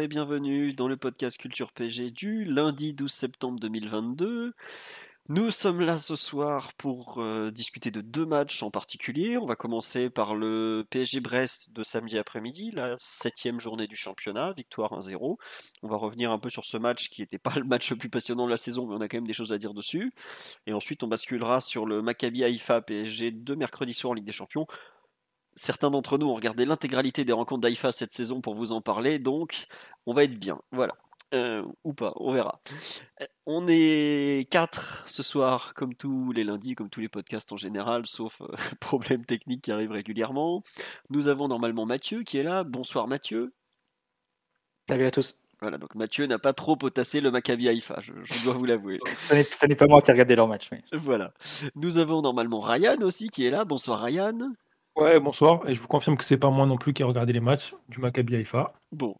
Et bienvenue dans le podcast Culture PG du lundi 12 septembre 2022. Nous sommes là ce soir pour euh, discuter de deux matchs en particulier. On va commencer par le PSG Brest de samedi après-midi, la septième journée du championnat, victoire 1-0. On va revenir un peu sur ce match qui n'était pas le match le plus passionnant de la saison, mais on a quand même des choses à dire dessus. Et ensuite, on basculera sur le Maccabi Haïfa PSG de mercredi soir en Ligue des Champions. Certains d'entre nous ont regardé l'intégralité des rencontres d'Haïfa cette saison pour vous en parler, donc on va être bien. Voilà. Euh, ou pas, on verra. Euh, On est quatre ce soir, comme tous les lundis, comme tous les podcasts en général, sauf euh, problèmes techniques qui arrivent régulièrement. Nous avons normalement Mathieu qui est là. Bonsoir Mathieu. Salut à tous. Voilà, donc Mathieu n'a pas trop potassé le Maccabi Haïfa, je, je dois vous l'avouer. Ce n'est- ce n'est pas moi qui ai regardé leur match. mais- Voilà. Nous avons normalement Ryan aussi qui est là. Bonsoir Ryan. Ouais, bonsoir. Et je vous confirme que c'est pas moi non plus qui ai regardé les matchs du Maccabi Haïfa. Bon,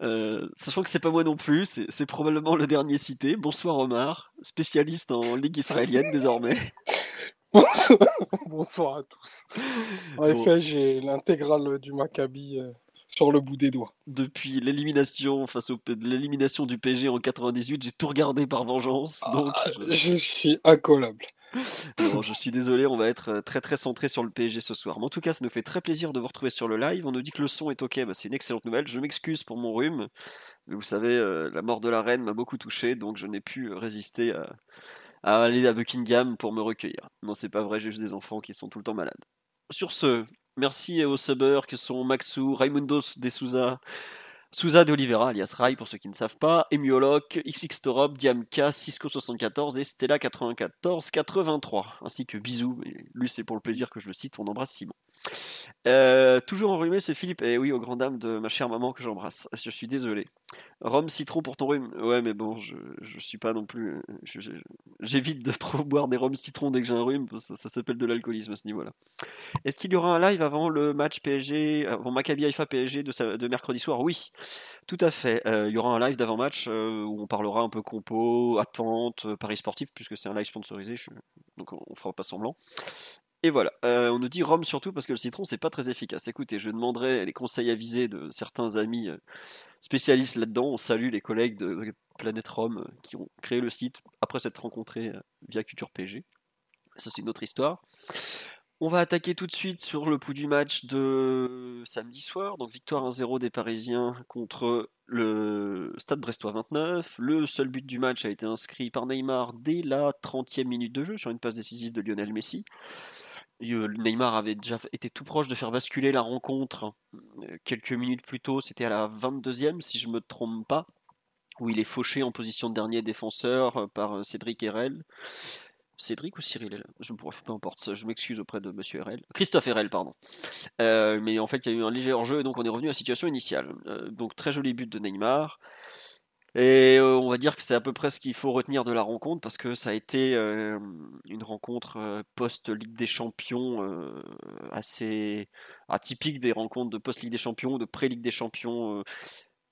euh, sachant que c'est pas moi non plus, c'est c'est probablement le dernier cité. Bonsoir Omar, spécialiste en Ligue israélienne désormais. Bonsoir, Bonsoir à tous. En Bon. effet, j'ai l'intégrale du Maccabi euh, sur le bout des doigts. Depuis l'élimination face au l'élimination du PG en 98, j'ai tout regardé par vengeance. Donc, Ah, je- je suis incollable. non, je suis désolé, on va être euh, très très centré sur le PSG ce soir. Mais en tout cas, ça nous fait très plaisir de vous retrouver sur le live. On nous dit que le son est ok, bah, c'est une excellente nouvelle. Je m'excuse pour mon rhume, mais vous savez, euh, la mort de la reine m'a beaucoup touché, donc je n'ai pu euh, résister à, à aller à Buckingham pour me recueillir. Non, c'est pas vrai, j'ai juste des enfants qui sont tout le temps malades. Sur ce, merci aux subbers que sont Maxou, Raimundo de Souza, Souza de Oliveira, alias Rai pour ceux qui ne savent pas, Emioloc, XX Torop, Diamka, Cisco74 et Stella9483, ainsi que Bisous, et lui c'est pour le plaisir que je le cite, on embrasse Simon. Euh, toujours enrhumé, c'est Philippe, et oui, aux grandes dames de ma chère maman que j'embrasse, je suis désolé. Rhum citron pour ton rhume, ouais mais bon, je, je suis pas non plus... J'évite de trop boire des rhums citron dès que j'ai un rhume, ça, s'appelle de l'alcoolisme à ce niveau-là. Est-ce qu'il y aura un live avant le match PSG, avant Maccabi Haïfa PSG de, de mercredi soir? Oui, tout à fait. Euh, il y aura un live d'avant-match euh, où on parlera un peu compo, attente, euh, paris sportif, puisque c'est un live sponsorisé, donc on, on fera pas semblant. Et voilà, Euh, on nous dit Rome surtout parce que le citron c'est pas très efficace. Écoutez, je demanderai les conseils avisés de certains amis euh, spécialistes là-dedans. On salue les collègues de Planète Rome euh, qui ont créé le site après s'être rencontrés via Culture PG. Ça c'est une autre histoire. On va attaquer tout de suite sur le pouls du match de samedi soir. Donc victoire 1-0 des Parisiens contre le Stade Brestois 29. Le seul but du match a été inscrit par Neymar dès la 30e minute de jeu sur une passe décisive de Lionel Messi. Euh, Neymar avait déjà été tout proche de faire basculer la rencontre euh, quelques minutes plus tôt. C'était à la 22e si je me trompe pas, où il est fauché en position de dernier défenseur euh, par Cédric Herel. Cédric ou Cyril? Je me peu importe, je m'excuse auprès de Monsieur Herel. Christophe Herel, pardon. Mais en fait, il y a eu un léger hors-jeu, et donc on est revenu à la situation initiale. Donc très joli but de Neymar. Et euh, on va dire que c'est à peu près ce qu'il faut retenir de la rencontre, parce que ça a été euh, une rencontre euh, post-Ligue des Champions assez atypique des rencontres de post-Ligue des Champions, de pré-Ligue des Champions.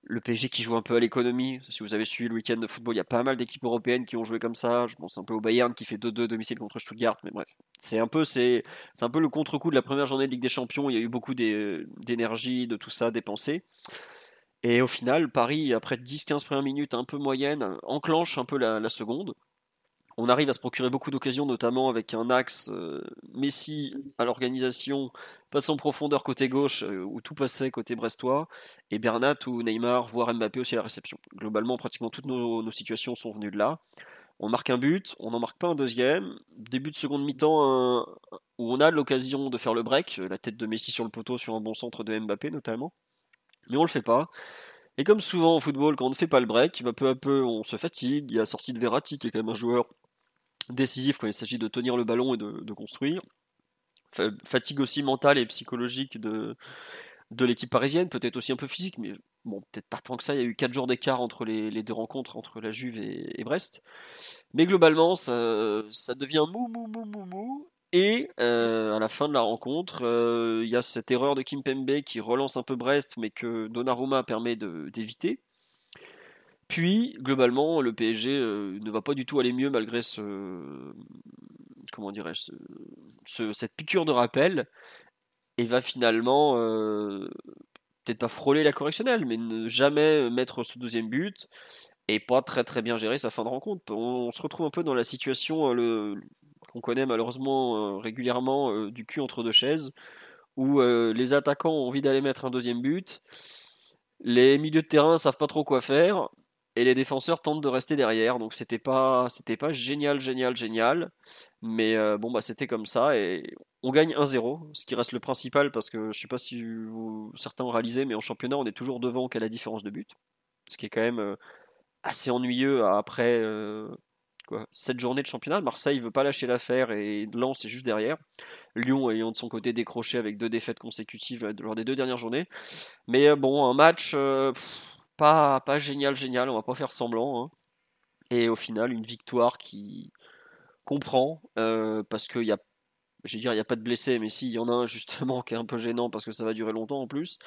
le PSG qui joue un peu à l'économie. Si vous avez suivi le week-end de football, il y a pas mal d'équipes européennes qui ont joué comme ça. Je pense un peu au Bayern qui fait 2-2 domicile contre Stuttgart, mais bref. C'est un peu, c'est, un peu le contre-coup de la première journée de Ligue des Champions. Il y a eu beaucoup d'é- d'énergie, de tout ça dépensé. Et au final, Paris, après 10-15 premières minutes un peu moyennes, enclenche un peu la, seconde. On arrive à se procurer beaucoup d'occasions, notamment avec un axe euh, Messi à l'organisation, passe en profondeur côté gauche, euh, où tout passait côté brestois, et Bernat ou Neymar, voire Mbappé aussi à la réception. Globalement, pratiquement toutes nos, situations sont venues de là. On marque un but, on n'en marque pas un deuxième. Début de seconde mi-temps, où on a l'occasion de faire le break, euh, la tête de Messi sur le poteau sur un bon centre de Mbappé notamment. Mais on le fait pas. Et comme souvent en football, quand on ne fait pas le break, bah, peu à peu on se fatigue. Il y a la sortie de Verratti qui est quand même un joueur décisif quand il s'agit de tenir le ballon et de, construire. Fa- Fatigue aussi mentale et psychologique de, de l'équipe parisienne, peut-être aussi un peu physique, mais bon, peut-être pas tant que ça. Il y a eu 4 jours d'écart entre les, deux rencontres, entre la Juve et, Brest. Mais globalement, ça, ça, devient mou, mou, mou, mou, mou. Et à la fin de la rencontre, il y a cette erreur de Kim Pembe qui relance un peu Brest, mais que Donnarumma permet d'éviter. Puis, globalement, le PSG ne va pas du tout aller mieux malgré ce, comment dirais-je, cette piqûre de rappel, et va finalement euh, peut-être pas frôler la correctionnelle, mais ne jamais mettre ce deuxième but et pas très très bien gérer sa fin de rencontre. On, se retrouve un peu dans la situation euh, qu'on connaît malheureusement euh, régulièrement du cul entre deux chaises, où les attaquants ont envie d'aller mettre un deuxième but, les milieux de terrain savent pas trop quoi faire, et les défenseurs tentent de rester derrière. Donc c'était pas c'était pas génial génial génial, mais euh, bon bah c'était comme ça et on gagne 1-0, ce qui reste le principal parce que je sais pas si vous, certains ont réalisé, mais en championnat on est toujours devant qu'à la différence de but, ce qui est quand même euh, assez ennuyeux après euh, cette journée de championnat. Marseille veut pas lâcher l'affaire et Lens est juste derrière. Lyon ayant de son côté décroché avec deux défaites consécutives lors des deux dernières journées. Mais bon, un match pas, pas génial, génial, on va pas faire semblant. Hein. Et au final, une victoire qui comprend, euh, parce qu'il y a, je dire, il n'y a pas de blessés, mais si, il y en a un justement qui est un peu gênant parce que ça va durer longtemps en plus,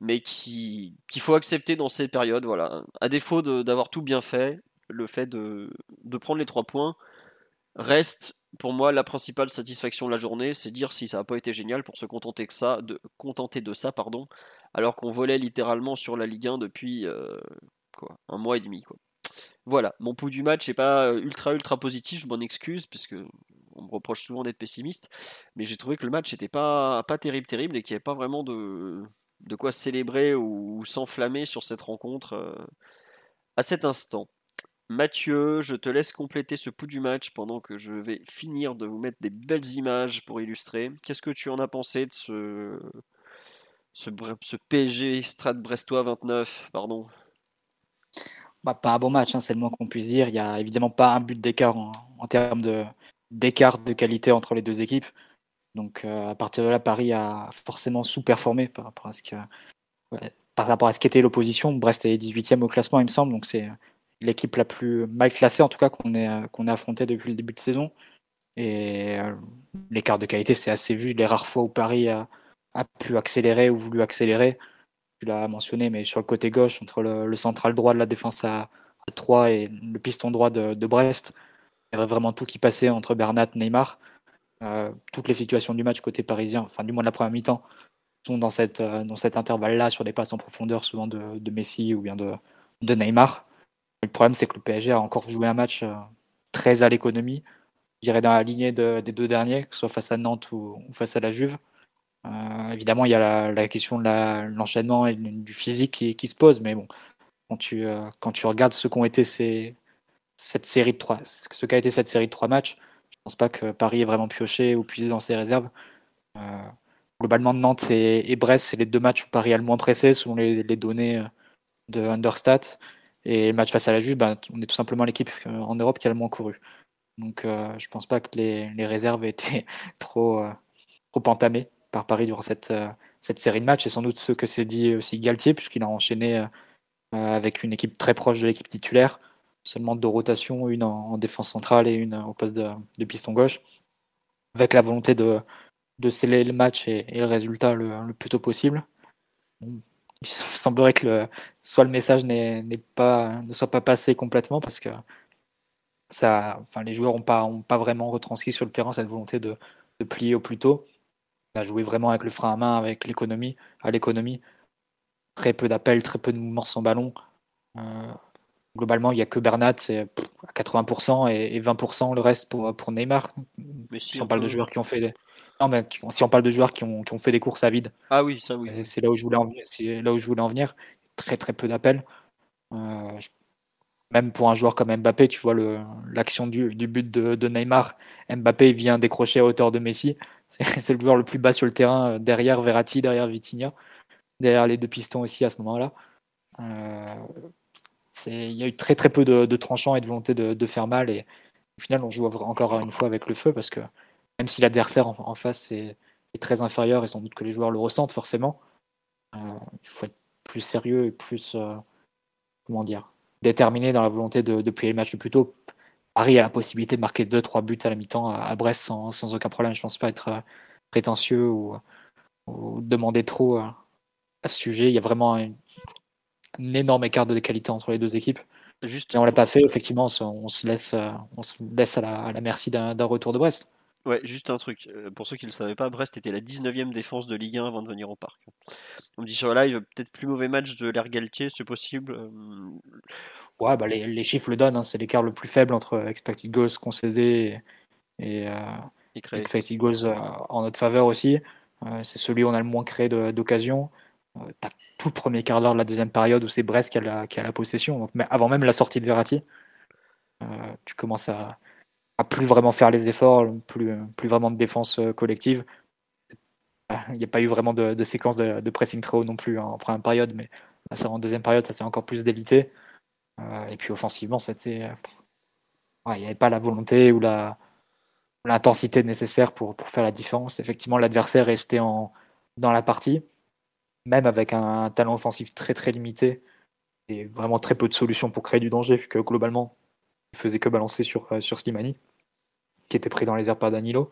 mais qui qu'il faut accepter dans ces périodes. Voilà. À défaut d'avoir tout bien fait, le fait de, prendre les trois points reste pour moi la principale satisfaction de la journée, c'est dire si ça n'a pas été génial pour se contenter que ça, de contenter de ça, pardon, alors qu'on volait littéralement sur la Ligue 1 depuis euh, quoi, un mois et demi. Quoi. Voilà, mon pouls du match n'est pas ultra ultra positif, je m'en excuse, parce que on me reproche souvent d'être pessimiste, mais j'ai trouvé que le match n'était pas, pas terrible terrible et qu'il n'y avait pas vraiment de, de quoi célébrer ou, s'enflammer sur cette rencontre euh, à cet instant. Mathieu, je te laisse compléter ce pouls du match pendant que je vais finir de vous mettre des belles images pour illustrer. Qu'est-ce que tu en as pensé de ce, PSG Stade Brestois 29, pardon? Bah, Pas un bon match, hein, c'est le moins qu'on puisse dire. Il n'y a évidemment pas un but d'écart en, termes d'écart de, qualité entre les deux équipes. Donc euh, à partir de là, Paris a forcément sous-performé par rapport à ce que, par rapport à ce qu'était l'opposition. Brest est 18e au classement, il me semble, donc c'est l'équipe la plus mal classée en tout cas qu'on ait, qu'on ait affrontée depuis le début de saison. Et euh, l'écart de qualité, c'est assez vu. Les rares fois où Paris a, a pu accélérer ou voulu accélérer. Tu l'as mentionné, mais sur le côté gauche, entre le, central droit de la défense à, 3 et le piston droit de, Brest, il y avait vraiment tout qui passait entre Bernat Neymar. Euh, toutes les situations du match côté parisien, enfin du moins de la première mi-temps, sont dans, cette, euh, dans cet intervalle-là, sur des passes en profondeur, souvent de, Messi ou bien de, de Neymar. Le problème, c'est que le PSG a encore joué un match euh, très à l'économie, je dirais dans la lignée des deux derniers, que ce soit face à Nantes ou face à la Juve. Euh, évidemment, il y a la, question de l'enchaînement et du physique qui, se pose, mais bon, quand tu, euh, quand tu regardes ce qu'ont été cette série de trois, ce qu'a été cette série de trois matchs, je pense pas que Paris ait vraiment pioché ou puisé dans ses réserves. Globalement, Nantes et, Brest, c'est les deux matchs où Paris a le moins pressé, selon les, données de Understat. Et le match face à la Juve, ben, on est tout simplement l'équipe en Europe qui a le moins couru. Donc, je pense pas que les, les réserves aient été trop, trop entamées par Paris durant cette, euh, cette série de matchs. Et sans doute ce que s'est dit aussi Galtier, puisqu'il a enchaîné euh, euh, avec une équipe très proche de l'équipe titulaire. Seulement deux rotations, une en, défense centrale et une au poste de, piston gauche. Avec la volonté de, de sceller le match et, le résultat le, plus tôt possible. Il semblerait que le, soit le message n'est pas, ne soit pas passé complètement parce que ça, enfin, les joueurs n'ont pas, ont pas vraiment retranscrit sur le terrain cette volonté de, de plier au plus tôt a joué vraiment avec le frein à main, avec l'économie, à l'économie. Très peu d'appels, très peu de mouvements sans ballon. Euh, globalement, il n'y a que Bernat, c'est à 80% et, 20% le reste pour, pour Neymar. Mais si, on, parle de joueurs qui ont fait des... non, mais si on parle de joueurs qui ont, qui ont fait des courses à vide. Ah oui, ça oui. C'est là où je voulais en venir. C'est là où je voulais en venir. Très très peu d'appels. Euh, même pour un joueur comme Mbappé, tu vois l'action du, du, but de, de, Neymar. Mbappé vient décrocher à hauteur de Messi. C'est le joueur le plus bas sur le terrain, euh, derrière Verratti, derrière Vitinha, derrière les deux pistons aussi à ce moment-là. Euh, il y a eu très très peu de, tranchants et de volonté de, faire mal. Et au final, on joue encore une fois avec le feu parce que même si l'adversaire en, face est, très inférieur et sans doute que les joueurs le ressentent forcément, il faut être plus sérieux et plus, comment dire, déterminé dans la volonté de, de plier le match le plus tôt. Paris a la possibilité de marquer 2-3 buts à la mi-temps à, Brest sans, sans, aucun problème. Je ne pense pas être prétentieux ou, demander trop à, ce sujet. Il y a vraiment un, énorme écart de qualité entre les deux équipes. Juste... Et on l'a pas fait, effectivement, on se laisse, on se laisse à la, à la merci d'un retour de Brest. Ouais, juste un truc. Euh, pour ceux qui ne le savaient pas, Brest était la 19e défense de Ligue 1 avant de venir au parc. On me dit sur live, peut-être plus mauvais match de l'Air Galtier, c'est possible. Euh, ouais, bah les, les chiffres le donnent. Hein. C'est l'écart le plus faible entre expected goals concédés et, euh, expected goals en notre faveur aussi. c'est celui où on a le moins créé d'occasion. T'as tout le premier quart d'heure de la deuxième période où c'est Brest qui a la, qui a la possession, donc, mais avant même la sortie de Verratti. tu commences à, à plus vraiment faire les efforts, plus, vraiment de défense euh, collective. Il n'y a pas eu vraiment de, séquence de, pressing trop non plus en première période, mais en deuxième période, ça s'est encore plus délité. Euh, et puis offensivement, c'était. il n'y avait pas la volonté ou l'intensité nécessaire pour, pour faire la différence. Effectivement, l'adversaire restait en, dans la partie, même avec un, talent offensif très très limité et vraiment très peu de solutions pour créer du danger, vu que globalement, faisait que balancer sur, euh, sur Slimani qui était pris dans les airs par Danilo,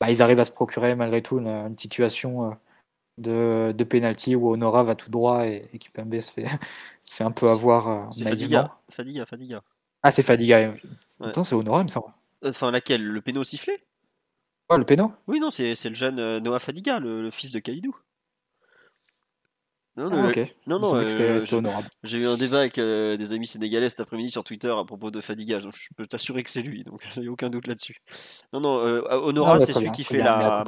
bah, ils arrivent à se procurer malgré tout une, situation euh, de, de penalty où Honora va tout droit et, et Kipembe se fait, se fait un peu avoir. Euh, c'est Fadiga. Fadiga, Fadiga. Ah, c'est Fadiga. Attends, c'est Honora, il me semble. Enfin, laquelle? Le péno sifflé? Ouais, le péno Oui, non, c'est le jeune Noah Fadiga, le, fils de Kalidou. Non, ah, non, non, euh, j'ai eu un débat avec euh, des amis sénégalais cet après-midi sur Twitter à propos de Fadiga. Donc je peux t'assurer que c'est lui, donc j'ai aucun doute là-dessus. Non, non, euh, Honora, ah, c'est celui qui fait la.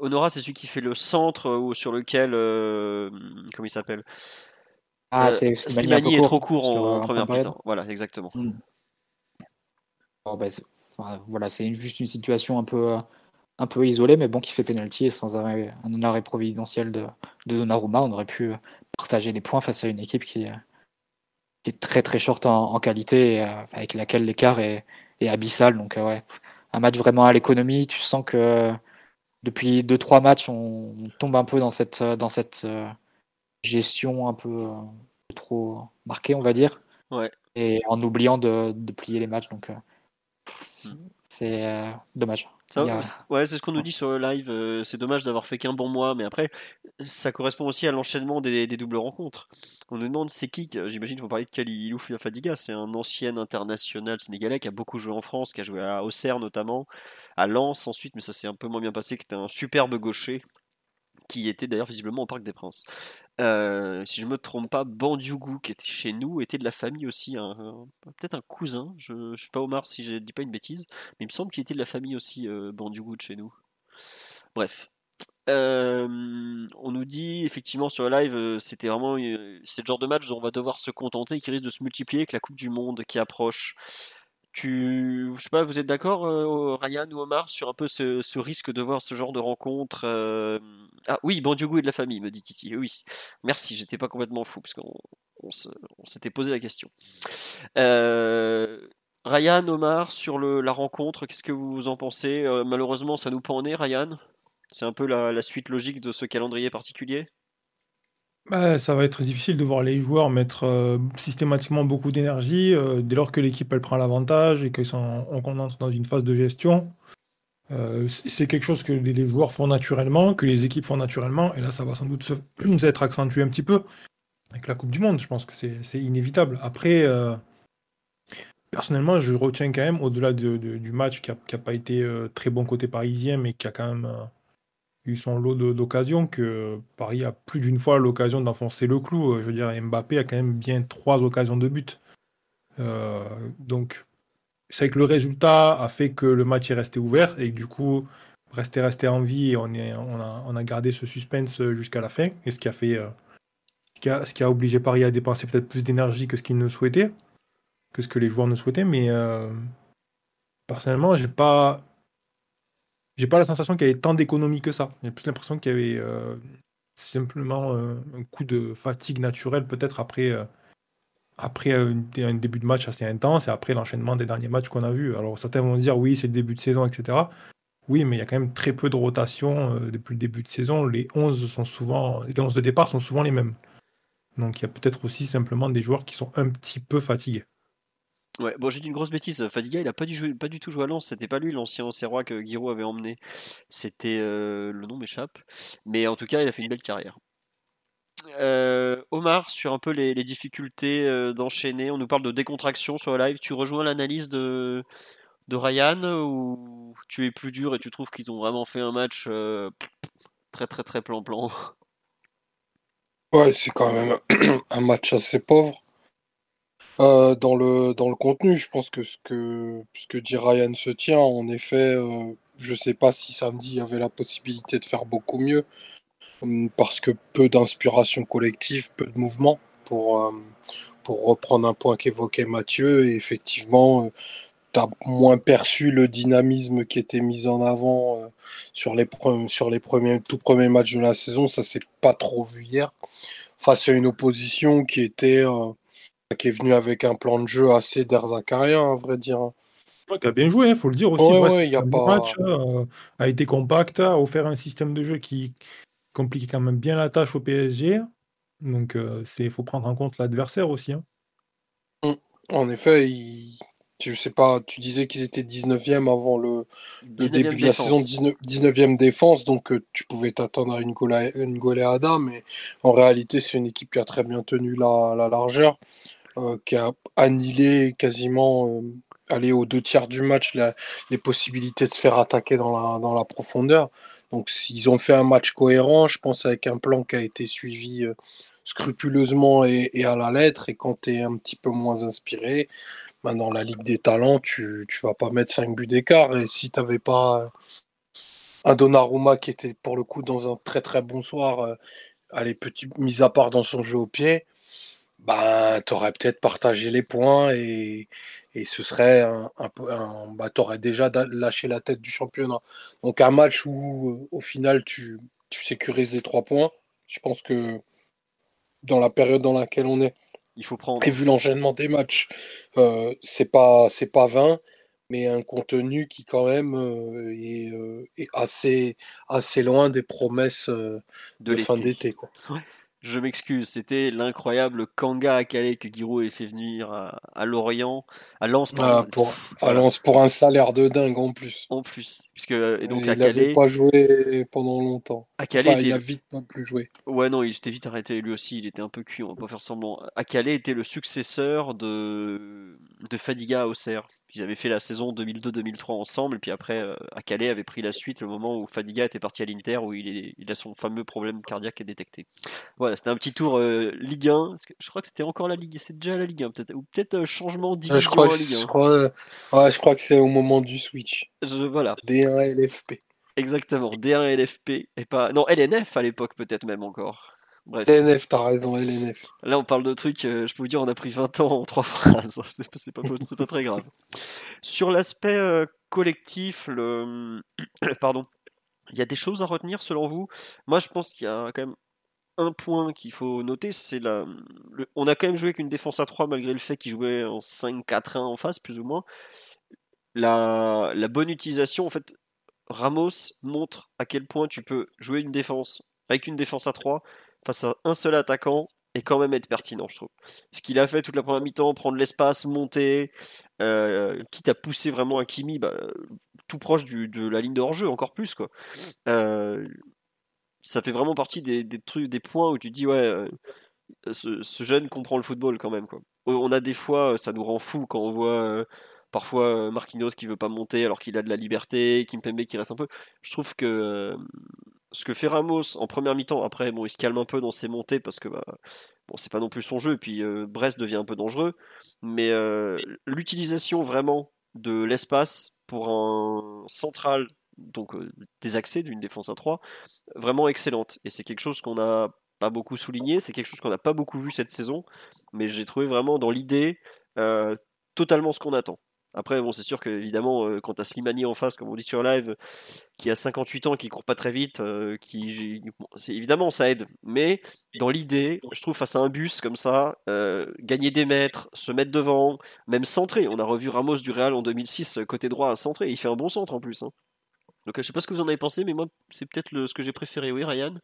Honora, c'est celui qui fait le centre sur lequel. comment il s'appelle? Ah, c'est Slimani est trop court en, première partie. Voilà, exactement. Hmm. Bon, bah, voilà, c'est juste une situation un peu un peu isolé, mais bon, qui fait pénalty et sans arrêt, un arrêt providentiel de, de Donnarumma, on aurait pu partager les points face à une équipe qui, est très très short en, qualité, euh, avec laquelle l'écart est, abyssal. Donc, euh, ouais, un match vraiment à l'économie. Tu sens que depuis 2-3 matchs, on, tombe un peu dans cette, dans cette euh, gestion un peu trop marquée, on va dire. Ouais. Et en oubliant de, de plier les matchs. Donc, mm. C'est dommage. Ouais, c'est ce qu'on nous dit sur le live. Euh, c'est dommage d'avoir fait qu'un bon mois, mais après, ça correspond aussi à l'enchaînement des, doubles rencontres. On nous demande c'est qui J'imagine qu'il faut parler de Kalilou Fadiga. C'est un ancien international sénégalais qui a beaucoup joué en France, qui a joué à Auxerre notamment, à Lens ensuite, mais ça s'est un peu moins bien passé, qui était un superbe gaucher qui était d'ailleurs visiblement au Parc des Princes. Euh, si je me trompe pas, Bandiugou, qui était chez nous, était de la famille aussi, peut-être un cousin, je ne suis pas Omar si je ne dis pas une bêtise, mais il me semble qu'il était de la famille aussi, euh, de chez nous. Bref. Euh, on nous dit effectivement sur le live, c'était vraiment c'est le genre de match dont on va devoir se contenter, qui risque de se multiplier avec la Coupe du Monde qui approche. Tu, je sais pas, vous êtes d'accord, euh, Ryan ou Omar, sur un peu ce, risque de voir ce genre de rencontre euh, Ah oui, Bandiougou et de la famille, me dit Titi. Oui, merci, j'étais pas complètement fou parce qu'on on, s'était posé la question. Euh, Ryan, Omar, sur le, la rencontre, qu'est-ce que vous en pensez? Malheureusement, ça nous pend Ryan. C'est un peu la suite logique de ce calendrier particulier. Bah, ça va être difficile de voir les joueurs mettre euh, systématiquement beaucoup d'énergie euh, dès lors que l'équipe elle prend l'avantage et qu'on entre dans une phase de gestion. Euh, c'est quelque chose que les, joueurs font naturellement, que les équipes font naturellement, et là ça va sans doute se, être accentué un petit peu avec la Coupe du Monde. Je pense que c'est inévitable. Après, personnellement, je retiens quand même, au-delà du match qui n'a pas été très bon côté parisien, mais qui a quand même eu son lot d'occasions, que Paris a plus d'une fois l'occasion d'enfoncer le clou. Euh, je veux dire, Mbappé a quand même bien trois occasions de but. Euh, donc, c'est que le résultat a fait que le match est resté ouvert et du coup, rester resté en vie et on, est, on, a, on a gardé ce suspense jusqu'à la fin. Et ce qui a fait. Euh, ce, qui a, obligé Paris à dépenser peut-être plus d'énergie que ce qu'il ne souhaitait, que ce que les joueurs ne souhaitaient. Mais personnellement, j'ai pas j'ai pas la sensation qu'il y avait tant d'économies que ça. J'ai plus l'impression qu'il y avait euh, simplement euh, un coup de fatigue naturelle, peut-être après, euh, après un, début de match assez intense et après l'enchaînement des derniers matchs qu'on a vus. Alors certains vont dire oui, c'est le début de saison, etc. Oui, mais il y a quand même très peu de rotation depuis le début de saison. Les 11 sont souvent, les 11 de départ sont souvent les mêmes. Donc il y a peut-être aussi simplement des joueurs qui sont un petit peu fatigués. Ouais, bon, j'ai dit une grosse bêtise. Fadiga, il a pas du, jouer- pas du tout joué à Lens. C'était pas lui l'ancien Serrois que Giroud avait emmené. C'était euh, le nom m'échappe. Mais en tout cas, il a fait une belle carrière. Euh, Omar, sur un peu les, difficultés euh, d'enchaîner, on nous parle de décontraction sur le live. Tu rejoins l'analyse de, de Ryan ou tu es plus dur et tu trouves qu'ils ont vraiment fait un match euh, très très très plan-plan? Ouais, c'est quand même un match assez pauvre. Euh, dans le, dans le contenu, je pense que ce que, ce que dit Ryan se tient. En effet, euh, je sais pas si samedi il y avait la possibilité de faire beaucoup mieux, hum, parce que peu d'inspiration collective, peu de mouvement, pour, euh, pour reprendre un point qu'évoquait Mathieu. Et effectivement, tu as moins perçu le dynamisme qui était mis en avant euh, sur, les sur les premiers, tout premiers matchs de la saison. Ça s'est pas trop vu hier, face à une opposition qui était. Euh, qui est venue avec un plan de jeu assez d'Erzakarien, à vrai dire. Ouais, qui a bien joué, il faut le dire aussi. Ouais, ouais, y a pas- match, euh, a été compact, a offert un système de jeu qui complique quand même bien la tâche au PSG. Donc il faut prendre en compte l'adversaire aussi. hein. En effet, il- je sais pas, tu disais qu'ils étaient 19e avant le, le 19e début de la saison, défense. 19, 19e défense, donc euh, tu pouvais t'attendre à une, gola- une goleada, mais en réalité, c'est une équipe qui a très bien tenu la, la largeur, euh, qui a annihilé quasiment, euh, allé aux deux tiers du match, les possibilités de se faire attaquer dans la, dans la profondeur. Donc, ils ont fait un match cohérent, je pense, avec un plan qui a été suivi euh, scrupuleusement et, à la lettre, et quand tu es un petit peu moins inspiré, ben, dans la Ligue des Talents, tu tu vas pas mettre 5 buts d'écart. Et si tu n'avais pas euh, un Donnarumma qui était pour le coup dans un très très bon soir, allez, petit, mis à part dans son jeu au pied, ben, tu aurais peut-être partagé les points et, et ce serait un, un bah, tu aurais déjà lâché la tête du championnat. Donc un match où au final tu, tu sécurises les trois points, je pense que dans la période dans laquelle on est, Il faut prendre. et vu l'enchaînement des matchs, euh, c'est pas c'est pas 20, mais un contenu qui quand même euh, est, euh, est assez assez loin des promesses euh, de de fin d'été quoi. Je m'excuse, c'était l'incroyable Kanga à Calais que Giroud avait fait venir à, à Lorient, à Lens, Ah, pour à voilà. Lens pour un salaire de dingue en plus. En plus, puisque et donc Et il n'avait pas joué pendant longtemps. il a vite non plus joué. Ouais, non, il s'était vite arrêté lui aussi, il était un peu cuit, on va pas faire semblant. Akale était le successeur de, de Fadiga à Auxerre. Ils avaient fait la saison 2002-2003 ensemble, et puis après, euh, Akale avait pris la suite le moment où Fadiga était parti à l'Inter, où il, est, il a son fameux problème cardiaque détecté. Voilà, c'était un petit tour euh, Ligue 1. parce que Je crois que c'était encore la Ligue, c'est déjà la Ligue 1 peut-être, ou peut-être euh, changement Euh, Je division crois, en que- Ligue 1. je crois, euh, ouais, je crois que c'est au moment du switch. Je- voilà, D1 LFP. exactement. D1 LFP, et pas. Non, LNF à l'époque peut-être même encore. Bref. LNF, t'as raison, LNF. Là, on parle de trucs, euh, je peux vous dire, on a pris 20 ans en trois phrases. C'est pas, pas, très grave. Sur l'aspect euh, collectif, le... pardon, il y a des choses à retenir selon vous? Moi, je pense qu'il y a quand même un point qu'il faut noter, c'est la... le- On a quand même joué avec une défense à 3 malgré le fait qu'il jouait en 5-4-1 en face, plus ou moins. La... la bonne utilisation, en fait, Ramos montre à quel point tu peux jouer une défense avec une défense à 3 face à un seul attaquant et quand même être pertinent, je trouve. Ce qu'il a fait toute la première mi-temps, prendre l'espace, monter, euh, quitte à pousser vraiment Hakimi bah, tout proche de la ligne de hors-jeu, encore plus. Quoi. Euh, ça fait vraiment partie des, trucs, des points où tu dis, ouais, euh, ce, jeune comprend le football quand même. Quoi. On a des fois, ça nous rend fou quand on voit euh, parfois euh, Marquinhos qui veut pas monter alors qu'il a de la liberté, Kimpembe qui reste un peu. Je trouve que euh, ce que fait Ramos en première mi-temps, après, bon, il se calme un peu dans ses montées parce que bah, bon, c'est pas non plus son jeu, et puis euh, Brest devient un peu dangereux, mais euh, l'utilisation vraiment de l'espace pour un central, donc euh, des accès d'une défense à 3, vraiment excellente. Et c'est quelque chose qu'on n'a pas beaucoup souligné, c'est quelque chose qu'on n'a pas beaucoup vu cette saison, mais j'ai trouvé vraiment dans l'idée totalement ce qu'on attend. Après, bon, c'est sûr que évidemment, euh, quand tu as Slimani en face, comme on dit sur live, qui a 58 ans, qui court pas très vite, euh, qui bon, évidemment ça aide, mais dans l'idée, je trouve face à un bus comme ça, euh, gagner des mètres, se mettre devant, même centrer. On a revu Ramos du Real en 2006 côté droit à centrer, il fait un bon centre en plus. hein. Donc je sais pas ce que vous en avez pensé, mais moi c'est peut-être ce que j'ai préféré. Oui, Ryan?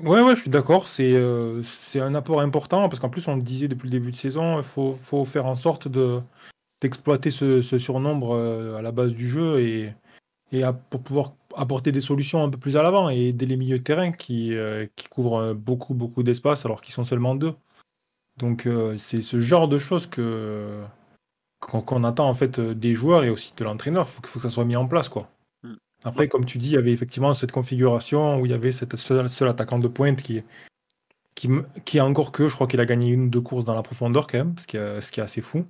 Ouais, ouais, je suis d'accord. C'est c'est un apport important parce qu'en plus, on le disait depuis le début de saison, il faut, faut faire en sorte de d'exploiter ce, ce surnombre à la base du jeu et, et pour pouvoir apporter des solutions un peu plus à l'avant et aider les milieux de terrain qui, qui couvrent beaucoup, beaucoup d'espace alors qu'ils sont seulement deux. Donc c'est ce genre de choses que qu'on attend en fait des joueurs et aussi de l'entraîneur. Il faut, que ça soit mis en place quoi. Mm. Après, comme tu dis, il y avait effectivement cette configuration où il y avait cette seul, attaquant de pointe qui, qui, qui encore que, je crois qu'il a gagné une ou deux courses dans la profondeur quand même, ce qui, est, ce qui est assez fou,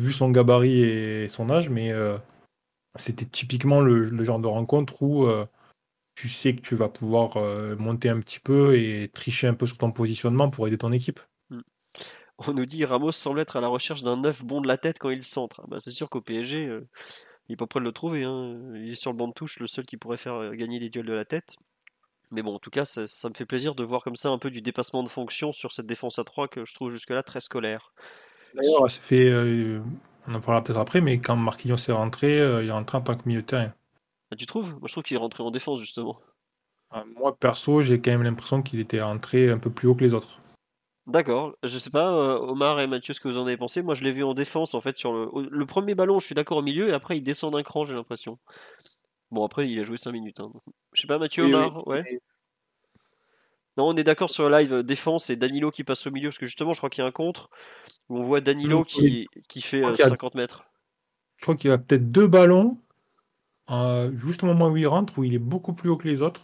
vu son gabarit et son âge, mais euh, c'était typiquement le, genre de rencontre où euh, tu sais que tu vas pouvoir euh, monter un petit peu et tricher un peu sur ton positionnement pour aider ton équipe. On nous dit Ramos semble être à la recherche d'un neuf bon de la tête quand il centre. Ah bah, c'est sûr qu'au PSG, il n'est pas prêt de le trouver. Hein. Il est sur le banc de touche, le seul qui pourrait faire gagner les duels de la tête. Mais bon, en tout cas, ça, me fait plaisir de voir comme ça un peu du dépassement de fonction sur cette défense à 3 que je trouve jusque-là très scolaire. D'ailleurs, ça fait. Euh, on en parlera peut-être après, mais quand Marquinhos est rentré, il est rentré en tant que milieu de terrain. Ah, tu trouves? Moi, je trouve qu'il est rentré en défense, justement. Ah, moi, perso, j'ai quand même l'impression qu'il était rentré un peu plus haut que les autres. D'accord. Je sais pas, euh, Omar et Mathieu, ce que vous en avez pensé. Moi, je l'ai vu en défense, en fait, sur le, le premier ballon, je suis d'accord au milieu, et après, il descend d'un cran, j'ai l'impression. Bon, après, il a joué 5 minutes. Hein. Je sais pas, Mathieu, Omar, ouais. Non, on est d'accord sur le live euh, défense et Danilo qui passe au milieu, parce que justement, je crois qu'il y a un contre où on voit Danilo qui, qui fait 50 euh, mètres. Je crois qu'il y a peut-être deux ballons, juste au moment où il rentre, où il est beaucoup plus haut que les autres.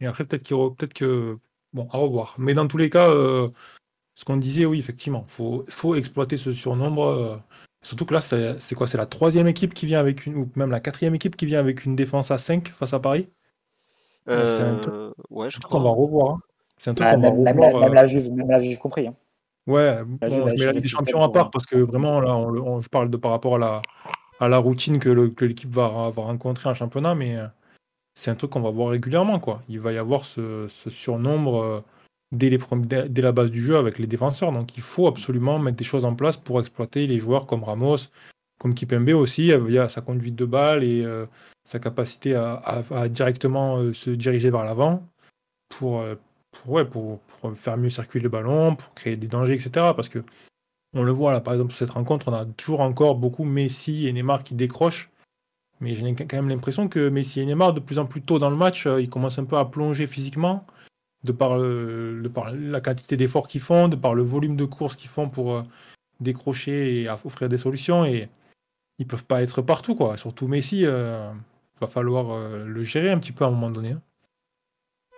Et après, peut-être qu'il peut-être que Bon, à revoir. Mais dans tous les cas, euh, ce qu'on disait, oui, effectivement, il faut, faut, exploiter ce surnombre. Euh, surtout que là, c'est quoi? C'est la troisième équipe qui vient avec une, ou même la quatrième équipe qui vient avec une défense à 5 face à Paris euh, C'est un truc, ouais, je qu'on va revoir. Hein. C'est un truc bah, qu'on va revoir. Même, la Juve, même la Juve compris. Hein. Ouais, bon, je mets la des Champions à part parce que vraiment, là, on, je parle de par rapport à la, à la routine que l'équipe va, va rencontrer en championnat, mais c'est un truc qu'on va voir régulièrement. Quoi. Il va y avoir ce, surnombre euh, dès, les, dès, la base du jeu avec les défenseurs. Donc il faut absolument mettre des choses en place pour exploiter les joueurs comme Ramos, comme Kipembe aussi, via sa conduite de balle et euh, sa capacité à, directement euh, se diriger vers l'avant pour, pour, pour, pour, faire mieux circuler le ballon, pour créer des dangers, etc. Parce que on le voit là, par exemple, sur cette rencontre, on a toujours encore beaucoup Messi et Neymar qui décrochent mais j'ai quand même l'impression que Messi et Neymar, de plus en plus tôt dans le match, euh, ils commencent un peu à plonger physiquement, de par, la quantité d'efforts qu'ils font, de par le volume de courses qu'ils font pour euh, décrocher et offrir des solutions. Et ils peuvent pas être partout, quoi. Surtout Messi, euh, va falloir le gérer un petit peu à un moment donné. Hein.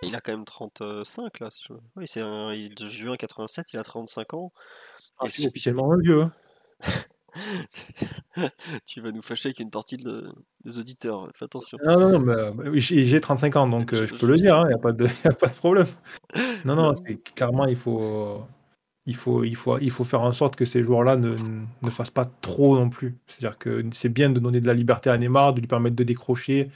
Il a quand même 35 là. Oui, c'est de juin 87, il a 35 ans. Ah, c'est officiellement un vieux. Hein. tu vas nous fâcher avec une partie des auditeurs. Fais attention. Non, non, mais, euh, j'ai 35 ans, donc euh, je, peux le dire, il hein, n'y a, de, a pas de problème. Non, non, clairement, il faut, il, faut, il, faut, il faut faire en sorte que ces joueurs-là ne, ne fassent pas trop non plus. C'est-à-dire que c'est bien de donner de la liberté à Neymar, de lui permettre de décrocher,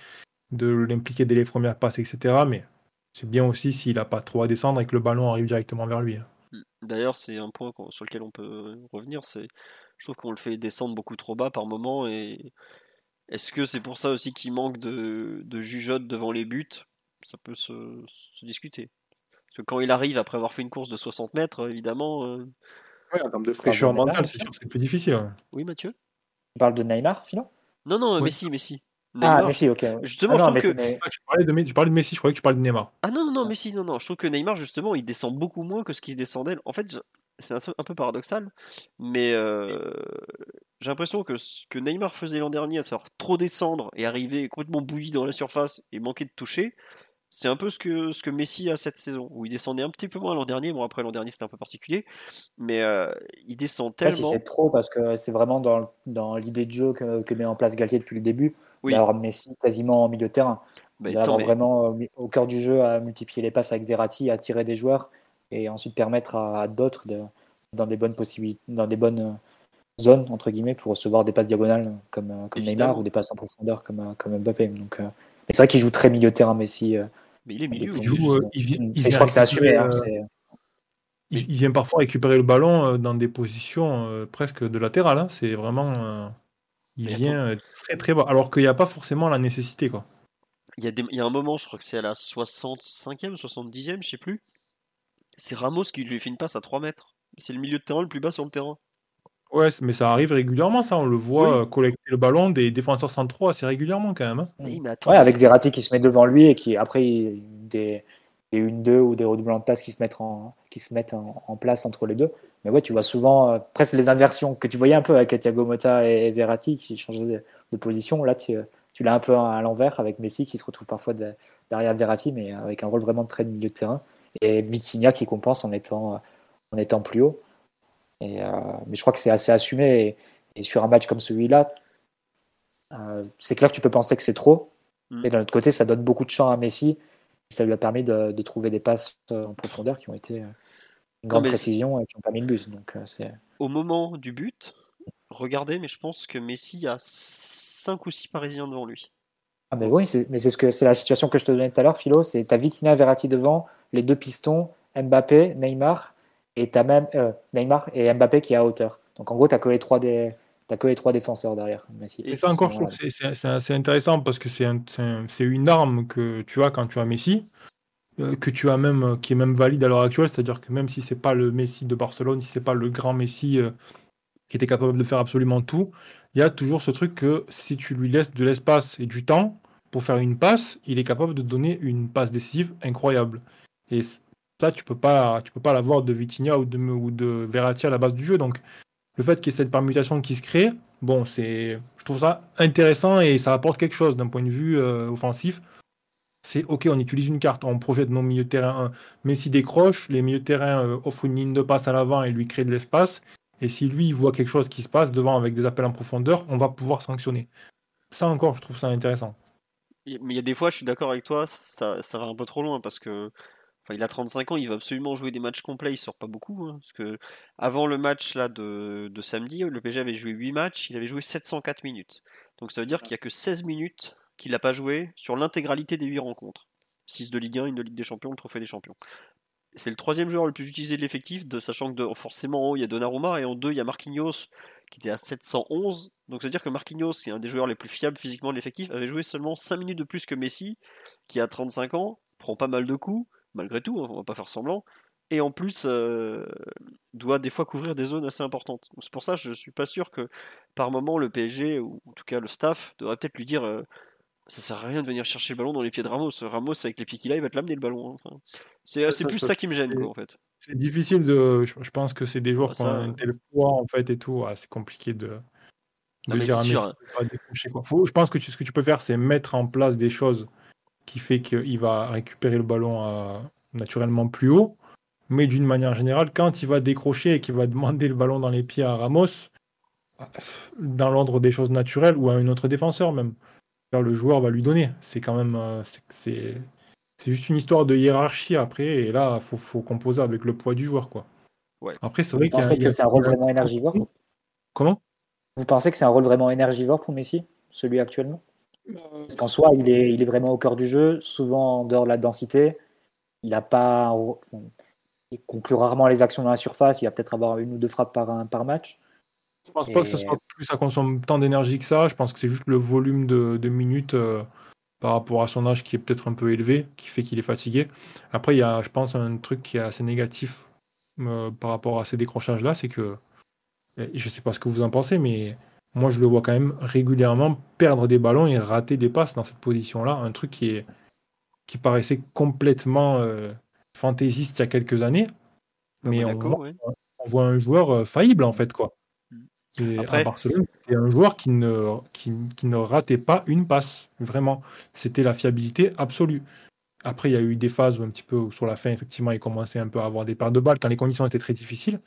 de l'impliquer dès les premières passes, etc. Mais c'est bien aussi s'il n'a pas trop à descendre et que le ballon arrive directement vers lui. Hein. D'ailleurs, c'est un point sur lequel on peut revenir, c'est je trouve qu'on le fait descendre beaucoup trop bas par moment. Et est-ce que c'est pour ça aussi qu'il manque de, de jugeote devant les buts? Ça peut se, discuter. Parce que quand il arrive après avoir fait une course de 60 mètres, évidemment. Euh, oui, en termes de fraîcheur mentale, c'est sûr que c'est plus difficile. Oui, Mathieu? Tu parles de Neymar, Philo? Non, non, Messi, Messi. Ah, Messi, ok. Justement, ah je trouve que. Ah, tu, parlais de, tu parlais de Messi, je croyais que tu parlais de Neymar. Ah non, non, non, Messi, non, non. Je trouve que Neymar, justement, il descend beaucoup moins que ce qu'il descendait. En fait, c'est un, peu paradoxal, mais euh, j'ai l'impression que ce que Neymar faisait l'an dernier, à savoir trop descendre et arriver complètement bouilli dans la surface et manquer de toucher, c'est un peu ce que, ce que Messi a cette saison, où il descendait un petit peu moins l'an dernier. Bon, après l'an dernier c'était un peu particulier, mais euh, il descend tellement. c'est trop, parce que c'est vraiment dans, dans l'idée de jeu que, que, met en place Galtier depuis le début, d'avoir Messi quasiment en milieu de terrain. Bah, d'avoir vraiment euh, au cœur du jeu à multiplier les passes avec Verratti, à tirer des joueurs et ensuite permettre à, d'autres de, dans des bonnes possibilités, dans des bonnes euh, zones entre guillemets pour recevoir des passes diagonales comme, comme Neymar ou des passes en profondeur comme, comme Mbappé. Donc, c'est vrai qu'il joue très milieu de terrain Messi. mais il est milieu. Il, joue, il, je crois que c'est assumé. Hein, il, vient parfois récupérer le ballon dans des positions presque de latéral. Hein. C'est vraiment. il Mais vient euh, très très bas. Alors qu'il n'y a pas forcément la nécessité. Quoi. Il y, a des- il y a un moment, je crois que c'est à la 65e, 70e, je sais plus. C'est Ramos qui lui fait une passe à 3 mètres. C'est le milieu de terrain le plus bas sur le terrain. Ouais, mais ça arrive régulièrement, ça. On le voit Oui. euh, collecter le ballon des défenseurs centraux assez régulièrement quand même. hein. Oui, mais attends, Ouais, avec Verratti qui se met devant lui et qui, après, il- des, des 1-2 ou des redoublements de passes qui se mettent, en, qui se mettent en, en place entre les deux. Mais ouais, tu vois souvent euh, presque les inversions que tu voyais un peu avec Thiago Motta et, et Verratti qui changeaient de, de position. Là, tu, tu l'as un peu à l'envers avec Messi qui se retrouve parfois de- derrière Verratti, mais avec un rôle vraiment très de milieu de terrain. Et Vitinha qui compense en étant, en étant plus haut. Et, euh, mais je crois que c'est assez assumé. Et, et sur un match comme celui-là, euh, c'est clair que tu peux penser que c'est trop. Mm. Mais d'un autre côté, ça donne beaucoup de champ à Messi. Ça lui a permis de, de trouver des passes euh, en profondeur qui ont été une grande précision et qui ont permis le but. Donc, au moment du but, regardez, mais je pense que Messi a 5 ou 6 Parisiens devant lui. Ah, mais oui, c'est, mais c'est, ce que, c'est la situation que je te donnais tout à l'heure, Philo. C'est t'as Vitinha, Verratti devant, les deux pistons, Mbappé, Neymar, et t'as même euh, Neymar et Mbappé qui est à hauteur. Donc en gros, t'as que les trois t'as que les trois défenseurs derrière. Et ça encore, je trouve c'est- intéressant parce que c'est un- un- une arme que tu as quand tu as Messi, euh, que tu as même, euh, qui est même valide à l'heure actuelle, c'est-à-dire que même si c'est pas le Messi de Barcelone, si c'est pas le grand Messi qui était capable de faire absolument tout, il y a toujours ce truc que si tu lui laisses de l'espace et du temps pour faire une passe, il est capable de donner une passe décisive incroyable. Et ça, tu peux pas, tu peux pas l'avoir de Vitinha ou de, ou de Verratti à la base du jeu. Donc, le fait qu'il y ait cette permutation qui se crée, bon, c'est, je trouve ça intéressant et ça apporte quelque chose d'un point de vue euh, offensif. C'est ok, on utilise une carte, on projette nos milieux de terrain. un. Messi décroche, les milieux de terrain euh, offrent une ligne de passe à l'avant et lui créent de l'espace. Et si lui il voit quelque chose qui se passe devant avec des appels en profondeur, on va pouvoir sanctionner. Ça encore, je trouve ça intéressant. Mais il y a des fois, je suis d'accord avec toi, ça, ça va un peu trop loin parce que. Enfin, il a 35 ans, il va absolument jouer des matchs complets, il sort pas beaucoup. hein, parce que avant le match là de, de samedi, le PSG avait joué 8 matchs, il avait joué 704 minutes. Donc ça veut dire qu'il y a que 16 minutes qu'il n'a pas joué sur l'intégralité des 8 rencontres. 6 de Ligue 1, une de Ligue des Champions, le trophée des champions. C'est le troisième joueur le plus utilisé de l'effectif, de, sachant que de- forcément en haut il y a Donnarumma et en deux il y a Marquinhos qui était à 711. Donc ça veut dire que Marquinhos, qui est un des joueurs les plus fiables physiquement de l'effectif, avait joué seulement 5 minutes de plus que Messi, qui a 35 ans, prend pas mal de coups, malgré tout, hein, on va pas faire semblant, et en plus euh, doit des fois couvrir des zones assez importantes. C'est pour ça que je suis pas sûr que par moment le PSG, ou en tout cas le staff, devrait peut-être lui dire euh, ça sert à rien de venir chercher le ballon dans les pieds de Ramos. Ramos, avec les pieds qu'il a, il va te l'amener le ballon. hein. Enfin, c'est plus ça, ça qui me gêne, quoi, en fait. C'est difficile de. Je, pense que c'est des joueurs Ah, qui ont un tel poids en fait et tout. ouais, c'est compliqué de, dire Messi hein. de pas décrocher, quoi. Faut- je pense que tu- ce que tu peux faire, c'est mettre en place des choses qui fait qu'il va récupérer le ballon à- naturellement plus haut. Mais d'une manière générale, quand il va décrocher et qu'il va demander le ballon dans les pieds à Ramos, dans l'ordre des choses naturelles ou à un autre défenseur même, le joueur va lui donner. C'est quand même. euh, c'est- juste une histoire de hiérarchie après. Et là, il faut, faut composer avec le poids du joueur. quoi. Ouais. Après, c'est Vous vrai qu'il y y a- c'est un rôle vraiment énergivore? Comment? Vous pensez que c'est un rôle vraiment énergivore pour Messi, celui actuellement? Parce qu'en soi, il est, il est vraiment au cœur du jeu, souvent en dehors de la densité. Il a pas, il conclut rarement les actions dans la surface. Il va peut-être avoir une ou deux frappes par, un- par match. Je pense pas que ça Et- soit plus ça consomme tant d'énergie que ça. Je pense que c'est juste le volume de, de minutes euh, par rapport à son âge qui est peut-être un peu élevé, qui fait qu'il est fatigué. Après, il y a, je pense, un truc qui est assez négatif euh, par rapport à ces décrochages-là, c'est que je sais pas ce que vous en pensez, mais moi je le vois quand même régulièrement perdre des ballons et rater des passes dans cette position-là. Un truc qui est qui paraissait complètement euh, fantaisiste il y a quelques années. À Mais on voit, ouais. on voit un joueur euh, faillible en fait quoi. Et Après- à Barcelone, c'était un joueur qui ne, qui, qui ne ratait pas une passe, vraiment. C'était la fiabilité absolue. Après, il y a eu des phases où un petit peu où sur la fin, effectivement, il commençait un peu à avoir des pertes de balles quand les conditions étaient très difficiles.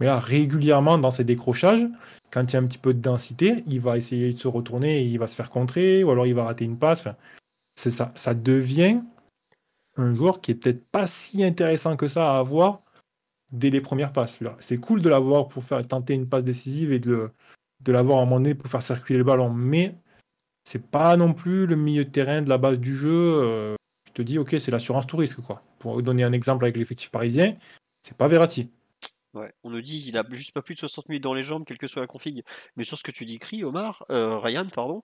Mais là, régulièrement, dans ses décrochages, quand il y a un petit peu de densité, il va essayer de se retourner et il va se faire contrer, ou alors il va rater une passe. C'est ça. Ça devient un joueur qui est peut-être pas si intéressant que ça à avoir dès les premières passes. C'est cool de l'avoir pour faire tenter une passe décisive et de, l'avoir à un moment donné pour faire circuler le ballon, mais c'est pas non plus le milieu de terrain de la base du jeu. euh, je te dis, ok, c'est l'assurance tout risque, quoi. Pour donner un exemple avec l'effectif parisien, c'est pas Verratti. Ouais, on nous dit qu'il a juste pas plus de 60 minutes dans les jambes, quelle que soit la config. Mais sur ce que tu dis, Cri, Omar, euh, Ryan, pardon,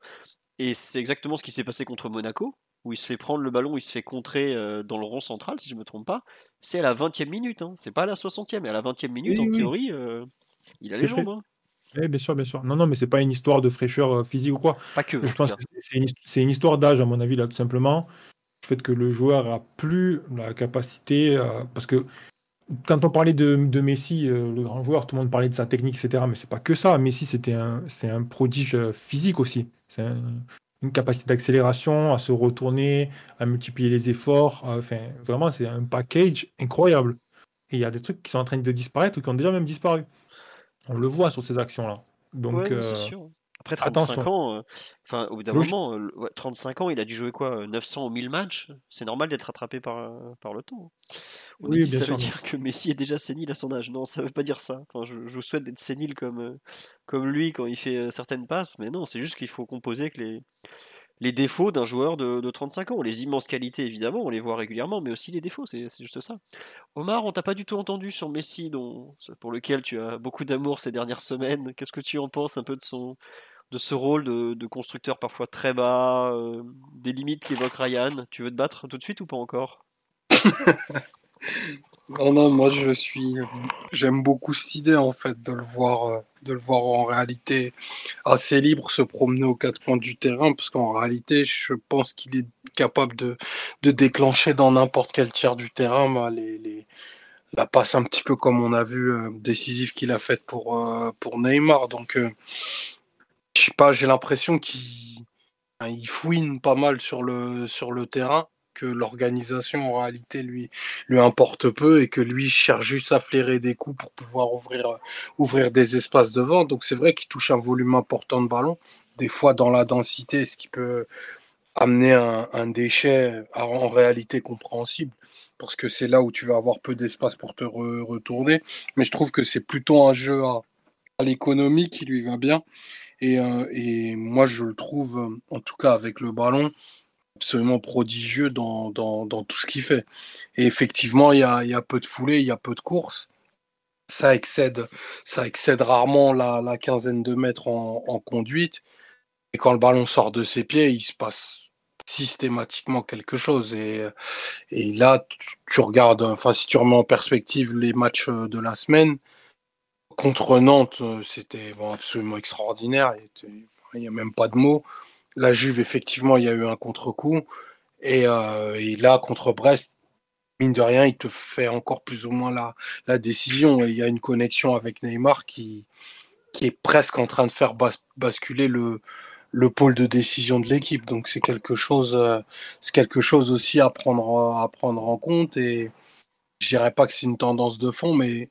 et c'est exactement ce qui s'est passé contre Monaco, où il se fait prendre le ballon, il se fait contrer euh, dans le rond central, si je me trompe pas. C'est à la 20e minute, hein. c'est pas à la 60e, mais à la 20e minute, Oui, en oui. théorie, euh, il a les jambes. hein. Oui, bien sûr, bien sûr. Non, non, mais c'est pas une histoire de fraîcheur physique ou quoi. Pas que. Je pense que c'est- une, histoire d'âge, à mon avis, là, tout simplement. Le fait que le joueur a plus la capacité. parce que quand on parlait de, de Messi, euh, le grand joueur, tout le monde parlait de sa technique, etc. Mais c'est pas que ça. Messi, c'était un, c'est un prodige euh, physique aussi. C'est un- une capacité d'accélération, à se retourner, à multiplier les efforts. Enfin, vraiment, c'est un package incroyable. Et il y a des trucs qui sont en train de disparaître ou qui ont déjà même disparu. On le voit sur ces actions-là. Donc, Ouais, euh, c'est sûr. Après 35 attention. ans, euh, enfin au bout d'un moment, euh, le- ouais, 35 ans, il a dû jouer quoi, euh, 900 ou 1000 matchs? C'est normal d'être rattrapé par, euh, par le temps. On Oui, dit bien ça sûr. veut dire que Messi est déjà sénile à son âge. Non, ça veut pas dire ça. Enfin, je, vous souhaite d'être sénile comme, euh, comme lui quand il fait euh, certaines passes, mais non, c'est juste qu'il faut composer avec les, les défauts d'un joueur de, de 35 ans. Les immenses qualités, évidemment, on les voit régulièrement, mais aussi les défauts, c'est c'est juste ça. Omar, on t'a pas du tout entendu sur Messi, dont, pour lequel tu as beaucoup d'amour ces dernières semaines. Qu'est-ce que tu en penses un peu de son, de ce rôle de, constructeur parfois très bas, euh, des limites qu'évoque Ryan Tu veux te battre tout de suite ou pas encore? Non, non, moi je suis. J'aime beaucoup cette idée en fait de le voir, euh, de le voir en réalité assez libre se promener aux quatre coins du terrain, parce qu'en réalité, je pense qu'il est capable de, déclencher dans n'importe quel tiers du terrain bah, la passe un petit peu comme on a vu euh, décisive qu'il a faite pour, Neymar. Donc, je sais pas, j'ai l'impression qu'il fouine pas mal sur le, terrain que l'organisation en réalité lui importe peu et que lui cherche juste à flairer des coups pour pouvoir ouvrir des espaces devant. Donc c'est vrai qu'il touche un volume important de ballon, des fois dans la densité, ce qui peut amener un, déchet en réalité compréhensible parce que c'est là où tu vas avoir peu d'espace pour te re- retourner. Mais je trouve que c'est plutôt un jeu à l'économie qui lui va bien. Et, euh, et moi, je le trouve, en tout cas avec le ballon, absolument prodigieux dans, dans, tout ce qu'il fait. Et effectivement, il y a, peu de foulées, il y a peu de courses. Ça excède, ça excède rarement la, quinzaine de mètres en, conduite. Et quand le ballon sort de ses pieds, il se passe systématiquement quelque chose. Et, et là, tu, tu regardes, enfin, si tu remets en perspective les matchs de la semaine, contre Nantes, euh, c'était absolument extraordinaire. Il n'y a même pas de mots. La Juve, effectivement, il y a eu un contre-coup. Et, euh, là, contre Brest, mine de rien, il te fait encore plus ou moins la, décision. Et il y a une connexion avec Neymar qui, est presque en train de faire bas- basculer le, le pôle de décision de l'équipe. Donc c'est quelque chose, euh, c'est quelque chose aussi à prendre, à prendre en compte. Et je dirais pas que c'est une tendance de fond, mais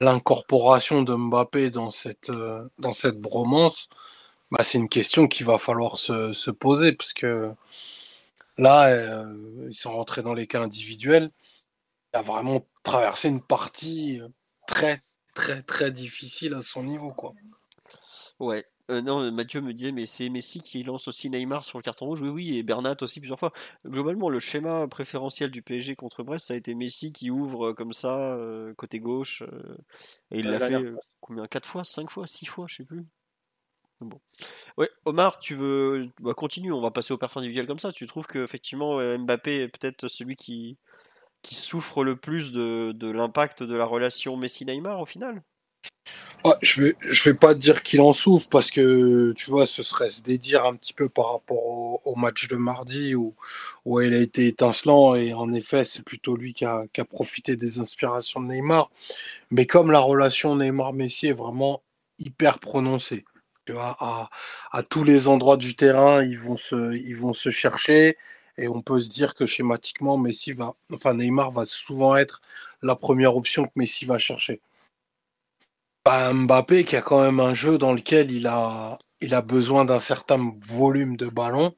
l'incorporation de Mbappé dans cette, euh, dans cette bromance, bah, c'est une question qu'il va falloir se, se poser parce que là, euh, ils sont rentrés dans les cas individuels. Il a vraiment traversé une partie très, très, très difficile à son niveau, quoi. Ouais. Euh, non, Mathieu me disait, mais c'est Messi qui lance aussi Neymar sur le carton rouge. Oui, oui, et Bernat aussi plusieurs fois. Globalement, le schéma préférentiel du PSG contre Brest, ça a été Messi qui ouvre euh, comme ça, euh, côté gauche. euh, et il La fait euh, combien? 4 fois? 5 fois? 6 fois? Je sais plus. Bon. Ouais, Omar, tu veux. Bah, continue, on va passer au perf individuel comme ça. Tu trouves que effectivement euh, Mbappé est peut-être celui qui, qui souffre le plus de, de l'impact de la relation Messi-Neymar au final? Ah, je vais, vais pas dire qu'il en souffre parce que tu vois, ce serait se dédire un petit peu par rapport au, match de mardi où, où il a été étincelant et en effet, c'est plutôt lui qui a, qui a profité des inspirations de Neymar. Mais comme la relation Neymar-Messi est vraiment hyper prononcée, tu vois, à, à tous les endroits du terrain, ils vont se, ils vont se chercher et on peut se dire que schématiquement, Messi va, enfin Neymar va souvent être la première option que Messi va chercher. Bah, Mbappé qui a quand même un jeu dans lequel il a, il a besoin d'un certain volume de ballon,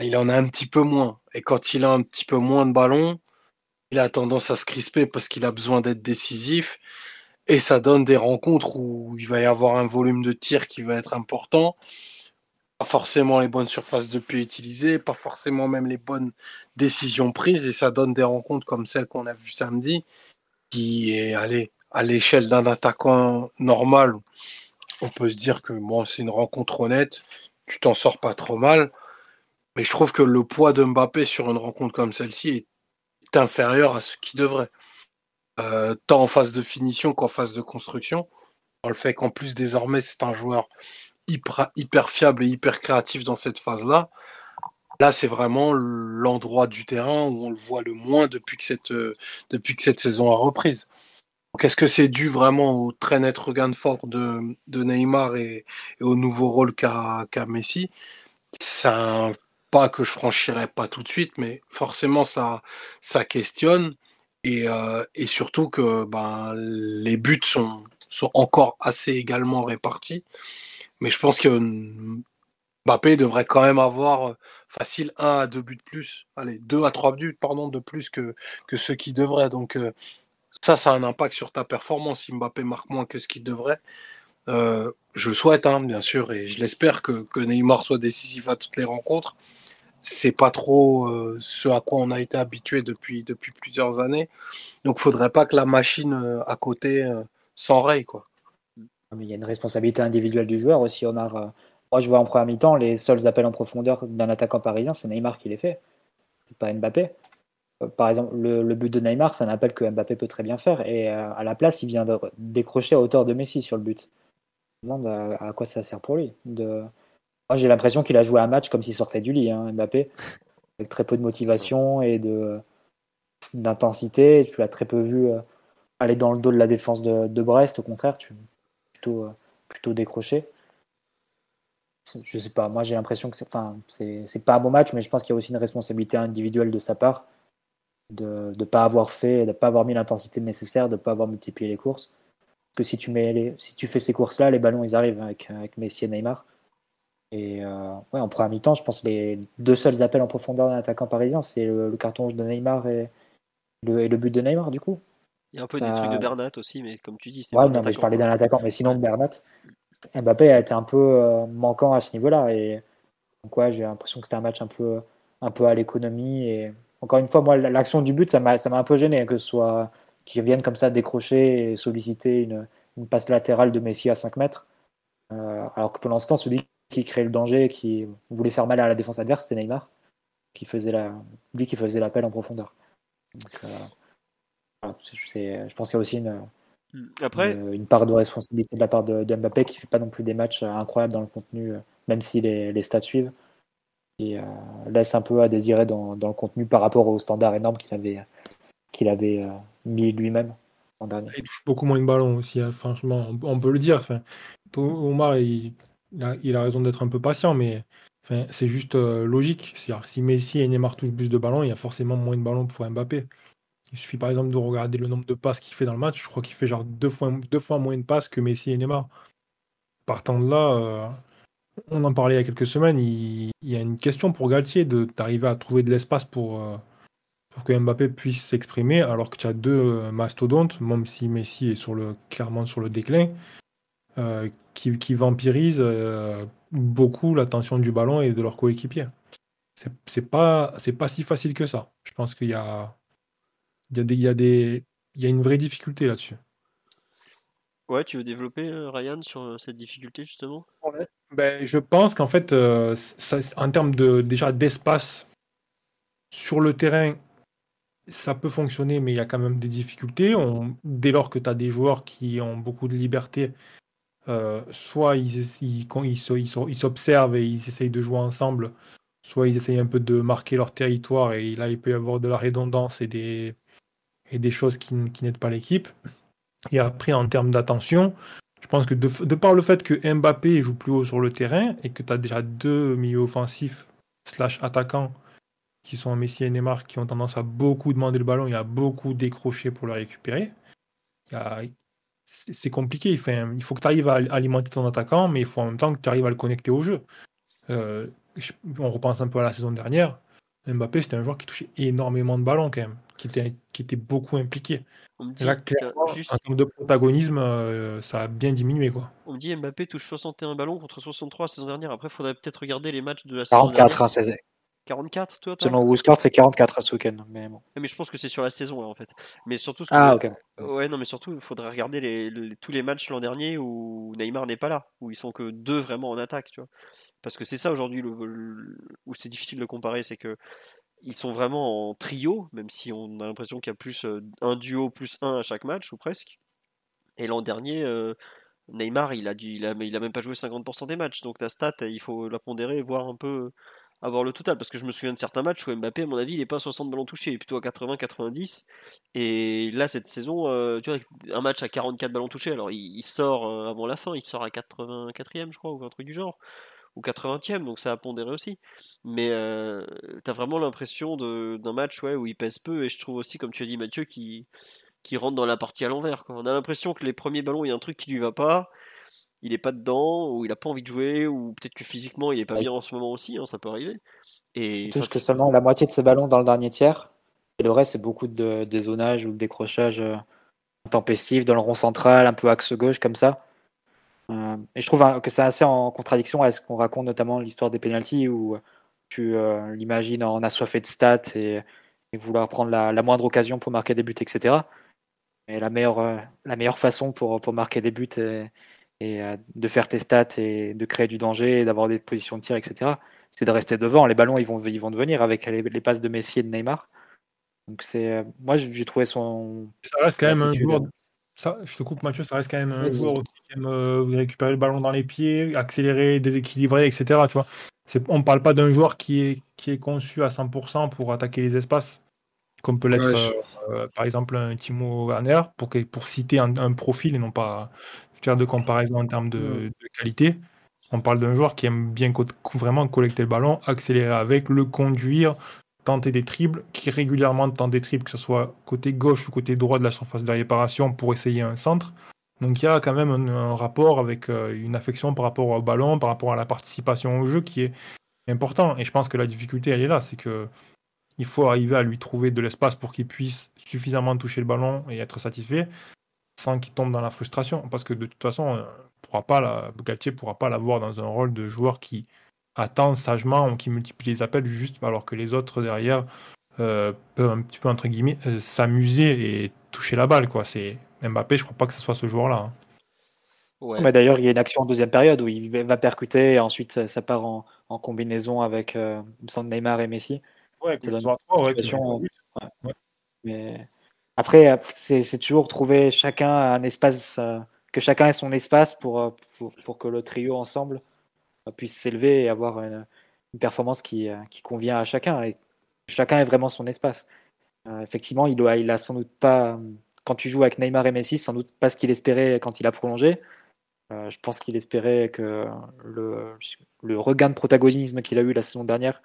il en a un petit peu moins. Et quand il a un petit peu moins de ballon, il a tendance à se crisper parce qu'il a besoin d'être décisif. Et ça donne des rencontres où il va y avoir un volume de tir qui va être important. Pas forcément les bonnes surfaces de pied utilisées, pas forcément même les bonnes décisions prises. Et ça donne des rencontres comme celle qu'on a vue samedi, qui est, allez, à l'échelle d'un attaquant normal, on peut se dire que bon, c'est une rencontre honnête, tu t'en sors pas trop mal. Mais je trouve que le poids de Mbappé sur une rencontre comme celle-ci est inférieur à ce qu'il devrait. Euh, tant en phase de finition qu'en phase de construction. Dans le fait qu'en plus désormais c'est un joueur hyper, hyper fiable et hyper créatif dans cette phase-là. Là, c'est vraiment l'endroit du terrain où on le voit le moins depuis que cette, euh, depuis que cette saison a reprise. Est-ce que c'est dû vraiment au très net regain de force de, Neymar et, au nouveau rôle qu'a Messi? C'est un pas que je franchirais pas tout de suite, mais forcément ça, ça questionne. Et, euh, surtout que ben, les buts sont, encore assez également répartis. Mais je pense que Mbappé devrait quand même avoir facile 1 à 2 buts de plus. Allez, 2 à 3 buts pardon, de plus que, que ceux qui devraient. Donc euh, ça, ça a un impact sur ta performance si Mbappé marque moins que ce qu'il devrait. Euh, je souhaite, hein, bien sûr, et je l'espère que, Neymar soit décisif à toutes les rencontres. C'est pas trop euh, ce à quoi on a été habitué depuis, plusieurs années. Donc, faudrait pas que la machine euh, à côté s'enraye. Mais il y a une responsabilité individuelle du joueur aussi, Omar. Moi, je vois en première mi-temps, les seuls appels en profondeur d'un attaquant parisien, c'est Neymar qui les fait. C'est pas Mbappé par exemple, le, but de Neymar, c'est un appel que Mbappé peut très bien faire. Et euh, à la place, il vient de décrocher à hauteur de Messi sur le but. Je me demande à, quoi ça sert pour lui. Moi, j'ai l'impression qu'il a joué un match comme s'il sortait du lit, hein, Mbappé, avec très peu de motivation et d'intensité. Tu l'as très peu vu euh, aller dans le dos de la défense de, Brest. Au contraire, tu plutôt, euh, plutôt décroché. Je sais pas, moi j'ai l'impression que c'est, enfin, c'est pas un bon match, mais je pense qu'il y a aussi une responsabilité individuelle de sa part de ne pas avoir fait, de ne pas avoir mis l'intensité nécessaire, de ne pas avoir multiplié les courses. Parce que si tu, mets les, si tu fais ces courses-là, les ballons, ils arrivent avec, avec Messi et Neymar. Et euh, ouais, en première mi-temps, je pense que les deux seuls appels en profondeur d'un attaquant parisien, c'est le, carton rouge de Neymar et le, et le, but de Neymar, du coup. Il y a un peu des trucs de Bernat aussi, mais comme tu dis, c'est. Ouais, non, mais je parlais d'un attaquant, mais sinon de Bernat. Mbappé a été un peu euh, manquant à ce niveau-là. Et donc, ouais, j'ai l'impression que c'était un match un peu, un peu à l'économie. Et encore une fois, moi, l'action du but, ça m'a un peu gêné, que ce soit qu'ils viennent comme ça décrocher et solliciter une, passe latérale de Messi à 5 mètres. Euh, alors que pour l'instant, celui qui créait le danger, qui voulait faire mal à la défense adverse, c'était Neymar, qui faisait la, lui qui faisait l'appel en profondeur. Euh, je pense qu'il y a aussi une, Après... une, part de responsabilité de la part de, Mbappé qui ne fait pas non plus des matchs incroyables dans le contenu, euh, même si les, les stats suivent euh, laisse un peu à désirer dans, le contenu par rapport aux standards énormes qu'il avait, qu'il avait euh, mis lui-même en dernier. Il touche beaucoup moins de ballons aussi, hein, franchement, on, peut le dire. Enfin, Omar, il, a, raison d'être un peu patient, mais c'est juste euh, logique. si Messi et Neymar touchent plus de ballons, il y a forcément moins de ballons pour Mbappé. Il suffit par exemple de regarder le nombre de passes qu'il fait dans le match. Je crois qu'il fait genre deux fois, deux fois moins de passes que Messi et Neymar. Partant de là, on en parlait il y a quelques semaines, il, y a une question pour Galtier d'arriver à trouver de l'espace pour, euh, pour que Mbappé puisse s'exprimer, alors que tu as deux euh, mastodontes, même si Messi est sur le, clairement sur le déclin, euh, qui, qui, vampirisent beaucoup l'attention du ballon et de leurs coéquipiers. C'est pas, pas si facile que ça. Je pense qu'il y a, il y, a des, il y, a des, il y a une vraie difficulté là-dessus. Ouais, tu veux développer, Ryan, sur cette difficulté justement? Ben, je pense qu'en fait, euh, en termes de, déjà d'espace sur le terrain, ça peut fonctionner, mais il y a quand même des difficultés. dès lors que tu as des joueurs qui ont beaucoup de liberté, euh, soit ils, ils, s'observent et ils essayent de jouer ensemble, soit ils essayent un peu de marquer leur territoire et là il peut y avoir de la redondance et des, et des choses qui, qui n'aident pas l'équipe. Et après, en termes d'attention, pense que de, par le fait que Mbappé joue plus haut sur le terrain et que tu as déjà deux milieux offensifs slash attaquants qui sont Messi et Neymar qui ont tendance à beaucoup demander le ballon et à beaucoup décrocher pour le récupérer, c'est compliqué. il faut que tu arrives à alimenter ton attaquant, mais il faut en même temps que tu arrives à le connecter au jeu. Euh, on repense un peu à la saison dernière. Mbappé, c'était un joueur qui touchait énormément de ballons quand même, qui était, qui était beaucoup impliqué. Là, clairement, en termes de protagonisme, euh, ça a bien diminué. Quoi. On me dit Mbappé touche 61 ballons contre 63 la saison dernière. Après, il faudrait peut-être regarder les matchs de la saison 44, dernière. 44, toi Selon WhoScored, c'est 44 ce week-end. Mais, bon. mais je pense que c'est sur la saison, en fait. Mais surtout, ce ah, ok. Ouais, non, mais surtout, il faudrait regarder les, tous les matchs l'an dernier où Neymar n'est pas là, où ils sont que deux vraiment en attaque, tu vois. Parce que c'est ça aujourd'hui où c'est difficile de comparer, c'est que ils sont vraiment en trio, même si on a l'impression qu'il y a plus euh, un duo plus un à chaque match, ou presque. Et l'an dernier, euh, Neymar, il a, dû, il, a, même pas joué 50% des matchs, donc la stat, il faut la pondérer et voir un peu avoir le total. Parce que je me souviens de certains matchs où Mbappé, à mon avis, il n'est pas à 60 ballons touchés, il est plutôt à 80-90. Et là, cette saison, euh, tu vois, un match à 44 ballons touchés, alors il, sort euh, avant la fin, il sort à 84e, je crois, ou un truc du genre. Ou 80e, donc ça a pondéré aussi. Mais euh, tu as vraiment l'impression d'un match ouais, où il pèse peu. Et je trouve aussi, comme tu as dit, Mathieu, qui, qui rentre dans la partie à l'envers. On a l'impression que les premiers ballons, il y a un truc qui lui va pas il est pas dedans, ou il a pas envie de jouer, ou peut-être que physiquement il est pas bien en ce moment aussi, hein, ça peut arriver. Et il touche que seulement la moitié de ses ballons dans le dernier tiers, et le reste c'est beaucoup de dézonage ou de décrochage euh, intempestif dans le rond central, un peu axe gauche comme ça. Euh, et je trouve hein, que c'est assez en contradiction avec ce qu'on raconte notamment l'histoire des pénalties où tu euh, l'imagines en assoiffé de stats et, vouloir prendre la, moindre occasion pour marquer des buts, etc. Et la meilleure, la meilleure façon pour, pour marquer des buts et euh, de faire tes stats et de créer du danger, d'avoir des positions de tir, etc. C'est de rester devant. Les ballons, ils vont, ils vont devenir avec les, passes de Messi et de Neymar. Donc c'est, euh, moi, j'ai trouvé son. Ça reste quand même un joueur. Ça, je te coupe Mathieu, ça reste quand même un joueur qui aime euh, récupérer le ballon dans les pieds, accélérer, déséquilibrer, etc. Tu vois, on ne parle pas d'un joueur qui est, qui est conçu à 100% pour attaquer les espaces, comme peut l'être par exemple un Timo Werner, pour, pour citer un, un, profil et non pas de comparaison en termes de, qualité. On parle d'un joueur qui aime bien vraiment collecter le ballon, accélérer avec, le conduire, tenter des triples, qui régulièrement tente des triples, que ce soit côté gauche ou côté droit de la surface de réparation pour essayer un centre. Donc il y a quand même un, rapport avec euh, une affection par rapport au ballon, par rapport à la participation au jeu qui est important. Et je pense que la difficulté, elle est là, c'est que il faut arriver à lui trouver de l'espace pour qu'il puisse suffisamment toucher le ballon et être satisfait sans qu'il tombe dans la frustration. Parce que de toute façon, euh, pourra pas la, Galtier ne pourra pas l'avoir dans un rôle de joueur qui attend sagement ou qui multiplie les appels juste alors que les autres derrière euh, peuvent un petit peu entre guillemets euh, s'amuser et toucher la balle. Quoi. C'est Mbappé, je crois pas que ce soit ce joueur-là. Hein. Mais d'ailleurs, il y a une action en deuxième période où il va percuter et ensuite ça part en, combinaison avec euh, Neymar et Messi. Ouais, Mais après, c'est toujours trouver chacun un espace, euh, que chacun ait son espace pour, euh, pour, que le trio ensemble euh, puisse s'élever et avoir une, performance qui, qui, convient à chacun. Chacun ait vraiment son espace. effectivement, il, a sans doute pas, quand tu joues avec Neymar et Messi, sans doute pas ce qu'il espérait quand il a prolongé. je pense qu'il espérait que le, regain de protagonisme qu'il a eu la saison dernière,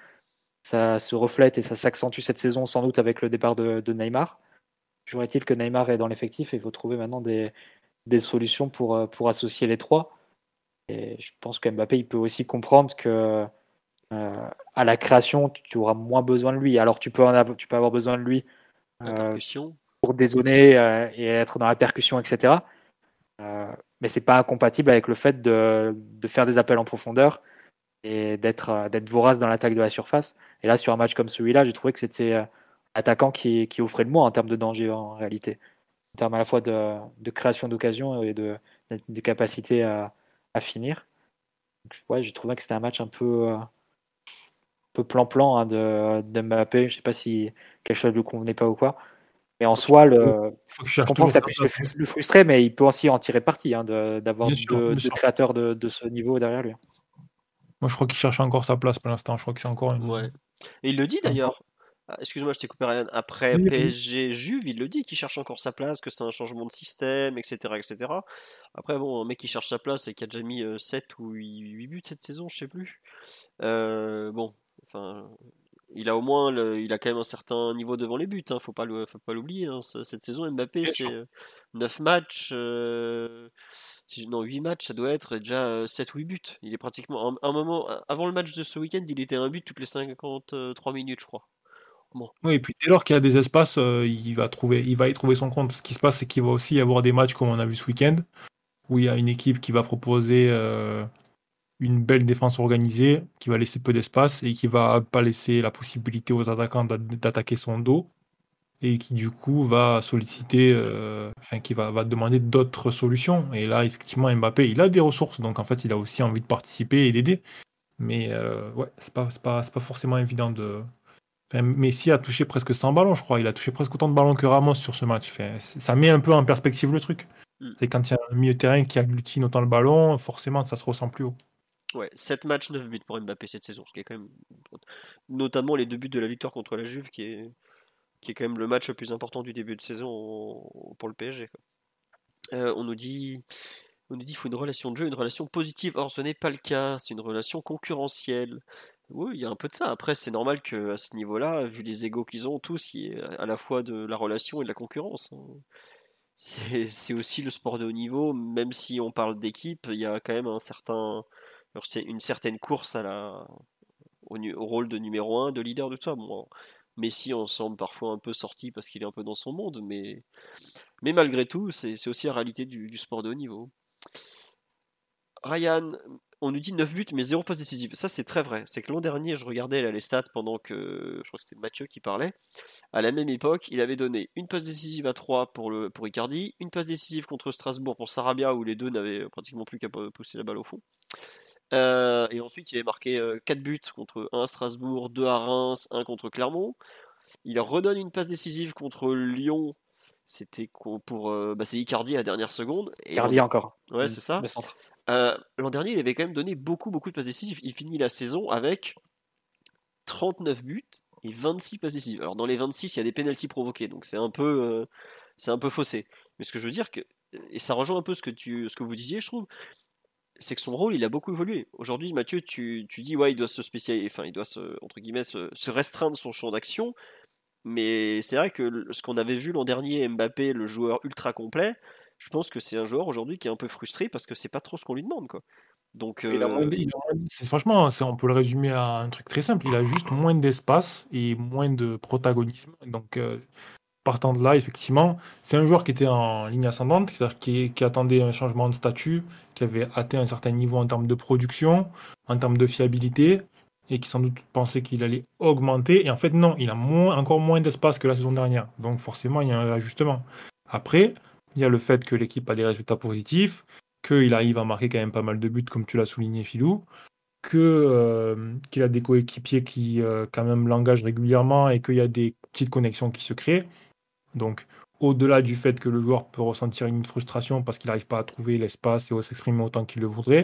ça se reflète et ça s'accentue cette saison sans doute avec le départ de, Neymar. Est-il que Neymar est dans l'effectif et il faut trouver maintenant des, solutions euh, pour associer les trois. Et je pense que Mbappé, il peut aussi comprendre que euh, à la création, tu auras moins besoin de lui. Alors tu peux, en avoir, tu peux avoir besoin de lui euh, pour dézoner et être dans la percussion, etc. mais c'est pas incompatible avec le fait de, de, faire des appels en profondeur et d'être d'être vorace dans l'attaque de la surface. Et là, sur un match comme celui-là, j'ai trouvé que c'était attaquant qui, qui, offrait le moins en termes de danger en réalité. En termes à la fois de, de création d'occasion et de, de, capacité à, à finir. Donc, ouais, j'ai trouvé que c'était un match un peu euh, peu plan-plan hein, de, de Mbappé. Je sais pas si quelque chose ne lui convenait pas ou quoi. Mais en soi, le, je comprends que ça puisse le frustrer, mais il peut aussi en tirer parti hein, d'avoir deux, créateurs de, de, ce niveau derrière lui. Moi, je crois qu'il cherche encore sa place pour l'instant. Je crois que c'est encore une. Ouais. Et il le dit d'ailleurs. Ah, excuse-moi, je t'ai coupé rien. Après PSG, Juve, il le dit qu'il cherche encore sa place, que c'est un changement de système, etc., etc. Après, bon, un mec qui cherche sa place et qui a déjà mis 7 euh, ou 8 buts cette saison, je sais plus. Euh, bon, enfin, il a au moins, il a quand même un certain niveau devant les buts. Hein, faut pas faut pas l'oublier. Hein. Cette saison, Mbappé, c'est 9 matchs. Euh, non, 8 matchs, ça doit être déjà 7 ou 8 buts. Il est pratiquement. Un, moment, avant le match de ce week-end, il était un but toutes les 53 minutes, je crois. Oui, et puis dès lors qu'il y a des espaces, euh, il, va trouver, il va y trouver son compte. Ce qui se passe, c'est qu'il va aussi y avoir des matchs comme on a vu ce week-end, où il y a une équipe qui va proposer euh, une belle défense organisée qui va laisser peu d'espace et qui va pas laisser la possibilité aux attaquants d'attaquer son dos et qui du coup va solliciter, euh, enfin qui va, demander d'autres solutions. Et là, effectivement, Mbappé, il a des ressources, donc en fait, il a aussi envie de participer et d'aider. Mais ouais, c'est pas, pas, pas, forcément évident de. Enfin, Messi a touché presque 100 ballons, je crois. Il a touché presque autant de ballons que Ramos sur ce match. Enfin, ça met un peu en perspective le truc. Mm. C'est quand il y a un milieu de terrain qui agglutine autant le ballon, forcément, ça se ressent plus haut. Ouais, 7 matchs, 9 buts pour Mbappé cette saison, ce qui est quand même. Notamment les deux buts de la victoire contre la Juve, qui est, qui est quand même le match le plus important du début de saison pour le PSG. Euh, on nous dit. On nous dit qu'il faut une relation de jeu, une relation positive. Or, ce n'est pas le cas. C'est une relation concurrentielle. Oui, il y a un peu de ça. Après, c'est normal qu'à ce niveau-là, vu les égaux qu'ils ont tous, il y ait à la fois de la relation et de la concurrence. Hein. C'est aussi le sport de haut niveau, même si on parle d'équipe, il y a quand même un certain, une certaine course à la, au, rôle de numéro 1, de leader de tout ça. Messi en semble parfois un peu sorti parce qu'il est un peu dans son monde, mais malgré tout, c'est aussi la réalité du, sport de haut niveau. Ryan, on nous dit 9 buts mais 0 passe décisive. Ça c'est très vrai. C'est que l'an dernier, je regardais les stats pendant que je crois que c'était Mathieu qui parlait. À la même époque, il avait donné une passe décisive à 3 pour, le, pour Icardi, une passe décisive contre Strasbourg pour Sarabia où les deux n'avaient pratiquement plus qu'à pousser la balle au fond. Euh, et ensuite, il avait marqué 4 euh, buts contre 1 à Strasbourg, 2 à Reims, 1 contre Clermont. Il redonne une passe décisive contre Lyon. C'était pour. Euh, bah, c'est Icardi à la dernière seconde. Icardi encore. Ouais, c'est ça. L'an dernier, il avait quand même donné beaucoup, beaucoup de passes décisives. Il finit la saison avec 39 buts et 26 passes décisives. Alors, dans les 26, il y a des pénalties provoqués. Donc, c'est un peu. c'est un peu faussé. Mais ce que je veux dire, que, et ça rejoint un peu ce que, tu, ce que vous disiez, je trouve, c'est que son rôle, il a beaucoup évolué. Aujourd'hui, Mathieu, tu, tu, dis, ouais, il doit se spécialiser, enfin, il doit se, entre guillemets, se, restreindre son champ d'action. Mais c'est vrai que ce qu'on avait vu l'an dernier, Mbappé, le joueur ultra complet, je pense que c'est un joueur aujourd'hui qui est un peu frustré parce que c'est pas trop ce qu'on lui demande, quoi. Donc, euh... franchement, on peut le résumer à un truc très simple. Il a juste moins d'espace et moins de protagonisme. Donc, euh, partant de là, effectivement, c'est un joueur qui était en ligne ascendante, c'est-à-dire qui, attendait un changement de statut, qui avait atteint un certain niveau en termes de production, en termes de fiabilité, et qui sans doute pensait qu'il allait augmenter. Et en fait, non, il a encore moins d'espace que la saison dernière. Donc forcément, il y a un ajustement. Après, il y a le fait que l'équipe a des résultats positifs, qu'il arrive à marquer quand même pas mal de buts, comme tu l'as souligné, Philou, que euh, qu'il a des coéquipiers qui euh, quand même l'engagent régulièrement et qu'il y a des petites connexions qui se créent. Donc, au-delà du fait que le joueur peut ressentir une frustration parce qu'il n'arrive pas à trouver l'espace et à s'exprimer autant qu'il le voudrait.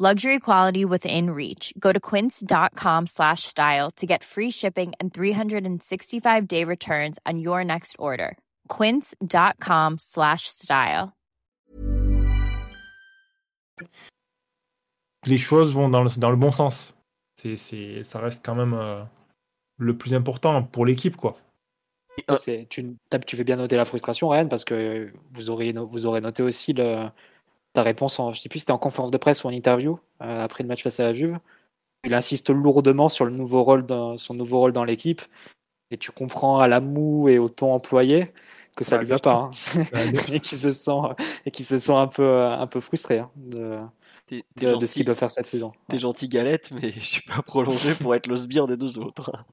Luxury quality within reach. Go to quince.com slash style to get free shipping and 365 day returns on your next order. Quince.com slash style. Les choses vont dans le, dans le bon sens. C'est, c'est, ça reste quand même euh, le plus important pour l'équipe, quoi. C'est, tu, tu fais bien noter la frustration, Ryan, parce que vous aurez, vous aurez noté aussi le, ta réponse, en, je sais plus si c'était en conférence de presse ou en interview, euh, après le match face à la Juve. Il insiste lourdement sur le nouveau rôle dans, son nouveau rôle dans l'équipe. Et tu comprends à la moue et au ton employé que ça ne lui va pas. Hein. et qui se sent, et qui se sent un peu, un peu frustré. Hein, T'es de, de ce gentil, qu'il doit faire cette saison. t'es gentil galette, mais je suis pas prolongé pour être le sbire des deux autres.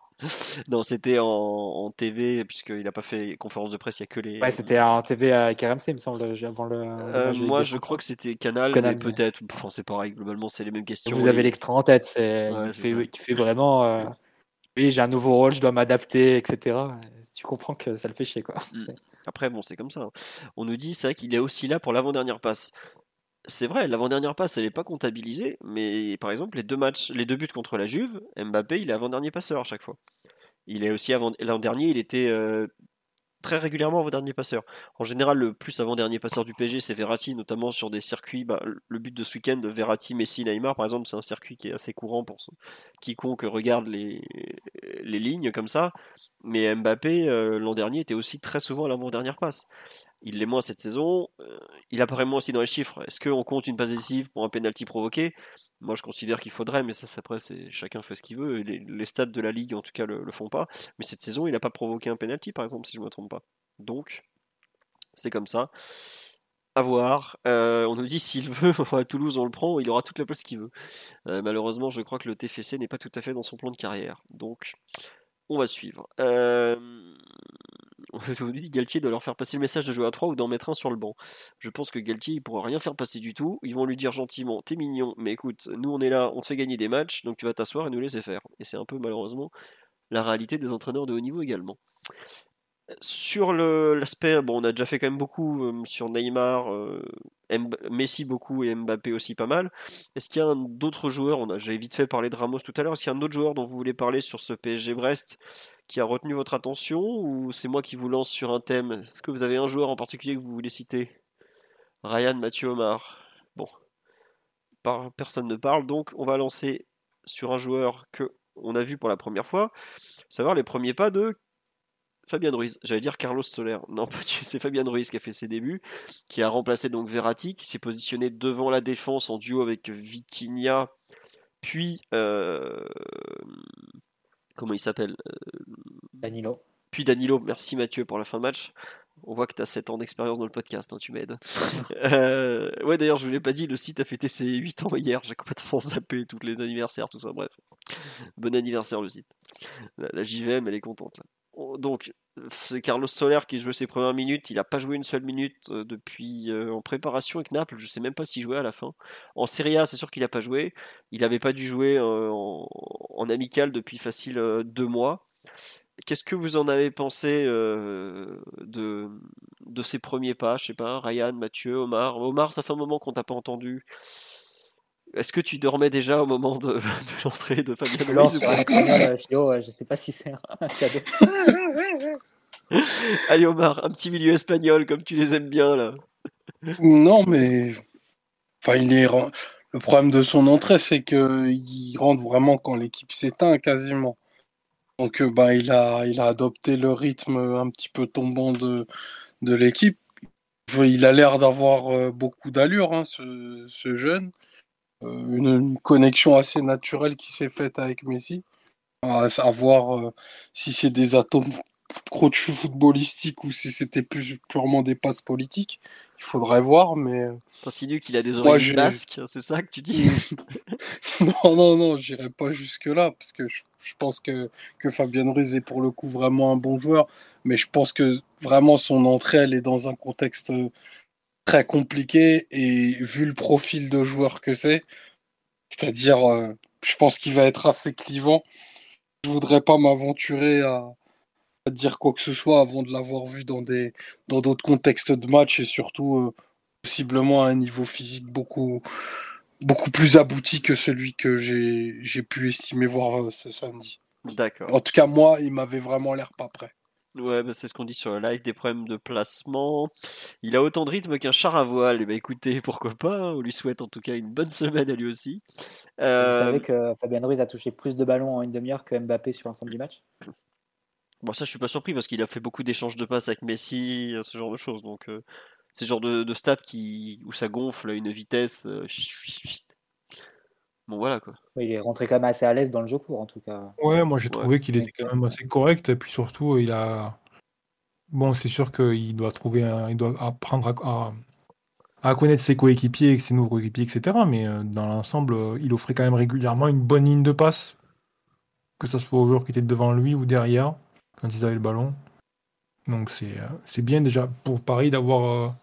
Non, c'était en, en TV, puisqu'il n'a pas fait conférence de presse, il n'y a que les. Ouais, c'était en TV avec RMC, il me semble, avant le. Euh, moi, je crois que c'était Canal, Canal, mais mais- peut-être. Enfin, c'est pareil, globalement, c'est les mêmes questions. Vous avez l'extra en tête, c'est Ouais, il, fait, ça. il fait vraiment. euh, oui, j'ai un nouveau rôle, je dois m'adapter, etc. Tu comprends que ça le fait chier, quoi. Mm. C'est- Après, bon, c'est comme ça. hein. On nous dit, c'est vrai qu'il est aussi là pour l'avant-dernière passe. C'est vrai, l'avant-dernière passe, elle n'est pas comptabilisée, mais par exemple, les deux matchs, les deux buts contre la Juve, Mbappé, il est avant-dernier passeur à chaque fois. Il est aussi avant. L'an dernier, il était euh, très régulièrement avant-dernier passeur. En général, le plus avant-dernier passeur du PSG, c'est Verratti, notamment sur des circuits. bah, le but de ce week-end Verratti, Messi, Neymar, par exemple, c'est un circuit qui est assez courant pour quiconque regarde les, les lignes comme ça. Mais Mbappé, euh, l'an dernier, était aussi très souvent à l'avant-dernière passe. Il l'est moins cette saison. euh, il apparaît moins aussi dans les chiffres. Est-ce qu'on compte une passe décisive pour un penalty provoqué? Moi, je considère qu'il faudrait, mais ça, c'est après, c'est chacun fait ce qu'il veut. Les, les stats de la ligue, en tout cas, le, le font pas. Mais cette saison, il n'a pas provoqué un penalty, par exemple, si je ne me trompe pas. Donc, c'est comme ça. À voir. Euh, on nous dit s'il veut, à Toulouse, on le prend, il aura toute la place qu'il veut. Euh, malheureusement, je crois que le TFC n'est pas tout à fait dans son plan de carrière. Donc, on va suivre. Euh, dit Galtier doit leur faire passer le message de jouer à 3 ou d'en mettre un sur le banc. Je pense que Galtier, il pourra rien faire passer du tout. Ils vont lui dire gentiment T'es mignon, mais écoute, nous on est là, on te fait gagner des matchs, donc tu vas t'asseoir et nous laisser faire. Et c'est un peu malheureusement la réalité des entraîneurs de haut niveau également. Sur l'aspect, on a déjà fait quand même beaucoup euh, sur Neymar, euh, Messi beaucoup et Mbappé aussi pas mal. Est-ce qu'il y a un- d'autres joueurs, on a, j'avais vite fait parler de Ramos tout à l'heure, est-ce qu'il y a un autre joueur dont vous voulez parler sur ce PSG Brest qui a retenu votre attention ou c'est moi qui vous lance sur un thème? Est-ce que vous avez un joueur en particulier que vous voulez citer? Ryan, Mathieu, Omar. Bon, personne ne parle, donc on va lancer sur un joueur que on a vu pour la première fois, savoir les premiers pas de Fabien Ruiz. J'allais dire Carlos Soler. Non, c'est Fabien Ruiz qui a fait ses débuts, qui a remplacé donc Verratti, qui s'est positionné devant la défense en duo avec Vitinha, puis euh, comment il s'appelle Danilo. puis Danilo, merci Mathieu pour la fin de match. On voit que tu as 7 ans d'expérience dans le podcast, hein, tu m'aides. Euh, ouais, d'ailleurs, je ne vous l'ai pas dit, le site a fêté ses 8 ans hier. J'ai complètement zappé tous les anniversaires, tout ça. Bref, bon anniversaire le site. La, la JVM, elle est contente. Là. Donc, c'est Carlos Soler qui jouait ses premières minutes. Il n'a pas joué une seule minute euh, depuis euh, en préparation avec Naples. Je sais même pas s'il jouait à la fin. En Serie A, c'est sûr qu'il n'a pas joué. Il n'avait pas dû jouer euh, en, en amical depuis facile euh, deux mois. Qu'est-ce que vous en avez pensé euh, de, de ces premiers pas? Je sais pas, Ryan, Mathieu, Omar. Omar, ça fait un moment qu'on t'a pas entendu. Est-ce que tu dormais déjà au moment de, de l'entrée de Fabien Ruiz ou pas? je sais pas si c'est un cadeau. Allez Omar, un petit milieu espagnol comme tu les aimes bien là. Non, mais enfin, il est le problème de son entrée, c'est que il rentre vraiment quand l'équipe s'éteint quasiment. Donc, euh, bah, il a, il a adopté le rythme un petit peu tombant de, de l'équipe. Il a l'air d'avoir euh, beaucoup d'allure, hein, ce, jeune. Euh, une, connexion assez naturelle qui s'est faite avec Messi. À savoir euh, si c'est des atomes crochus footballistiques ou si c'était plus purement des passes politiques. Il faudrait voir, mais T'insinues qu'il a des j'ai- basques, c'est ça que tu dis? Non, non, non, j'irai pas jusque-là, parce que je, je pense que, que Fabien Ruiz est pour le coup vraiment un bon joueur, mais je pense que vraiment son entrée, elle est dans un contexte très compliqué, et vu le profil de joueur que c'est, c'est-à-dire, euh, je pense qu'il va être assez clivant. Je voudrais pas m'aventurer à, à dire quoi que ce soit avant de l'avoir vu dans des dans d'autres contextes de match, et surtout euh, possiblement à un niveau physique beaucoup beaucoup plus abouti que celui que j'ai j'ai pu estimer voir euh, ce samedi. D'accord. En tout cas, moi, il m'avait vraiment l'air pas prêt. Ouais, bah, c'est ce qu'on dit sur le live, des problèmes de placement. Il a autant de rythme qu'un char à voile. Et bah écoutez, pourquoi pas, hein, on lui souhaite en tout cas une bonne semaine à lui aussi. Vous Euh, savez que Fabien Ruiz a touché plus de ballons en une demi-heure que Mbappé sur l'ensemble du match? Bon, ça, je suis pas surpris parce qu'il a fait beaucoup d'échanges de passes avec Messi, euh, ce genre de choses. Donc, euh, c'est le genre de, de stats qui, où ça gonfle à une vitesse. euh, Bon, voilà quoi. Il est rentré quand même assez à l'aise dans le jeu court, en tout cas. Ouais, moi j'ai Ouais. trouvé qu'il était quand même assez correct. Et puis surtout, il a. Bon, c'est sûr qu'il doit trouver un... il doit apprendre à, à- à connaître ses coéquipiers, ses nouveaux coéquipiers, etc. Mais euh, dans l'ensemble, euh, il offrait quand même régulièrement une bonne ligne de passe, que ce soit aux joueurs qui étaient devant lui ou derrière, quand ils avaient le ballon. Donc c'est c'est bien déjà pour Paris d'avoir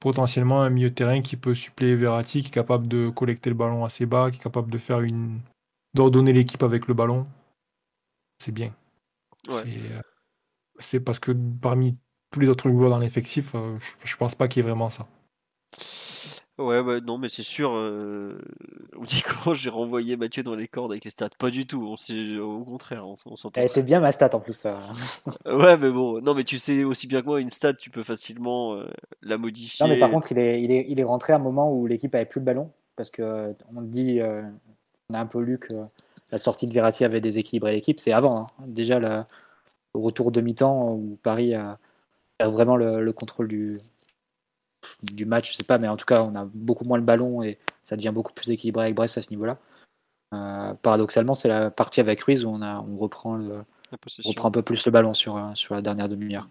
potentiellement un milieu de terrain qui peut suppléer Verratti, qui est capable de collecter le ballon assez bas, qui est capable de faire une d'ordonner l'équipe avec le ballon. C'est bien. C'est parce que parmi tous les autres joueurs dans l'effectif, je, je pense pas qu'il y ait vraiment ça. Ouais, bah, non, mais c'est sûr. Euh, on dit comment j'ai renvoyé Mathieu dans les cordes avec les stats. Pas du tout. On au contraire, on, s'entend. Elle était bien ma stat en plus. Ça. ouais, mais bon, non, mais tu sais aussi bien que moi, une stat, tu peux facilement euh, la modifier. Non, mais par contre, il est, il est, il est rentré à un moment où l'équipe avait plus le ballon. Parce que euh, on dit, on a un peu lu que la sortie de Verratti avait déséquilibré l'équipe. C'est avant. Hein. Déjà, le retour de mi-temps où Paris a, vraiment le contrôle du, du match, je sais pas, mais en tout cas, on a beaucoup moins le ballon et ça devient beaucoup plus équilibré avec Brest à ce niveau-là. Euh, paradoxalement, c'est la partie avec Ruiz où on, a, on, reprend, le, reprend un peu plus le ballon sur, euh, sur la dernière demi-heure.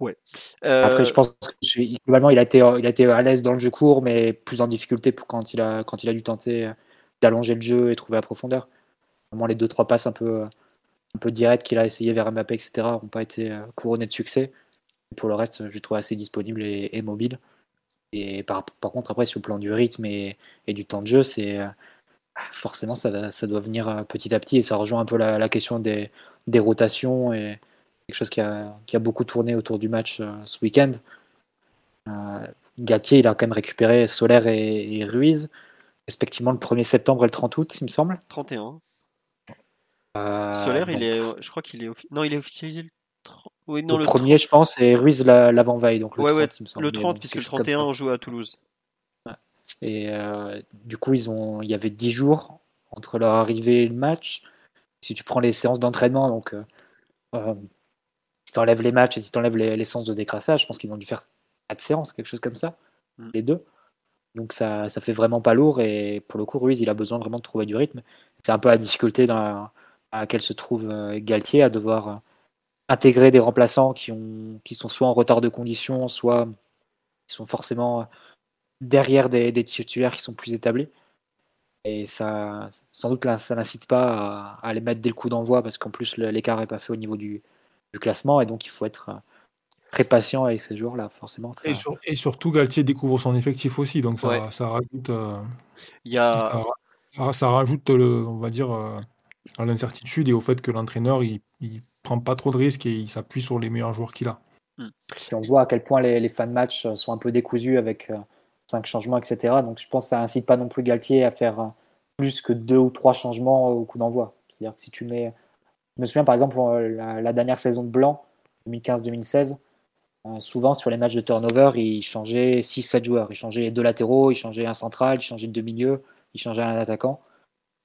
Ouais. Après, euh, je pense que globalement, il a, été, il a été à l'aise dans le jeu court, mais plus en difficulté pour quand il a, quand il a dû tenter d'allonger le jeu et trouver la profondeur. Vraiment, les deux trois passes un peu, un peu directes qu'il a essayé vers Mbappé, etc., n'ont pas été couronnées de succès. Pour le reste, je trouve assez disponible et, mobile. Et par, contre, après, sur le plan du rythme et, du temps de jeu, c'est euh, forcément ça, ça, doit venir euh, petit à petit et ça rejoint un peu la, question des, rotations et quelque chose qui a, beaucoup tourné autour du match euh, ce week-end. Euh, Gatier, il a quand même récupéré Solaire et, Ruiz, respectivement le 1er septembre et le 30 août, il me semble. 31. Solaire, il est, je crois qu'il est, non, il est officialisé le le, premier, je pense, et Ruiz l'avant-veille. Donc le 30, le 30 puisque le 31, on joue à Toulouse. Et euh, du coup, ils ont, il y avait 10 jours entre leur arrivée et le match. Si tu prends les séances d'entraînement, donc euh, euh si tu enlèves les matchs et si tu enlèves les, les, séances de décrassage, je pense qu'ils ont dû faire 4 séances, quelque chose comme ça, mm. les deux. Donc ça, ça fait vraiment pas lourd. Et pour le coup, Ruiz, il a besoin vraiment de trouver du rythme. C'est un peu la difficulté dans à laquelle se trouve Galtier à devoir intégrer des remplaçants qui, ont, qui sont soit en retard de condition, soit qui sont forcément derrière des, titulaires qui sont plus établis. Et ça, sans doute, ça n'incite pas à, les mettre dès le coup d'envoi parce qu'en plus, l'écart n'est pas fait au niveau du, classement et donc il faut être très patient avec ces joueurs-là, forcément. Et, surtout, Galtier découvre son effectif aussi, donc ça, ça rajoute. Euh, il y a... ça, rajoute, le, on va dire, euh, à l'incertitude et au fait que l'entraîneur il prend pas trop de risques et il s'appuie sur les meilleurs joueurs qu'il a. Hmm. on voit à quel point les, les de match sont un peu décousus avec euh, cinq changements, etc. Donc je pense que ça incite pas non plus Galtier à faire euh, plus que deux ou trois changements au coup d'envoi. C'est-à-dire que si tu mets. Je me souviens par exemple la, la dernière saison de Blanc, 2015-2016, euh, souvent sur les matchs de turnover, il changeait 6-7 joueurs. Il changeait deux latéraux, il changeait un central, il changeait deux milieux, il changeait un attaquant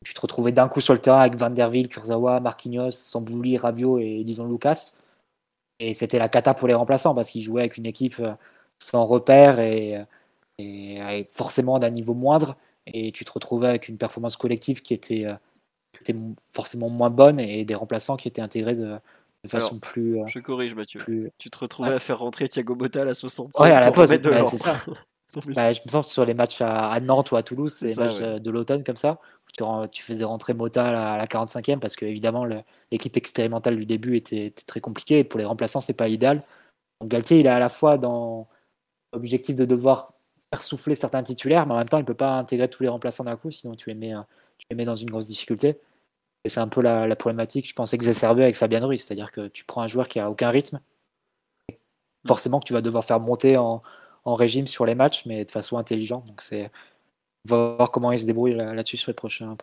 tu te retrouvais d'un coup sur le terrain avec Van der Ville, Kurzawa, Marquinhos, Sambouli, Rabiot et disons Lucas. Et c'était la cata pour les remplaçants parce qu'ils jouaient avec une équipe euh, sans repère et, et forcément d'un niveau moindre. Et tu te retrouvais avec une performance collective qui était, euh, était forcément moins bonne et des remplaçants qui étaient intégrés de, façon plus. Euh, je corrige, Mathieu. Tu te retrouvais à faire rentrer Thiago Motta à la 60 Ouais, à la pause. c'est ça. Bah, je me sens que sur les matchs à, Nantes ou à Toulouse, les matchs de l'automne comme ça, tu, faisais rentrer Mota à la 45e parce que évidemment l'équipe expérimentale du début était, très compliquée et pour les remplaçants c'est pas idéal. Donc Galtier il est à la fois dans l'objectif de devoir faire souffler certains titulaires, mais en même temps il peut pas intégrer tous les remplaçants d'un coup, sinon tu les mets, tu les mets dans une grosse difficulté. Et c'est un peu la, problématique, je pense, exacerbée avec Fabien Ruiz, c'est-à-dire que tu prends un joueur qui a aucun rythme, forcément que tu vas devoir faire monter en, en régime sur les matchs, mais de façon intelligente. Donc c'est va voir comment il se débrouille là-dessus sur les prochains,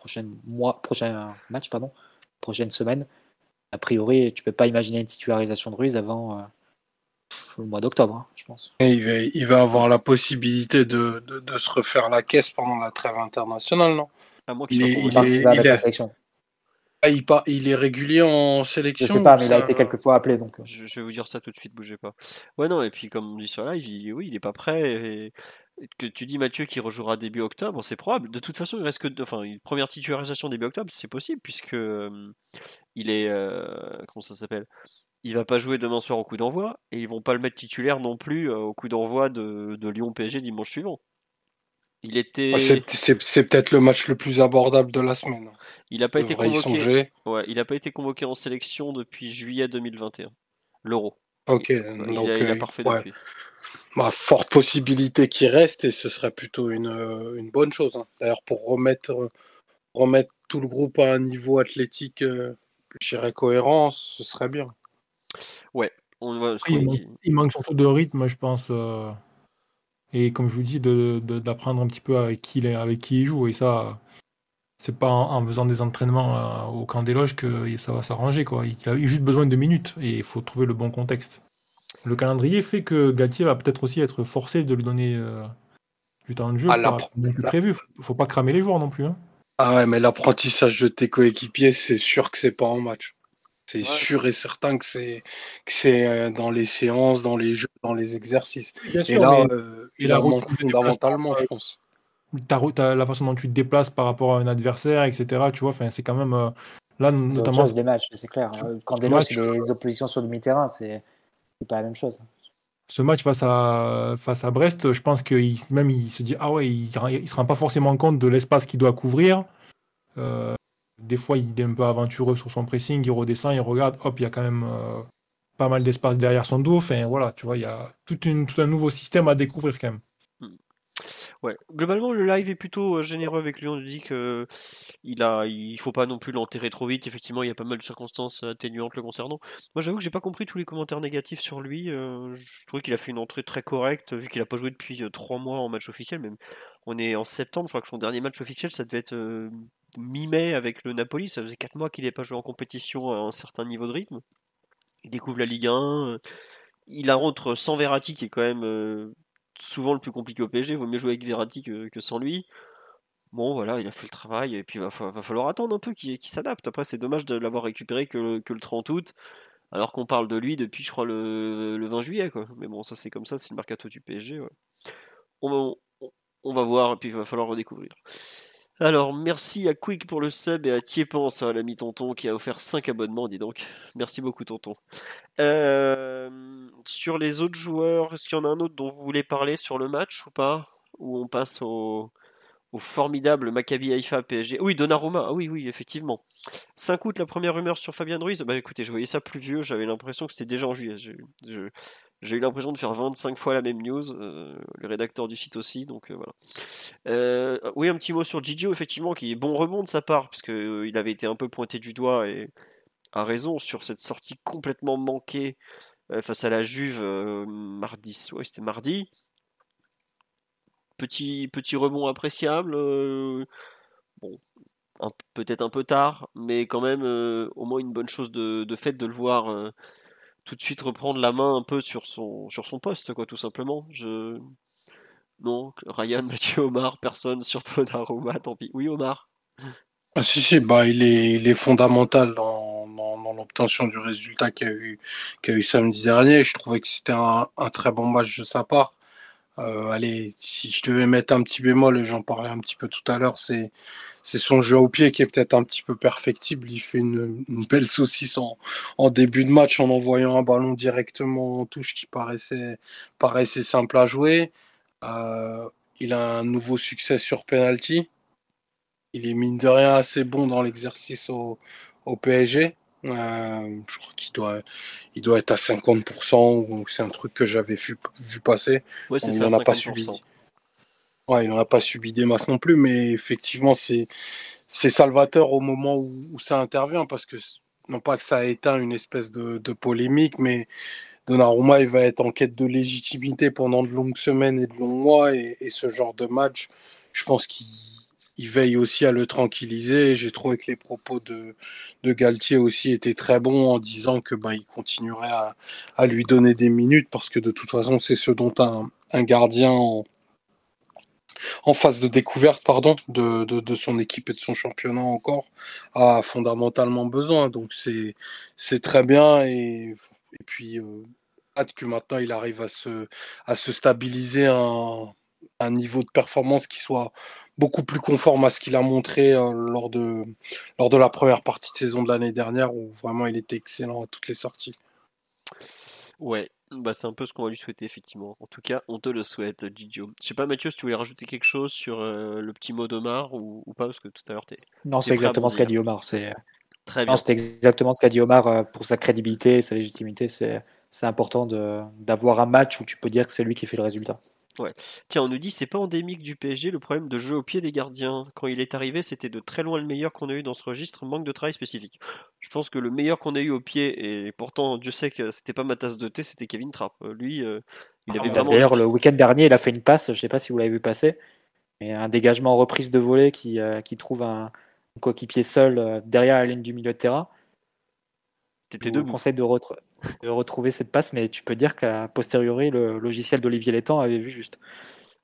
mois, prochains matchs, pardon, prochaines semaines. A priori, tu peux pas imaginer une titularisation de Ruiz avant euh, le mois d'octobre, hein, je pense. il, va, il va avoir la possibilité de, de, se refaire la caisse pendant la trêve internationale, non? Il, est, il, il, il, est régulier en sélection Je sais pas, mais il a été quelques fois appelé. Donc... Euh. Je, vais vous dire ça tout de suite, bougez pas. Ouais, non, et puis comme on dit sur live, il, oui, il est pas prêt. Et que tu dis Mathieu qui rejouera début octobre, c'est probable. De toute façon, il reste que enfin une première titularisation début octobre, c'est possible puisque il est comment ça s'appelle? Il va pas jouer demain soir au coup d'envoi et ils vont pas le mettre titulaire non plus au coup d'envoi de, de Lyon PSG dimanche suivant. Il était. Ah, c'est peut-être le match le plus abordable de la semaine. Il n'a pas été convoqué. Ouais, il n'a pas été convoqué en sélection depuis juillet 2021. L'Euro. Ok, donc il a, parfait depuis. Bah, forte possibilité qu'il reste et ce serait plutôt une, euh, une bonne chose. Hein. D'ailleurs, pour remettre, remettre tout le groupe à un niveau athlétique, euh, je dirais cohérent, ce serait bien. Ouais, on va, il, manque, surtout de rythme, je pense. Euh, et comme je vous dis, d'apprendre de, un petit peu avec qui, avec qui il joue. Et ça, c'est pas en, faisant des entraînements au camp des loges que ça va s'arranger. Il a juste besoin de minutes et il faut trouver le bon contexte. Le calendrier fait que Galtier va peut-être aussi être forcé de lui donner euh, du temps de jeu ah, plus prévu. Faut pas cramer les joueurs non plus. Hein. Ah ouais, mais l'apprentissage de tes coéquipiers, c'est sûr que c'est pas en match. C'est sûr et certain que c'est c'est euh, dans les séances, dans les jeux, dans les exercices. et là, euh, il a manqué fondamentalement, je pense. la façon dont tu te déplaces par rapport à un adversaire, etc. Tu vois, c'est quand même là notamment. Autre chose, des matchs, c'est clair. Quand des matchs, les oppositions sur le demi-terrain, c'est c'est pas la même chose. Ce match face à, Brest, je pense qu'il même il se dit ah ouais, il ne se rend pas forcément compte de l'espace qu'il doit couvrir. Euh, des fois, il est un peu aventureux sur son pressing, il redescend, il regarde, hop, il y a quand même euh, pas mal d'espace derrière son dos. Enfin voilà, tu vois, il y a tout, tout un nouveau système à découvrir quand même. Ouais, globalement, le live est plutôt généreux avec lui. On dit que il a, il faut pas non plus l'enterrer trop vite. Effectivement, il y a pas mal de circonstances atténuantes le concernant. Moi, j'avoue que j'ai pas compris tous les commentaires négatifs sur lui. Je trouve qu'il a fait une entrée très correcte, vu qu'il a pas joué depuis trois mois en match officiel. Même, on est en septembre. Je crois que son dernier match officiel, ça devait être mi-mai avec le Napoli. Ça faisait quatre mois qu'il n'avait pas joué en compétition à un certain niveau de rythme. Il découvre la Ligue 1. Il a rentre sans Verratti, qui est quand même souvent le plus compliqué au PSG. Vaut mieux jouer avec Verratti que, sans lui. Bon, voilà, il a fait le travail et puis il va, falloir attendre un peu qu'il s'adapte. Après, c'est dommage de l'avoir récupéré que, le 30 août, alors qu'on parle de lui depuis, je crois, le, 20 juillet. Mais bon, ça, c'est comme ça, c'est le mercato du PSG. On, on, va voir et puis il va falloir redécouvrir. Alors, merci à Quick pour le sub et à Tiepens, hein, l'ami Tonton, qui a offert 5 abonnements, dis donc. Merci beaucoup, Tonton. Euh, sur les autres joueurs, est-ce qu'il y en a un autre dont vous voulez parler sur le match ou pas? Ou on passe au, formidable Maccabi Haïfa PSG Oui, Donnarumma, ah oui, oui, effectivement. 5 août, la première rumeur sur Fabien Ruiz. Bah écoutez, je voyais ça plus vieux, j'avais l'impression que c'était déjà en juillet. J'ai eu l'impression de faire 25 fois la même news, euh, le rédacteur du site aussi, donc euh, voilà. Euh, oui, un petit mot sur Gigio, effectivement, qui est bon rebond de sa part, parce qu'il avait été un peu pointé du doigt et a raison sur cette sortie complètement manquée face à la Juve mardi, ouais, c'était mardi. Petit, petit rebond appréciable, bon, peut-être un peu tard, mais quand même au moins une bonne chose de, de fait de le voir tout de suite reprendre la main un peu sur son, sur son poste, quoi, tout simplement. Je... Non, Ryan, Mathieu, Omar, personne, surtout Daruma, tant pis. Oui, Omar ah, si, si, bah, il, est, il est fondamental dans, dans, l'obtention du résultat qu'il a eu, a eu samedi dernier. Je trouvais que c'était un, un très bon match de sa part. Euh, allez, si je devais mettre un petit bémol, et j'en parlais un petit peu tout à l'heure, c'est c'est son jeu au pied qui est peut-être un petit peu perfectible. Il fait une, belle saucisse en, début de match en envoyant un ballon directement en touche qui paraissait, paraissait simple à jouer. Euh, il a un nouveau succès sur penalty. Il est mine de rien assez bon dans l'exercice au, PSG. Euh, je crois qu'il doit, il doit être à 50%, c'est un truc que j'avais vu, vu passer. Ouais, c'est ça, pas subi. Il n'en a pas subi des masses non plus, mais effectivement, c'est salvateur au moment où, ça intervient, parce que non pas que ça a éteint une espèce de, polémique, mais Donnarumma, il va être en quête de légitimité pendant de longues semaines et de longs mois, et, ce genre de match, je pense qu'il veille aussi à le tranquilliser. J'ai trouvé que les propos de, de, Galtier aussi étaient très bons en disant que ben, il continuerait à, lui donner des minutes parce que de toute façon, c'est ce dont un, gardien en, en phase de découverte pardon, de, de, son équipe et de son championnat encore, a fondamentalement besoin. Donc c'est, c'est très bien et, puis euh, hâte que maintenant il arrive à se, à se stabiliser un, un niveau de performance qui soit beaucoup plus conforme à ce qu'il a montré euh, lors, de, lors de la première partie de saison de l'année dernière où vraiment il était excellent à toutes les sorties. Ouais, bah c'est un peu ce qu'on va lui souhaiter effectivement. En tout cas, on te le souhaite, Gigio. Je sais pas Mathieu, si tu voulais rajouter quelque chose sur euh, le petit mot d'Omar ou, ou pas, parce que tout à l'heure t'es. Non, c'est exactement ce qu'a dit Omar. C'est Très bien. non, c'était exactement ce qu'a dit Omar euh, pour sa crédibilité, sa légitimité. C'est c'est important de d'avoir un match où tu peux dire que c'est lui qui fait le résultat. Tiens, on nous dit c'est pas endémique du PSG le problème de jeu au pied des gardiens. Quand il est arrivé, c'était de très loin le meilleur qu'on a eu dans ce registre, manque de travail spécifique. Je pense que le meilleur qu'on a eu au pied, et pourtant Dieu sait que c'était pas ma tasse de thé, c'était Kevin Trapp. Euh, Lui, euh, il avait Ah, vraiment. D'ailleurs, le week-end dernier, il a fait une passe. Je sais pas si vous l'avez vu passer, mais un dégagement en reprise de volée qui euh, qui trouve un, un coéquipier seul euh, derrière la ligne du milieu de terrain. T'étais debout. conseille de, de retrouver cette passe, mais tu peux dire qu'à posteriori, le logiciel d'Olivier Létang avait vu juste.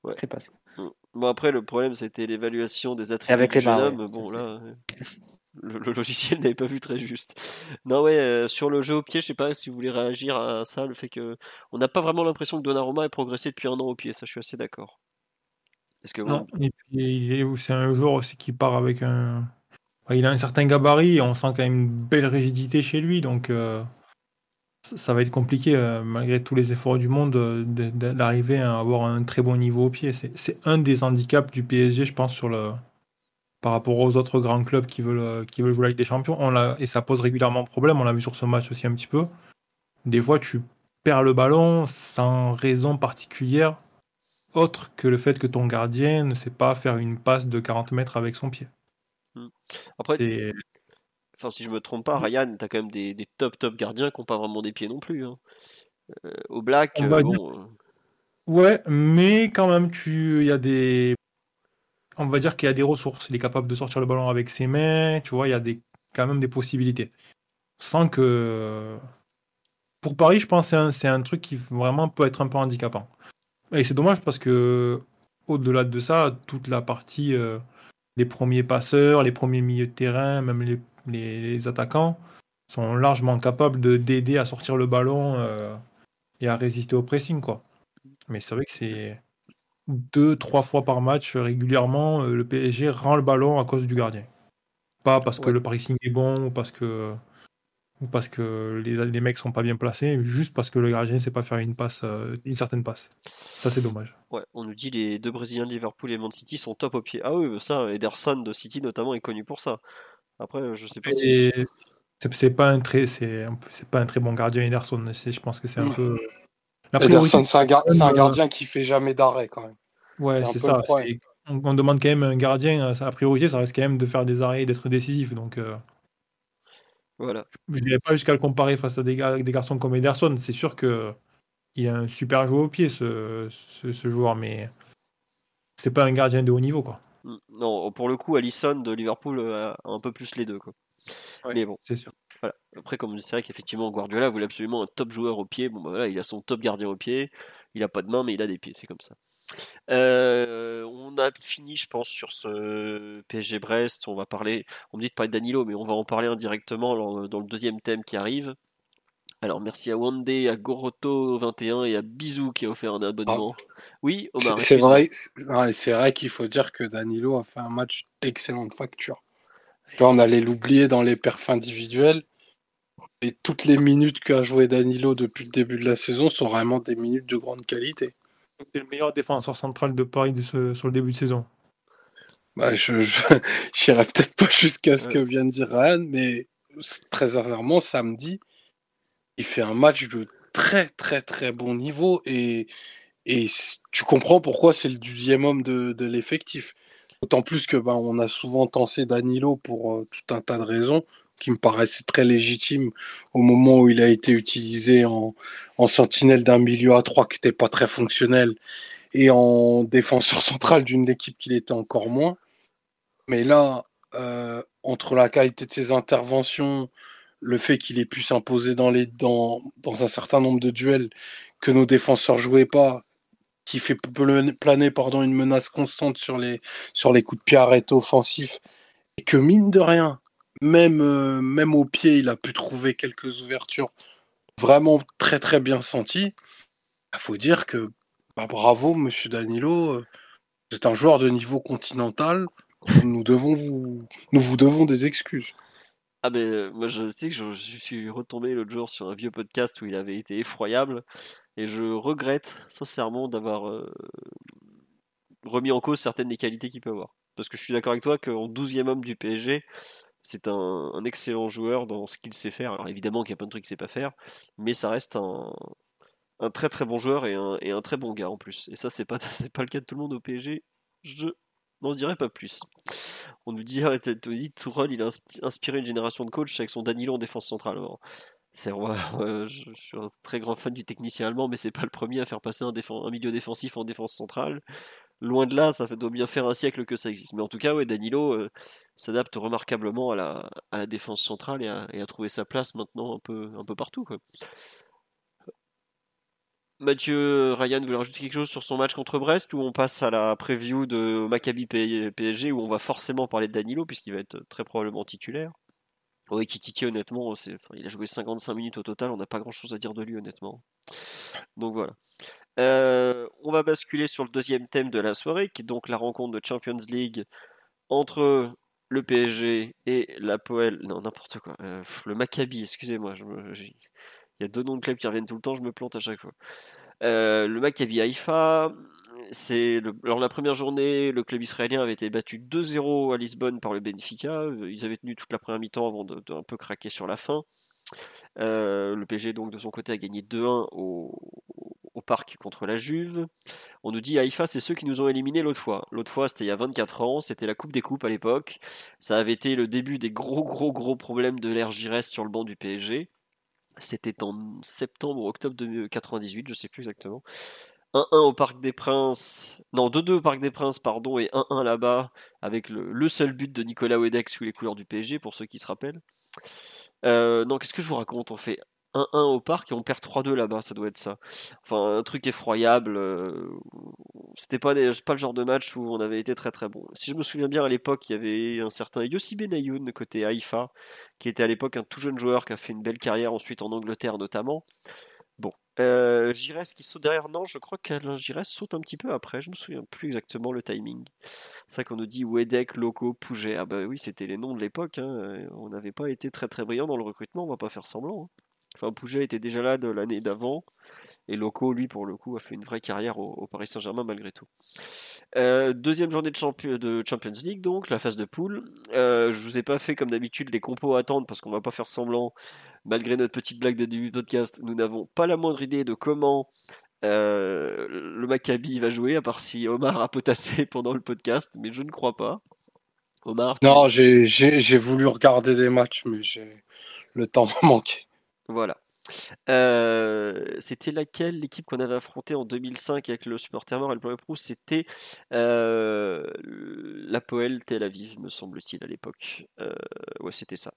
Ouais. Très passe. Mm. Bon après le problème c'était l'évaluation des attributs Avec du les jeune mains, homme. ouais, Bon là, le, le logiciel n'avait pas vu très juste. Non ouais, euh, sur le jeu au pied, je sais pas si vous voulez réagir à ça, le fait que on n'a pas vraiment l'impression que Donnarumma ait progressé depuis un an au pied. Ça, je suis assez d'accord. Est-ce que vous- Non, et puis il est- c'est un joueur aussi qui part avec un. Il a un certain gabarit on sent quand même une belle rigidité chez lui, donc euh, ça, va être compliqué, euh, malgré tous les efforts du monde, euh, d'arriver à avoir un très bon niveau au pied. C'est un des handicaps du PSG, je pense, sur le, par rapport aux autres grands clubs qui veulent, qui jouer avec des champions. Et ça pose régulièrement problème, on l'a vu sur ce match aussi un petit peu. Des fois, tu perds le ballon sans raison particulière autre que le fait que ton gardien ne sait pas faire une passe de 40 mètres avec son pied. Après, enfin si je me trompe pas, Ryan, t'as quand même des, des top top gardiens qui n'ont pas vraiment des pieds non plus. hein. Euh, au Black, euh, bon, euh, Ouais, mais quand même, tu, il y a des, on va dire qu'il y a des ressources. Il est capable de sortir le ballon avec ses mains. Tu vois, il y a des, quand même des possibilités. Sans que, pour Paris, je pense que c'est un, truc qui vraiment peut être un peu handicapant. Et c'est dommage parce que, au-delà de ça, toute la partie, euh, les premiers passeurs, les premiers milieux de terrain, même les, les- les attaquants, sont largement capables de d'aider à sortir le ballon euh, et à résister au pressing, quoi. Mais c'est vrai que c'est deux, trois fois par match régulièrement, euh, le PSG rend le ballon à cause du gardien. Pas parce que le pressing est bon ou parce que ou parce que les, les mecs sont pas bien placés, juste parce que le gardien sait pas faire une passe, euh, une certaine passe. Ça c'est dommage. ouais, on nous dit les deux Brésiliens de Liverpool et Man City sont top au pied. Ah oui, ça, Ederson de City notamment est connu pour ça. Après, je sais pas si. Et c'est c'est pas un très, pas un très bon gardien Ederson. c'est- Je pense que c'est un Mm. peu. Ederson, c'est un, gar- c'est un euh, gardien qui fait jamais d'arrêt quand même. Ouais, C'est ça. On, on demande quand même un gardien, euh, la priorité, ça reste quand même de faire des arrêts et d'être décisif. Donc, euh, Voilà. je n'irai pas jusqu'à le comparer face à des, garçons comme Ederson. C'est sûr que il a un super jeu au pied, ce, ce, ce joueur, mais c'est pas un gardien de haut niveau, quoi. Mm, Non, pour le coup, Alisson de Liverpool euh, a un peu plus les deux. Quoi. Mais bon, C'est sûr. voilà. Après, comme c'est vrai qu'effectivement, Guardiola voulait absolument un top joueur au pied. Bon, bah voilà, il a son top gardien au pied. Il a pas de main, mais il a des pieds. C'est comme ça. Euh, on a fini, je pense, sur ce PSG Brest. On va parler. On me dit de parler de Danilo, mais on va en parler indirectement dans, dans le deuxième thème qui arrive. Alors, merci à Wande, à Goroto21 et à Bisou qui a offert un abonnement. Oui, Omar. C'est vrai, c'est vrai qu'il faut dire que Danilo a fait un match d'excellente facture. Là, on allait l'oublier dans les perfs individuels. Et toutes les minutes qu'a joué Danilo depuis le début de la saison sont vraiment des minutes de grande qualité. C'est le meilleur défenseur central de Paris de ce- sur le début de saison. Bah, je j'irai peut-être pas jusqu'à ce que vient de dire Ryan, mais très sincèrement, samedi, il fait un match de très très très bon niveau et, et tu comprends pourquoi c'est le deuxième homme de, de l'effectif. D'autant plus que ben, on a souvent tensé Danilo pour euh, tout un tas de raisons qui me paraissaient très légitimes au moment où il a été utilisé en, en sentinelle d'un milieu à 3 qui n'était pas très fonctionnel et en défenseur central d'une équipe qui l'était encore moins. Mais là, euh, entre la qualité de ses interventions, le fait qu'il ait pu s'imposer dans, les, dans, dans un certain nombre de duels que nos défenseurs jouaient pas, qui fait pl- planer pardon, une menace constante sur les, sur les coups de pied arrêtés offensifs, et que mine de rien, même, euh, même au pied, il a pu trouver quelques ouvertures vraiment très très bien senties. Il faut dire que bah, bravo, monsieur Danilo, euh, vous êtes un joueur de niveau continental. Nous devons vous, nous vous devons des excuses. Ah ben moi je sais que je, je suis retombé l'autre jour sur un vieux podcast où il avait été effroyable et je regrette sincèrement d'avoir euh, remis en cause certaines des qualités qu'il peut avoir. Parce que je suis d'accord avec toi qu'en 12e homme du PSG, c'est un, excellent joueur dans ce qu'il sait faire. Alors évidemment qu'il y a plein de trucs qu'il sait pas faire, mais ça reste un, très très bon joueur et un, très bon gars en plus. Et ça c'est pas c'est pas le cas de tout le monde au PSG. Je n'en dirai pas plus. On nous dit, t'as dit il a inspi- inspiré une génération de coachs avec son Danilo en défense centrale. C'est ouais, je, suis un très grand fan du technicien allemand, mais c'est pas le premier à faire passer un milieu défensif en défense centrale. Loin de là, ça doit bien faire un siècle que ça existe. Mais en tout cas, ouais, Danilo euh, s'adapte remarquablement à la, défense centrale et a, trouvé sa place maintenant un peu, partout. Mathieu Ryan voulait rajouter quelque chose sur son match contre Brest ou on passe à la preview de Maccabi PSG où on va forcément parler de Danilo puisqu'il va être très probablement titulaire? Oui, Kitiki, honnêtement, il a joué 55 minutes au total, on n'a pas grand chose à dire de lui, honnêtement. Donc voilà. Euh, on va basculer sur le deuxième thème de la soirée, qui est donc la rencontre de Champions League entre le PSG et la Poel. Non, n'importe quoi. Euh, le Maccabi, excusez-moi. Il y a deux noms de clubs qui reviennent tout le temps, je me plante à chaque fois. Euh, le Maccabi Haïfa, c'est lors de la première journée, le club israélien avait été battu 2-0 à Lisbonne par le Benfica. Ils avaient tenu toute la première mi-temps avant de, un peu craquer sur la fin. Le PSG donc de son côté a gagné 2-1 au, au parc contre la Juve. On nous dit Haïfa, c'est ceux qui nous ont éliminés l'autre fois. L'autre fois, c'était il y a 24 ans, c'était la Coupe des Coupes à l'époque. Ça avait été le début des gros gros gros problèmes de l'ère Giresse sur le banc du PSG. C'était en septembre ou octobre 98, je sais plus exactement. 1-1 au Parc des Princes, non 2-2 au Parc des Princes, pardon, et 1-1 là-bas, avec le, le seul but de Nicolas Wedek sous les couleurs du PSG, pour ceux qui se rappellent. Euh, non, qu'est-ce que je vous raconte On fait? 1-1 au parc et on perd 3-2 là-bas, ça doit être ça. Enfin, un truc effroyable. euh, C'était pas, le genre de match où on avait été très très bon. Si je me souviens bien, à l'époque, il y avait un certain Yossi Benayoun côté Haïfa, qui était à l'époque un tout jeune joueur qui a fait une belle carrière ensuite en Angleterre notamment. Bon, euh, qui saute derrière, non, je crois qu'Alain Giresse saute un petit peu après, je me souviens plus exactement le timing. C'est vrai qu'on nous dit Wedek, Loco, Pouget. Ah bah oui, c'était les noms de l'époque. hein. Euh, On n'avait pas été très très brillant dans le recrutement, on va pas faire semblant. hein. Enfin, Pouget était déjà là de l'année d'avant. Et Loco, lui, pour le coup, a fait une vraie carrière au, Paris Saint-Germain malgré tout. Euh, deuxième journée de, champi- de Champions League, donc, la phase de poule. Euh, je vous ai pas fait, comme d'habitude, les compos à attendre parce qu'on va pas faire semblant. Malgré notre petite blague de début de podcast, nous n'avons pas la moindre idée de comment euh, le Maccabi va jouer, à part si Omar a potassé pendant le podcast, mais je ne crois pas. Omar, Non, j'ai voulu regarder des matchs, mais le temps m'a manqué. Voilà. Euh, c'était laquelle l'équipe qu'on avait affrontée en 2005 avec le supporter mort et le Bleu Proust C'était euh, la Poel Tel Aviv, me semble-t-il, à l'époque. Euh, ouais, c'était ça.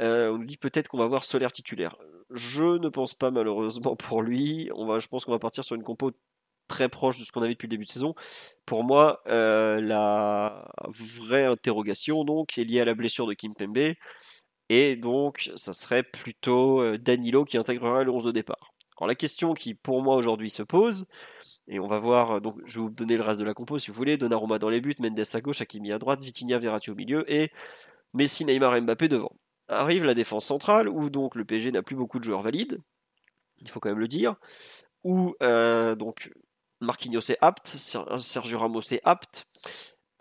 Euh, on nous dit peut-être qu'on va voir Solaire titulaire. Je ne pense pas malheureusement pour lui. On va, je pense qu'on va partir sur une compo très proche de ce qu'on avait depuis le début de saison. Pour moi, euh, la vraie interrogation donc est liée à la blessure de Kim Pembe. Et donc, ça serait plutôt euh, Danilo qui intégrera le 11 de départ. Alors la question qui pour moi aujourd'hui se pose, et on va voir, euh, donc je vais vous donner le reste de la compo si vous voulez, Donnarumma dans les buts, Mendes à gauche, Hakimi à droite, Vitinha, Verratti au milieu, et Messi, Neymar Mbappé devant. Arrive la défense centrale, où donc le PSG n'a plus beaucoup de joueurs valides, il faut quand même le dire, où euh, donc Marquinhos est apte, Ser- Sergio Ramos est apte,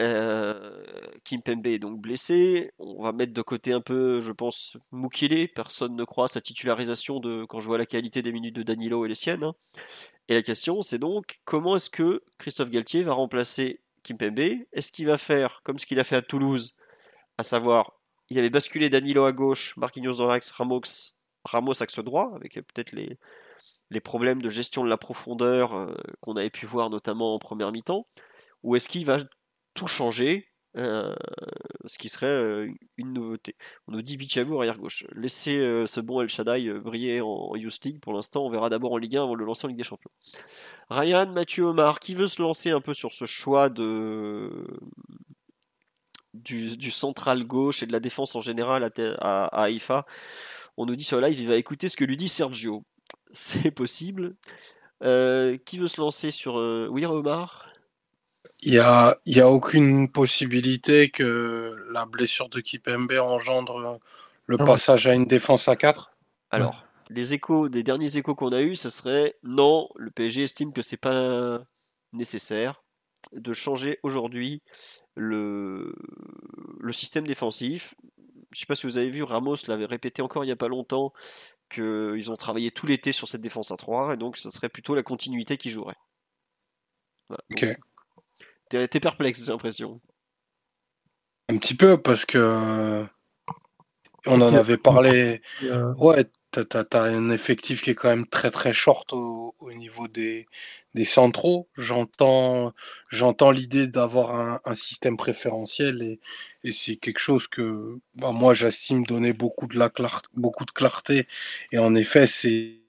euh, Kimpembe est donc blessé. On va mettre de côté un peu, je pense, Mukile. Personne ne croit à sa titularisation de, quand je vois la qualité des minutes de Danilo et les siennes. hein. Et la question, c'est donc comment est-ce que Christophe Galtier va remplacer Kimpembe Est-ce qu'il va faire comme ce qu'il a fait à Toulouse, à savoir, il avait basculé Danilo à gauche, Marquinhos dans l'axe, Ramos, Ramos axe droit, avec euh, peut-être les, les problèmes de gestion de la profondeur euh, qu'on avait pu voir notamment en première mi-temps Ou est-ce qu'il va tout changer, euh, ce qui serait euh, une nouveauté. On nous dit Bichabou arrière gauche. Laissez euh, ce bon El Shaddai briller en, en Youth League pour l'instant. On verra d'abord en Ligue 1 avant de le lancer en Ligue des Champions. Ryan, Mathieu Omar, qui veut se lancer un peu sur ce choix de du, central gauche et de la défense en général à, à, à Haïfa? On nous dit sur live, il va écouter ce que lui dit Sergio. C'est possible. Qui veut se lancer sur oui Omar? Il y a, y a aucune possibilité que la blessure de Kipembe engendre le passage à une défense à 4 Alors, les échos, des derniers échos qu'on a eus, ce serait non, le PSG estime que c'est pas nécessaire de changer aujourd'hui le, le système défensif. Je sais pas si vous avez vu, Ramos l'avait répété encore il n'y a pas longtemps qu'ils ont travaillé tout l'été sur cette défense à 3 et donc ce serait plutôt la continuité qui jouerait. Voilà. Donc, T'es perplexe, j'ai l'impression. Un petit peu, parce que on en avait parlé. Euh, Ouais, t'as, un effectif qui est quand même très très short au, au niveau des, des centraux. J'entends, j'entends l'idée d'avoir un, un système préférentiel et, et c'est quelque chose que bah, moi j'estime donner beaucoup de, la beaucoup de clarté. Et en effet, c'est,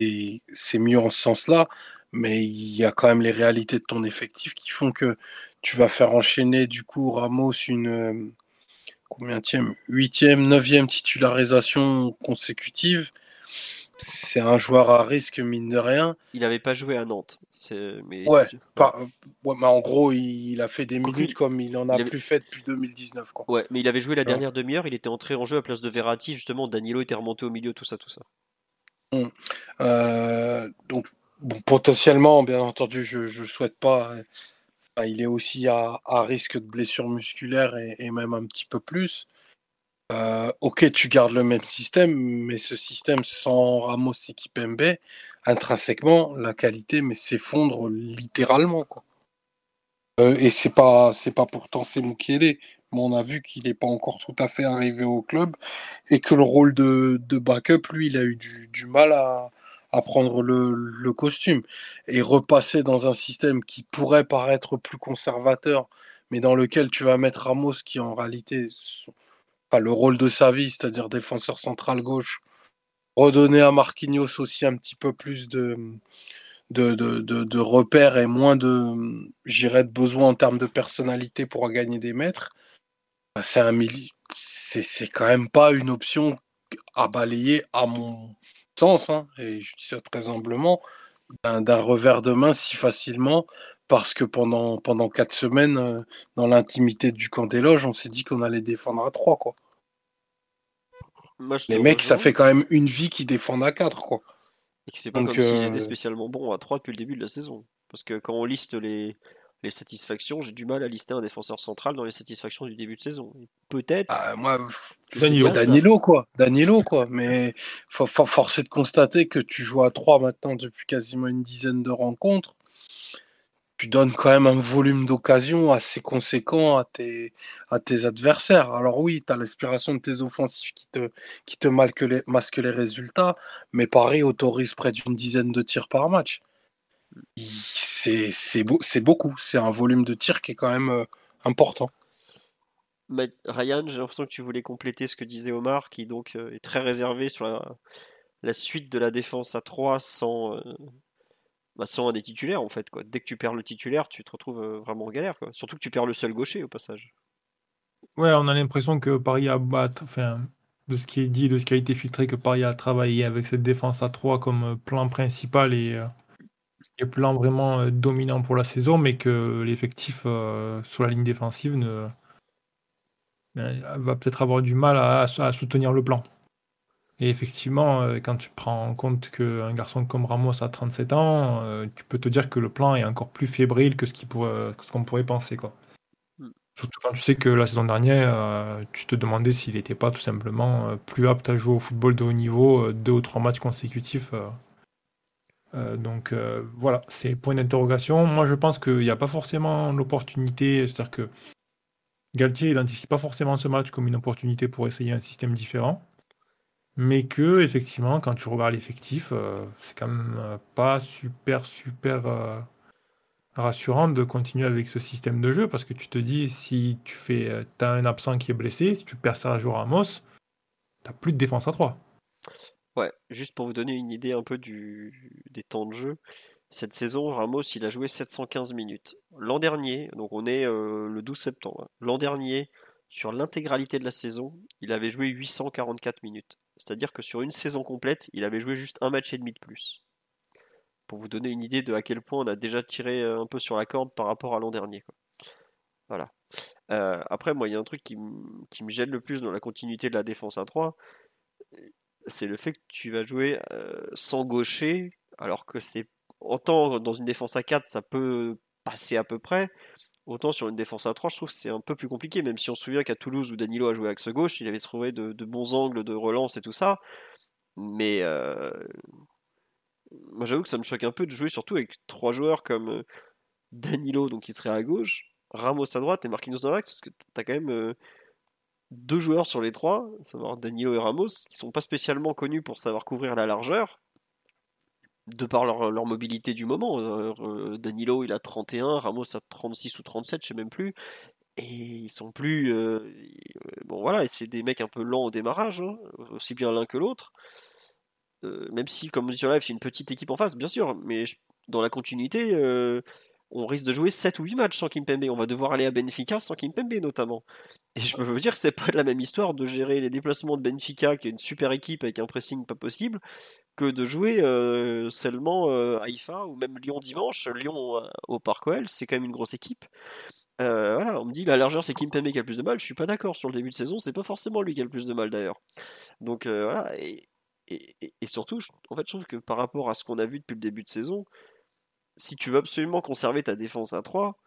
c'est mieux en ce sens-là. Mais il y a quand même les réalités de ton effectif qui font que tu vas faire enchaîner du coup Ramos une euh, combienième, huitième, neuvième titularisation consécutive. C'est un joueur à risque, mine de rien. Il n'avait pas joué à Nantes. Mais Ouais, Pas- ouais, mais en gros, il, a fait des Contre minutes lui, comme il en a il avait- plus fait depuis 2019. Quoi. Ouais, mais il avait joué la dernière demi-heure, il était entré en jeu à place de Verratti, justement, Danilo était remonté au milieu, tout ça, tout ça. Euh, donc, bon, potentiellement, bien entendu, je ne souhaite pas. Il est aussi à, risque de blessure musculaire et, même un petit peu plus. Euh, ok, tu gardes le même système, mais ce système sans Ramos et Kipembe, intrinsèquement, la qualité mais s'effondre littéralement. Euh, et c'est pas c'est pas pourtant c'est Mukiele, mais on a vu qu'il n'est pas encore tout à fait arrivé au club et que le rôle de, de backup, lui, il a eu du, du mal à, à prendre le, costume et repasser dans un système qui pourrait paraître plus conservateur, mais dans lequel tu vas mettre Ramos qui en réalité enfin, le rôle de sa vie, c'est-à-dire défenseur central gauche, redonner à Marquinhos aussi un petit peu plus de, de, de, de, repères et moins de, j'irais, de besoin en termes de personnalité pour gagner des mètres, bah, c'est un c'est quand même pas une option à balayer à mon sens, hein, et je dis ça très humblement, d'un revers de main si facilement, parce que pendant, pendant quatre semaines, euh, dans l'intimité du camp des loges, on s'est dit qu'on allait défendre à trois, quoi. Moi, Les mecs, ça fait quand même une vie qu'ils défendent à quatre, quoi. Et que c'est pas donc, comme s'ils euh, étaient spécialement bons à 3 depuis le début de la saison. Parce que quand on liste les, les satisfactions, j'ai du mal à lister un défenseur central dans les satisfactions du début de saison. Peut-être. Ah, moi, Danilo. quoi. Danilo, quoi. Mais faut, faut- force est de constater que tu joues à 3 maintenant depuis quasiment une dizaine de rencontres. Tu donnes quand même un volume d'occasion assez conséquent à tes, à tes adversaires. Alors oui, tu as l'aspiration de tes offensifs qui te, qui te masquent les, masquent les résultats, mais Paris autorise près d'une dizaine de tirs par match. C'est c'est beau- c'est beaucoup. C'est un volume de tirs qui est quand même euh, important. Ma- Ryan, j'ai l'impression que tu voulais compléter ce que disait Omar, qui donc euh, est très réservé sur la, la suite de la défense à 3 sans, euh, bah, sans un des titulaires en fait. Quoi. Dès que tu perds le titulaire, tu te retrouves euh, vraiment en galère. Quoi. Surtout que tu perds le seul gaucher au passage. Ouais, on a l'impression que Paris a battu, enfin, de ce qui est dit, de ce qui a été filtré, que Paris a travaillé avec cette défense à 3 comme plan principal et, euh, et plan vraiment euh, dominant pour la saison, mais que l'effectif euh, sur la ligne défensive ne, euh, va peut-être avoir du mal à, à soutenir le plan. Et effectivement, quand tu prends en compte qu'un garçon comme Ramos a 37 ans, euh, tu peux te dire que le plan est encore plus fébrile que ce pourrait- qu'on pourrait penser. Quoi. Mm. Surtout quand tu sais que la saison dernière, euh, tu te demandais s'il n'était pas tout simplement plus apte à jouer au football de haut niveau deux ou trois matchs consécutifs. Euh. Donc euh, voilà, c'est point d'interrogation. Moi, je pense qu'il n'y a pas forcément l'opportunité, c'est-à-dire que Galtier identifie pas forcément ce match comme une opportunité pour essayer un système différent, mais que effectivement, quand tu regardes l'effectif, euh, c'est quand même pas super super rassurant de continuer avec ce système de jeu parce que tu te dis si tu fais, as un absent qui est blessé, si tu perds Sergio Ramos, t'as plus de défense à 3. Ouais, juste pour vous donner une idée un peu du, des temps de jeu, cette saison, Ramos, il a joué 715 minutes. L'an dernier, donc on est euh, le 12 septembre, hein. l'an dernier, sur l'intégralité de la saison, il avait joué 844 minutes. C'est-à-dire que sur une saison complète, il avait joué juste un match et demi de plus. Pour vous donner une idée de à quel point on a déjà tiré euh, un peu sur la corde par rapport à l'an dernier. quoi. Voilà. Euh, après, moi, il y a un truc qui, me gêne le plus dans la continuité de la défense à 3, c'est le fait que tu vas jouer sans gaucher, alors que c'est autant dans une défense à 4, ça peut passer à peu près. Autant sur une défense à 3, je trouve que c'est un peu plus compliqué, même si on se souvient qu'à Toulouse où Danilo a joué axe gauche, il avait trouvé de, bons angles de relance et tout ça. Mais moi j'avoue que ça me choque un peu de jouer surtout avec trois joueurs comme Danilo, donc qui serait à gauche, Ramos à droite et Marquinhos dans l'axe, parce que tu as quand même deux joueurs sur les trois, à savoir Danilo et Ramos, qui sont pas spécialement connus pour savoir couvrir la largeur, de par leur, mobilité du moment. Euh, Danilo, il a 31, Ramos a 36 ou 37, je sais même plus. Et ils sont plus. Euh, bon voilà, c'est des mecs un peu lents au démarrage, hein, aussi bien l'un que l'autre. Euh, même si, comme sur live, c'est une petite équipe en face, bien sûr, mais dans la continuité, on risque de jouer 7 ou 8 matchs sans Kimpembe. On va devoir aller à Benfica sans Kimpembe notamment. Et je peux vous dire que c'est pas la même histoire de gérer les déplacements de Benfica, qui est une super équipe avec un pressing pas possible, que de jouer euh, seulement euh, Haïfa ou même Lyon dimanche. Lyon euh, au Parc OL, c'est quand même une grosse équipe. voilà, on me dit la largeur c'est Kimpembe qui a le plus de mal. Je suis pas d'accord sur le début de saison, c'est pas forcément lui qui a le plus de mal d'ailleurs. Donc voilà, et, et, surtout, en fait, je trouve que par rapport à ce qu'on a vu depuis le début de saison, si tu veux absolument conserver ta défense à 3,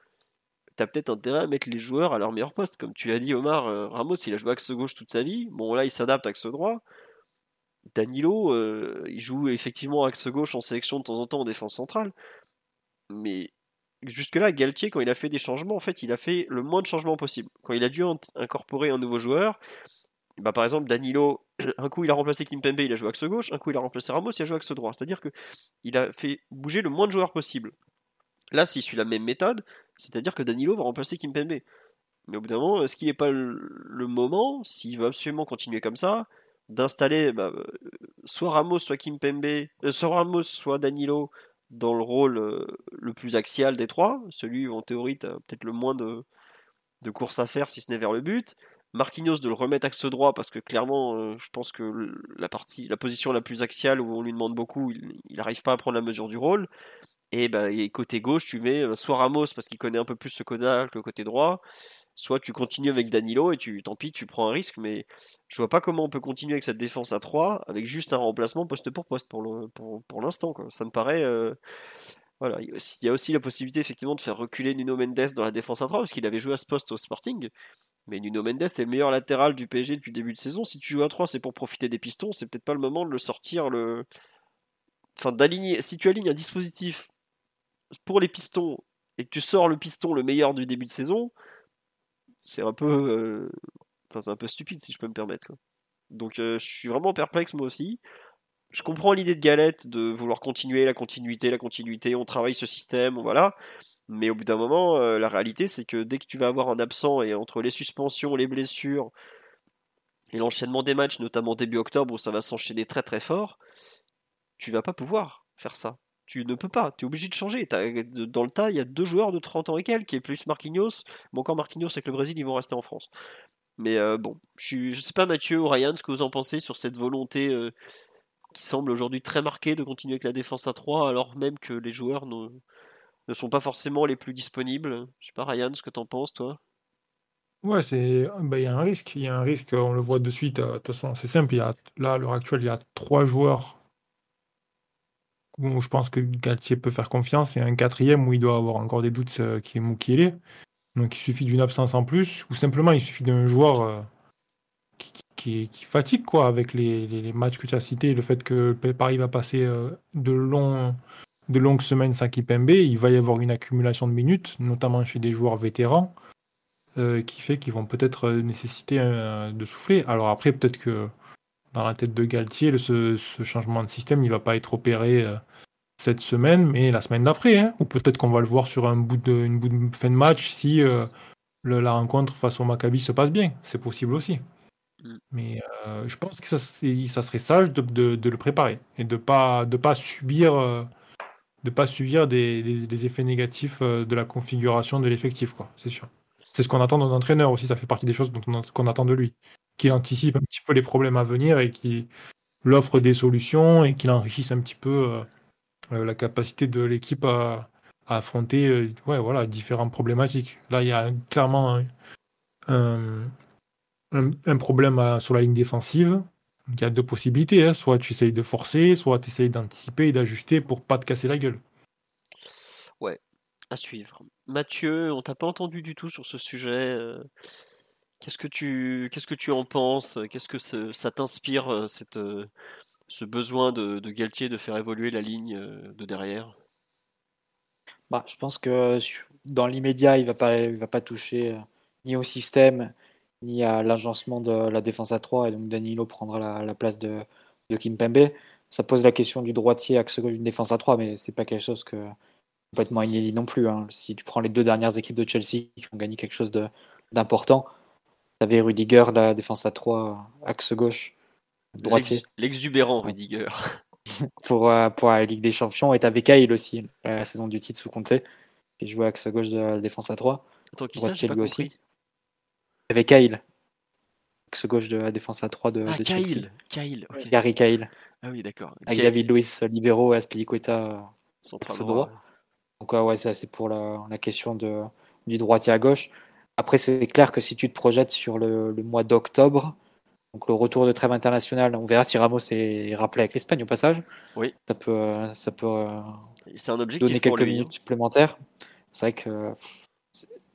tu as peut-être intérêt à mettre les joueurs à leur meilleur poste. Comme tu l'as dit, Omar, euh, Ramos, il a joué axe gauche toute sa vie. Bon, là, il s'adapte axe droit. Danilo, euh, il joue effectivement axe gauche en sélection de temps en temps en défense centrale. Mais jusque-là, Galtier, quand il a fait des changements, en fait, il a fait le moins de changements possible. Quand il a dû incorporer un nouveau joueur, bah, par exemple, Danilo, un coup il a remplacé Kimpembe, il a joué axe gauche, un coup il a remplacé Ramos, il a joué axe droit. C'est-à-dire qu'il a fait bouger le moins de joueurs possible. Là, s'il suit la même méthode, c'est-à-dire que Danilo va remplacer Kimpembe. Mais au bout d'un moment, est-ce qu'il n'est pas le moment, s'il veut absolument continuer comme ça, d'installer bah, euh, soit Ramos, soit Kimpembe, euh, soit Ramos, soit Danilo dans le rôle euh, le plus axial des trois, celui où en théorie tu as peut-être le moins de, de courses à faire si ce n'est vers le but, Marquinhos de le remettre axe droit parce que clairement, euh, je pense que la position la plus axiale où on lui demande beaucoup, il n'arrive pas à prendre la mesure du rôle. Et, bah, côté gauche, tu mets euh, soit Ramos parce qu'il connaît un peu plus ce codal que le côté droit, soit tu continues avec Danilo et tu, tant pis, tu prends un risque. Mais je vois pas comment on peut continuer avec cette défense à 3 avec juste un remplacement poste pour poste pour l'instant. Pour, Ça me paraît. Euh, il y a aussi la possibilité effectivement de faire reculer Nuno Mendes dans la défense 3 parce qu'il avait joué à ce poste au Sporting. Mais Nuno Mendes est le meilleur latéral du PSG depuis le début de saison. Si tu joues à 3, c'est pour profiter des pistons. C'est peut-être pas le moment de le sortir. Le... Enfin, d'aligner. Si tu alignes un dispositif pour les pistons et que tu sors le piston le meilleur du début de saison, c'est un peu. Euh, c'est un peu stupide si je peux me permettre. Donc, euh, je suis vraiment perplexe moi aussi. Je comprends l'idée de Galette de vouloir continuer la continuité, la continuité. On travaille ce système, voilà. Mais au bout d'un moment, euh, la réalité, c'est que dès que tu vas avoir un absent et entre les suspensions, les blessures et l'enchaînement des matchs, notamment début octobre où ça va s'enchaîner très très fort, tu vas pas pouvoir faire ça. Tu ne peux pas, tu es obligé de changer. Dans le tas, il y a deux joueurs de 30 ans et quelques, qui est plus Marquinhos. Bon, encore Marquinhos avec le Brésil, ils vont rester en France. Mais euh, bon, je, je sais pas Mathieu ou Ryan ce que vous en pensez sur cette volonté euh, qui semble aujourd'hui très marquée de continuer avec la défense à 3 alors même que les joueurs ne, sont pas forcément les plus disponibles. Je sais pas, Ryan, ce que tu en penses, toi? Ouais, c'est, bah, il y a un risque. Il y a un risque, on le voit de suite. Euh, de toute façon, c'est simple. Y a, là, à l'heure actuelle, il y a trois joueurs où je pense que Galtier peut faire confiance et un quatrième où il doit avoir encore des doutes euh, qui est Moukielé. Donc il suffit d'une absence en plus ou simplement il suffit d'un joueur euh, qui, fatigue quoi avec les, les, matchs que tu as cités, le fait que Paris va passer de longs de longues semaines sans Kipembe, il va y avoir une accumulation de minutes, notamment chez des joueurs vétérans, euh, qui fait qu'ils vont peut-être nécessiter de souffler. Alors après, peut-être que dans la tête de Galtier, ce, changement de système, il va pas être opéré euh, cette semaine, mais la semaine d'après. Hein. ou peut-être qu'on va le voir sur un bout de, une bout de fin de match si euh, la rencontre face au Maccabi se passe bien. C'est possible aussi. Mm. Mais je pense que ça, serait sage de, le préparer et de ne pas, de pas subir de pas subir des, effets négatifs euh, de la configuration de l'effectif, c'est sûr. C'est ce qu'on attend d'un entraîneur aussi, ça fait partie des choses qu'on attend de lui. Qu'il anticipe un petit peu les problèmes à venir et qu'il offre des solutions et qu'il enrichisse un petit peu euh, euh, la capacité de l'équipe à, affronter ouais, différentes problématiques. Là, il y a clairement un, problème sur la ligne défensive. Il y a deux possibilités. Hein. Soit tu essayes de forcer, soit tu essayes d'anticiper et d'ajuster pour pas te casser la gueule. Ouais, à suivre. Mathieu, on t'a pas entendu du tout sur ce sujet. euh, Qu'est-ce que tu, qu'est-ce que tu en penses? Qu'est-ce que ce- ça t'inspire, euh, cette, euh, ce besoin de, de Galtier de faire évoluer la ligne de derrière? Bah, je pense que dans l'immédiat, il va pas, il va pas toucher ni au système, ni à l'agencement de la défense à 3, et donc Danilo prendra la, la place de, de Kimpembe. Ça pose la question du droitier axe gauche d'une défense à 3, mais c'est pas quelque chose que complètement inédit non plus. hein. Si tu prends les deux dernières équipes de Chelsea qui ont gagné quelque chose d'important, tu avais Rudiger, la défense à 3, axe gauche, droitier. L'ex- L'exubérant Rudiger. pour, euh, pour la Ligue des Champions. Et t'avais Kyle aussi, la saison du titre sous Conte, qui jouait axe gauche de la défense à 3. Attends, qui ça pas aussi. Compris. T'avais Kyle, axe gauche de la défense à 3 de, Ah, de. Kyle Kyle. Gary Kyle, Ah oui, d'accord. avec Kyle, David Luiz, Libero et Aspilicueta. droit. droit. Donc ouais, ça c'est pour la, la question de, du droitier à gauche. Après, c'est clair que si tu te projettes sur le, le mois d'octobre, donc le retour de trêve internationale, on verra si Ramos est rappelé avec l'Espagne au passage. Oui. Ça peut, euh, ça peut euh, un donner objectif quelques lui. hein. minutes supplémentaires. C'est vrai que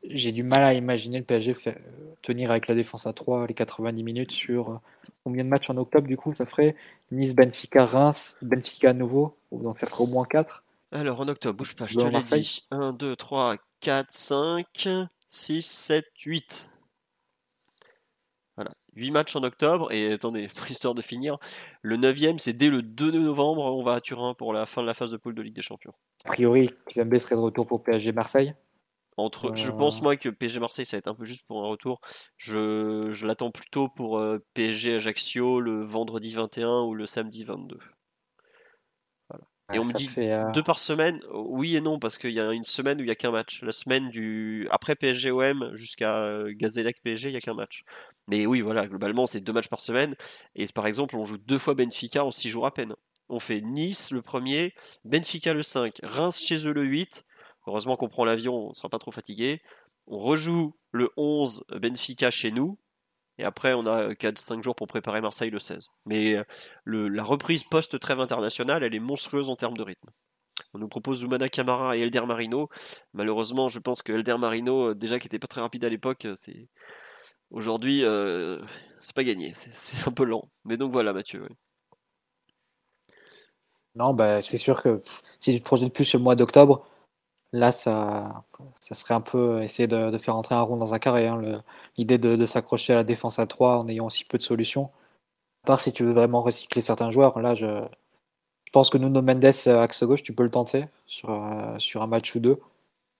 j'ai du mal à imaginer le PSG faire- tenir avec la défense à 3 les 90 minutes sur euh, combien de matchs en octobre du coup ça ferait Nice, Benfica, Reims, Benfica à nouveau, donc ça ferait au moins 4. Alors, en octobre, bouge pas, je te l'ai dit. 1, 2, 3, 4, 5, 6, 7, 8. Voilà, 8 matchs en octobre. Et attendez, histoire de finir, le 9 c'est dès le 2 novembre, on va à Turin pour la fin de la phase de poule de Ligue des Champions. A priori, Kimpembe serait de retour pour PSG Marseille. Entre, Je pense, moi, que PSG Marseille, ça va être un peu juste pour un retour. Je, je l'attends plutôt pour euh, PSG Ajaccio le vendredi 21 ou le samedi 22. Et on me dit fait, euh, Deux par semaine, oui et non, parce qu'il y a une semaine où il n'y a qu'un match. La semaine du après PSG OM jusqu'à euh, Gazélec PSG, il n'y a qu'un match. Mais oui, voilà, globalement, c'est deux matchs par semaine. Et par exemple, on joue deux fois Benfica en six jours à peine. On fait Nice le premier, Benfica le 5, Reims chez eux le 8. Heureusement qu'on prend l'avion, on ne sera pas trop fatigué. On rejoue le 11, Benfica chez nous. Et après, on a 4-5 jours pour préparer Marseille le 16. Mais euh, la reprise post-trêve internationale, elle est monstrueuse en termes de rythme. On nous propose Zoumana Camara et Elder Marino. Malheureusement, je pense que Elder Marino, euh, déjà qui était pas très rapide à l'époque, euh, c'est aujourd'hui, euh, c'est pas gagné. C'est- un peu lent. Mais donc voilà, Mathieu. Non, bah, c'est sûr que si tu te projettes plus le mois d'octobre, là, ça, ça serait un peu essayer de, de faire entrer un rond dans un carré. hein, L'idée de, de s'accrocher à la défense à 3 en ayant aussi peu de solutions. À part si tu veux vraiment recycler certains joueurs, là, je, je pense que Nuno Mendes, euh, axe gauche, tu peux le tenter sur, euh, sur un match ou deux.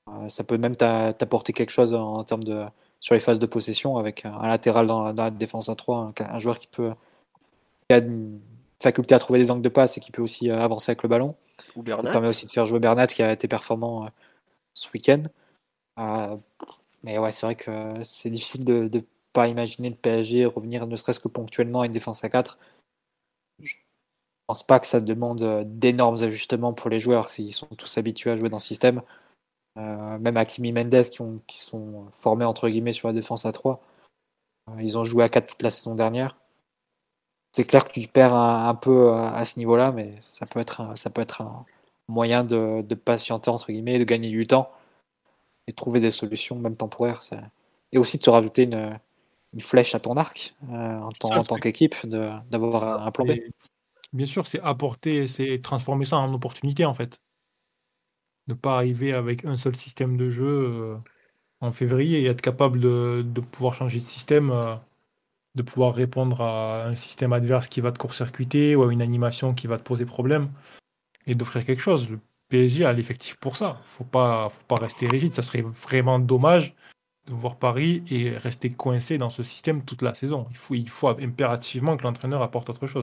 Euh, ça peut même t'a- t'apporter quelque chose en, en termes de sur les phases de possession avec un, un latéral dans, la- dans la défense à 3, un, un joueur qui peut qui a une faculté à trouver des angles de passe et qui peut aussi euh, avancer avec le ballon. Ou Ça Bernat. permet aussi de faire jouer Bernat qui a été performant euh, ce week-end. Euh, mais ouais, c'est vrai que c'est difficile de ne pas imaginer le PSG revenir ne serait-ce que ponctuellement à une défense à 4. Je pense pas que ça demande euh, d'énormes ajustements pour les joueurs s'ils sont tous habitués à jouer dans ce système. Euh, même Hakimi Mendes qui, ont, qui sont formés entre guillemets sur la défense à 3. Euh, ils ont joué à 4 toute la saison dernière. C'est clair que tu perds un, peu à, ce niveau-là, mais ça peut être ça peut être un moyen de, de patienter entre guillemets, de gagner du temps et de trouver des solutions, même temporaires. Et aussi de se rajouter une, une flèche à ton arc euh, en, tant- Ça, le en tant truc. qu'équipe, d'avoir un, plan B. Bien sûr, c'est apporter, c'est transformer ça en opportunité en fait. Ne pas arriver avec un seul système de jeu euh, en février et être capable de, de pouvoir changer de système, euh, de pouvoir répondre à un système adverse qui va te court-circuiter ou à une animation qui va te poser problème et d'offrir quelque chose. Le PSG a l'effectif pour ça. Faut pas, faut pas rester rigide. Ça serait vraiment dommage de voir Paris et rester coincé dans ce système toute la saison. Il faut, il faut impérativement que l'entraîneur apporte autre chose.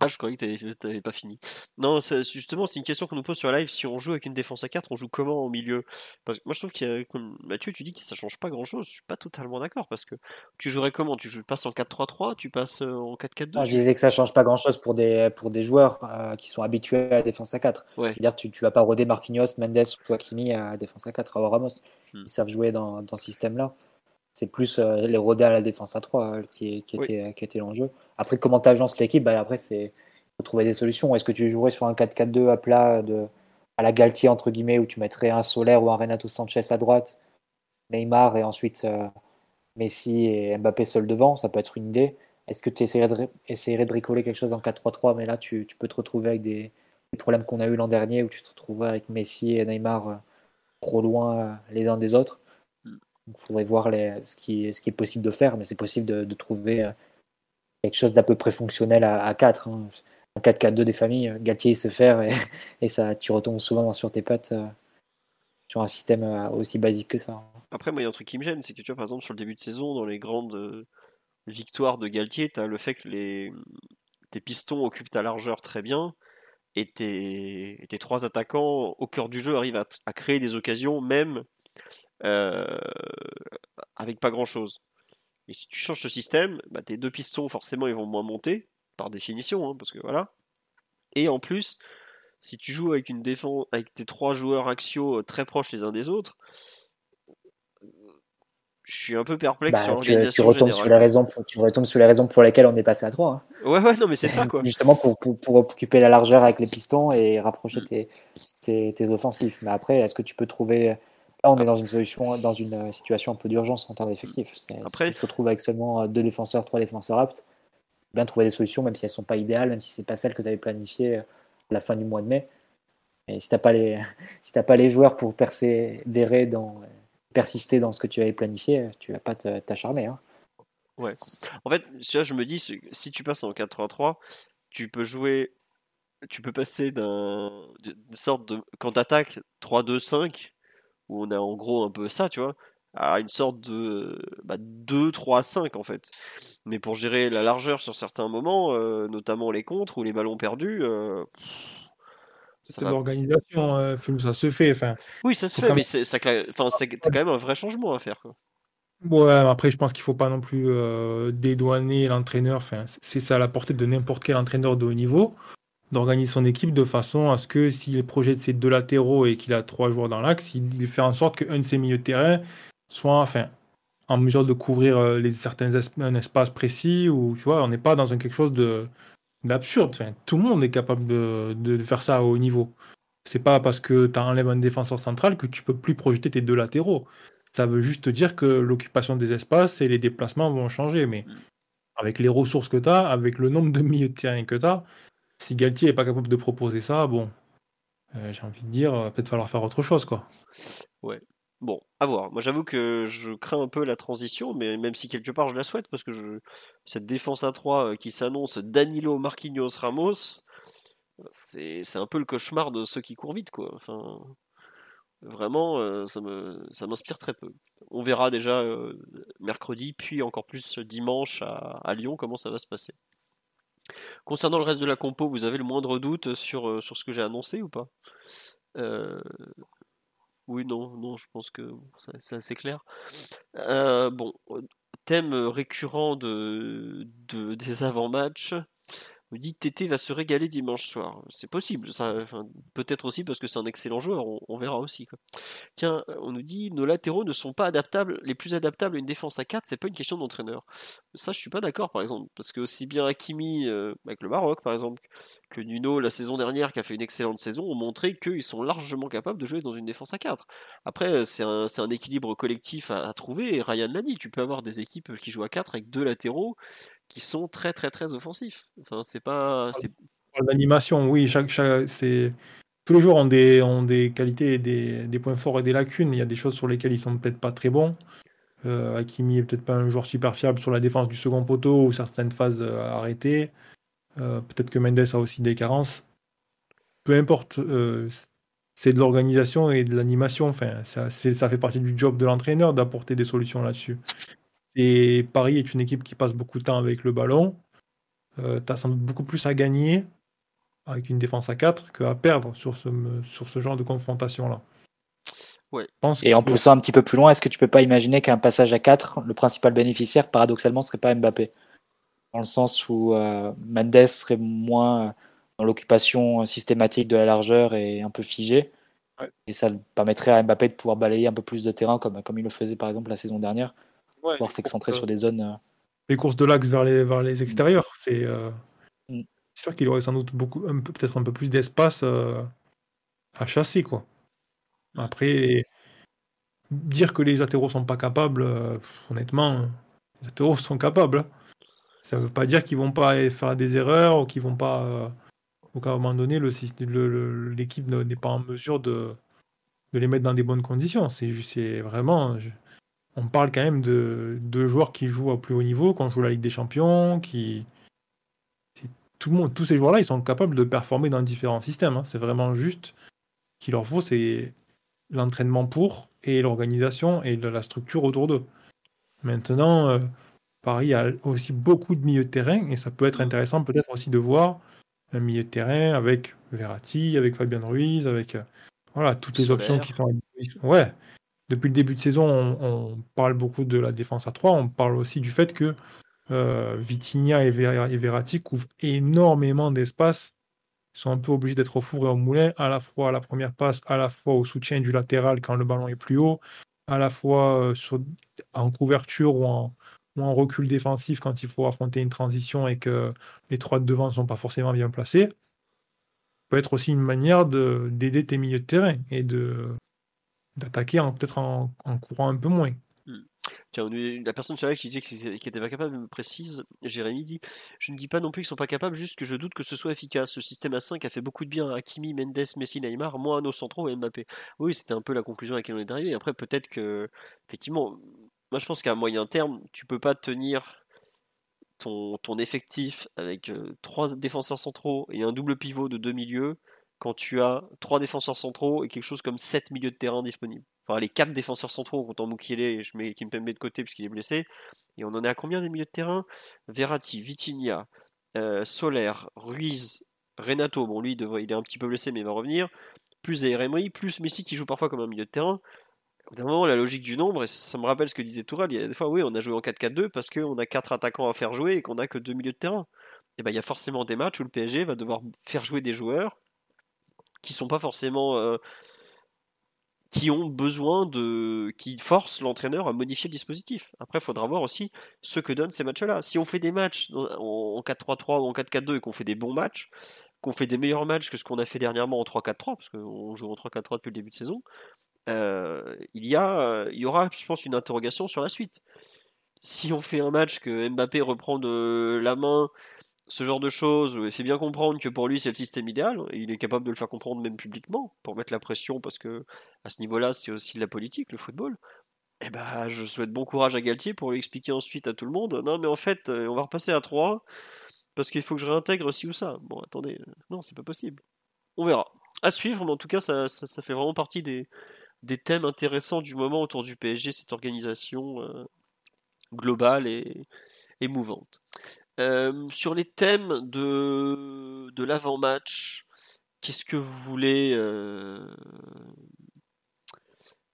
Ah, je croyais que t'avais- t'avais pas fini. Non, justement, c'est une question qu'on nous pose sur live. Si on joue avec une défense à 4, on joue comment au milieu? Parce que moi, je trouve qu'il y a, comme Mathieu, tu dis que ça change pas grand-chose. Je suis pas totalement d'accord parce que tu jouerais comment? Tu joues- passes en 4-3-3 Tu passes euh, en 4-4-2 Moi, je disais que ça change pas grand-chose pour des, pour des joueurs euh, qui sont habitués à la défense à 4. Ouais. Je veux dire, tu, tu vas pas roder Marquinhos, Mendes ou Hakimi à la défense à 4, à Ramos. Hmm. Ils savent jouer dans, dans ce système-là. C'est plus euh, les roder à la défense à 3 euh, qui, qui, Oui. était, qui était l'enjeu. Après, comment tu agences l'équipe bah, Après, c'est faut trouver des solutions. Est-ce que tu jouerais sur un 4-4-2 à plat de, à la Galtier, entre guillemets, où tu mettrais un Solaire ou un Renato Sanchez à droite, Neymar et ensuite euh, Messi et Mbappé seuls devant Ça peut être une idée. Est-ce que tu essaierais de, bricoler quelque chose en 4-3-3 Mais là, tu, tu peux te retrouver avec des, des problèmes qu'on a eu l'an dernier où tu te retrouverais avec Messi et Neymar euh, trop loin euh, les uns des autres. Il faudrait voir ce, qui, est possible de faire, mais c'est possible de, trouver euh, quelque chose d'à peu près fonctionnel à, à 4. hein. Un 4-4-2 des familles, euh, Galtier sait faire et, ça, tu retombes souvent sur tes pattes euh, sur un système aussi basique que ça. Après, moi, il y a un truc qui me gêne, c'est que tu vois, par exemple, sur le début de saison, dans les grandes victoires de Galtier, tu as le fait que les... tes pistons occupent ta largeur très bien et tes, tes trois attaquants au cœur du jeu arrivent à créer des occasions, même euh, avec pas grand chose. Et si tu changes ce système, bah, tes deux pistons, forcément, ils vont moins monter, par définition, hein, parce que voilà. Et en plus, si tu joues avec une défense, avec tes trois joueurs axiaux euh, très proches les uns des autres, je suis un peu perplexe Bah, sur tu, tu l'organisation retombes sur les générale. raisons pour, tu retombes sur les raisons pour lesquelles on est passé à 3. hein. Ouais, ouais, non, mais c'est ça, quoi. Justement pour, pour, pour occuper la largeur avec les pistons et rapprocher Mm. tes, tes, tes offensifs. Mais après, est-ce que tu peux trouver. Là, on est dans une, solution, dans une euh, situation un peu d'urgence en termes d'effectifs. Après- Il faut trouver avec seulement euh, deux défenseurs, trois défenseurs aptes. Bien trouver des solutions, même si elles sont pas idéales, même si c'est pas celles que tu avais planifiées euh, à la fin du mois de mai. Et si tu n'as pas, les- si t'as pas les joueurs pour persévérer dans, persister dans ce que tu avais planifié, tu vas pas t'acharner. Hein. En fait, tu vois, je me dis, si- si tu passes en 4-3-3, tu peux jouer, tu peux passer d'un, d'une sorte de, quand t'attaques 3-2-5, où on a en gros un peu ça, tu vois, à une sorte de bah, 2-3-5 en fait. Mais pour gérer la largeur sur certains moments, euh, notamment les contres ou les ballons perdus, euh, C'est l'organisation, euh, Philou, ça se fait. Enfin, oui, ça se fait, mais c'est, ça, cla- enfin, c'est, t'as quand même un vrai changement à faire. Quoi. Ouais, après, je pense qu'il faut pas non plus euh, dédouaner l'entraîneur. Enfin, c'est ça à la portée de n'importe quel entraîneur de haut niveau d'organiser son équipe de façon à ce que s'il projette ses deux latéraux et qu'il a trois joueurs dans l'axe, il, fait en sorte qu'un de ses milieux de terrain soit enfin, en mesure de couvrir euh, certains un espace précis ou tu vois, on n'est pas dans quelque chose de d'absurde. Tout le monde est capable de, de faire ça à haut niveau. C'est pas parce que tu enlèves un défenseur central que tu peux plus projeter tes deux latéraux. Ça veut juste dire que l'occupation des espaces et les déplacements vont changer. Mais avec les ressources que tu as, avec le nombre de milieux de terrain que tu as, si Galtier n'est pas capable de proposer ça, bon, euh, j'ai envie de dire, euh, peut-être falloir faire autre chose. quoi. Bon, à voir. Moi, j'avoue que je crains un peu la transition, mais même si quelque part je la souhaite, parce que je... cette défense à 3 qui s'annonce Danilo, Marquinhos, Ramos, c'est un peu le cauchemar de ceux qui courent vite, quoi. Enfin, vraiment, euh, ça m'inspire très peu. On verra déjà euh, mercredi, puis encore plus dimanche à Lyon, comment ça va se passer. Concernant le reste de la compo, vous avez le moindre doute sur, euh, ce que j'ai annoncé ou pas? Euh, oui, non, non, je pense que c'est assez clair. Euh, bon, thème récurrent de, de- des avant-matchs. Nous dit Tété va se régaler dimanche soir. C'est possible, ça, peut-être aussi parce que c'est un excellent joueur, on, verra aussi. Tiens, on nous dit nos latéraux ne sont pas adaptables, les plus adaptables à une défense à 4, c'est pas une question d'entraîneur. Ça, je suis pas d'accord par exemple, parce que aussi bien Hakimi euh, avec le Maroc par exemple, que Nuno la saison dernière qui a fait une excellente saison ont montré qu'ils sont largement capables de jouer dans une défense à 4. Après, c'est un, équilibre collectif à, trouver, et Ryan l'a dit, tu peux avoir des équipes qui jouent à 4 avec deux latéraux qui sont très très très offensifs. Enfin, c'est pas. L'animation, oui, chaque, c'est tous les joueurs ont des, ont des qualités et des, points forts et des lacunes. Il y a des choses sur lesquelles ils sont peut-être pas très bons. Euh, Hakimi est peut-être pas un joueur super fiable sur la défense du second poteau ou certaines phases euh, arrêtées. Euh, peut-être que Mendes a aussi des carences. Peu importe, euh, c'est de l'organisation et de l'animation. Enfin, ça, ça fait partie du job de l'entraîneur d'apporter des solutions là-dessus. Et Paris est une équipe qui passe beaucoup de temps avec le ballon. Euh, tu as sans doute beaucoup plus à gagner avec une défense à 4 qu'à perdre sur ce, sur ce genre de confrontation-là. Ouais. Et en poussant un petit peu plus loin, est-ce que tu peux pas imaginer qu'un passage à 4, le principal bénéficiaire, paradoxalement, serait pas Mbappé? Dans le sens où euh, Mendes serait moins dans l'occupation systématique de la largeur et un peu figé. Et ça permettrait à Mbappé de pouvoir balayer un peu plus de terrain comme, comme il le faisait par exemple la saison dernière pouvoir s'excentrer sur des zones. Euh, les courses de l'axe vers les, vers les extérieurs, c'est euh, mm. sûr qu'il aurait sans doute beaucoup, peut-être un peu plus d'espace euh, à chasser, quoi. Après, dire que les latéraux sont pas capables, honnêtement, les latéraux sont capables. Hein. Ça veut pas dire qu'ils vont pas faire des erreurs ou qu'ils vont pas. ou qu'à un moment donné, l'équipe le, n'est pas en mesure de, de les mettre dans des bonnes conditions. C'est vraiment on parle quand même de, de, joueurs qui jouent au plus haut niveau, quand on joue la Ligue des Champions, qui. Tout le monde, tous ces joueurs-là, ils sont capables de performer dans différents systèmes. Hein. C'est vraiment juste qu'il leur faut, c'est l'entraînement pour et l'organisation et la structure autour d'eux. Maintenant, euh, Paris a aussi beaucoup de milieux de terrain et ça peut être intéressant peut-être aussi de voir un milieu de terrain avec Verratti, avec Fabien Ruiz, avec euh, voilà toutes les options qui sont. Ouais, depuis le début de saison, on, parle beaucoup de la défense à 3. On parle aussi du fait que euh, Vitinha et, Verratti couvrent énormément d'espace. Ils sont un peu obligés d'être au four et au moulin, à la fois à la première passe, à la fois au soutien du latéral quand le ballon est plus haut, à la fois euh, en couverture ou en, recul défensif quand il faut affronter une transition et que les trois de devant ne sont pas forcément bien placés. Ça peut être aussi une manière d'aider tes milieux de terrain et de, d'attaquer peut-être en, courant un peu moins. Hmm. La personne sur live qui disait qu'ils n'était pas capable me précise, Jérémy dit Je ne dis pas non plus qu'ils sont pas capables, juste que je doute que ce soit efficace. Ce système à 5 a fait beaucoup de bien à Hakimi, Mendes, Messi, Neymar, moins à nos centraux et Mbappé. Oui, c'était un peu la conclusion à laquelle on est arrivé. Après, peut-être que, effectivement, moi je pense qu'à moyen terme, tu peux pas tenir ton, ton effectif avec euh, trois défenseurs centraux et un double pivot de deux milieux quand tu as trois défenseurs centraux et quelque chose comme 7 milieux de terrain disponibles. Enfin, les quatre défenseurs centraux, comptant Mukiele, et je mets Kimpembe de côté puisqu'il est blessé. Et on en est à combien des milieux de terrain? Verratti, Vitinha, euh, Soler, Ruiz, Renato. Bon, lui, il, est un petit peu blessé, mais il va revenir. Plus Emery, plus Messi qui joue parfois comme un milieu de terrain. Au moment, la logique du nombre, et ça me rappelle ce que disait Toural, il y a des fois, oui, on a joué en 4-4-2 parce qu'on a quatre attaquants à faire jouer et qu'on n'a que deux milieux de terrain. Et ben, il y a forcément des matchs où le PSG va devoir faire jouer des joueurs qui sont pas forcément euh, qui ont besoin de qui forcent l'entraîneur à modifier le dispositif. Après, il faudra voir aussi ce que donnent ces matchs-là. Si on fait des matchs en 4-3-3 ou en 4-4-2 et qu'on fait des bons matchs, qu'on fait des meilleurs matchs que ce qu'on a fait dernièrement en 3-4-3, parce qu'on joue en 3-4-3 depuis le début de saison, euh, il, y a, il y aura, je pense, une interrogation sur la suite. Si on fait un match que Mbappé reprend de la main ce genre de choses, il fait bien comprendre que pour lui c'est le système idéal, et il est capable de le faire comprendre même publiquement, pour mettre la pression, parce que à ce niveau-là c'est aussi la politique, le football. Eh ben, je souhaite bon courage à Galtier pour lui expliquer ensuite à tout le monde, non mais en fait euh, on va repasser à 3, parce qu'il faut que je réintègre ci ou ça. Bon attendez, euh, non c'est pas possible. On verra. À suivre, mais en tout cas ça, ça, fait vraiment partie des, des, thèmes intéressants du moment autour du PSG, cette organisation euh, globale et, et mouvante. Euh, sur les thèmes de, de l'avant-match, qu'est-ce que vous voulez euh,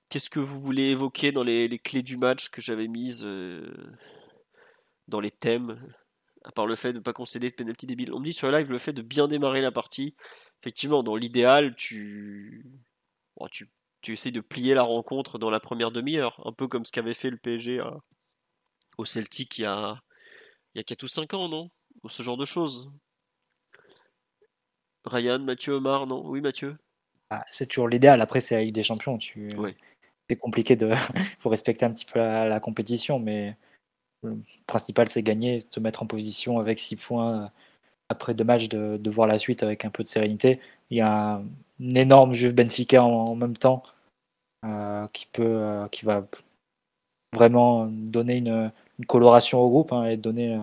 qu'est-ce que vous voulez évoquer dans les, clés du match que j'avais mises euh, dans les thèmes à part le fait de ne pas concéder de pénalty débile? On me dit sur live le fait de bien démarrer la partie. Effectivement, dans l'idéal, tu... tu... tu essaies de plier la rencontre dans la première demi-heure, un peu comme ce qu'avait fait le PSG au Celtic il y a il y a 4 ou 5 ans, non? Ou ce genre de choses. Ryan, Mathieu, Omar, non? Oui, Mathieu ah, C'est toujours l'idéal. Après, c'est la Ligue des Champions. Tu... C'est compliqué de. Il faut respecter un petit peu la, compétition, mais le principal, c'est gagner, se mettre en position avec 6 points après deux matchs, de, voir la suite avec un peu de sérénité. Il y a un, énorme Juve Benfica en, même temps euh, qui, peut, euh, qui va vraiment donner une, coloration au groupe hein, et donner euh,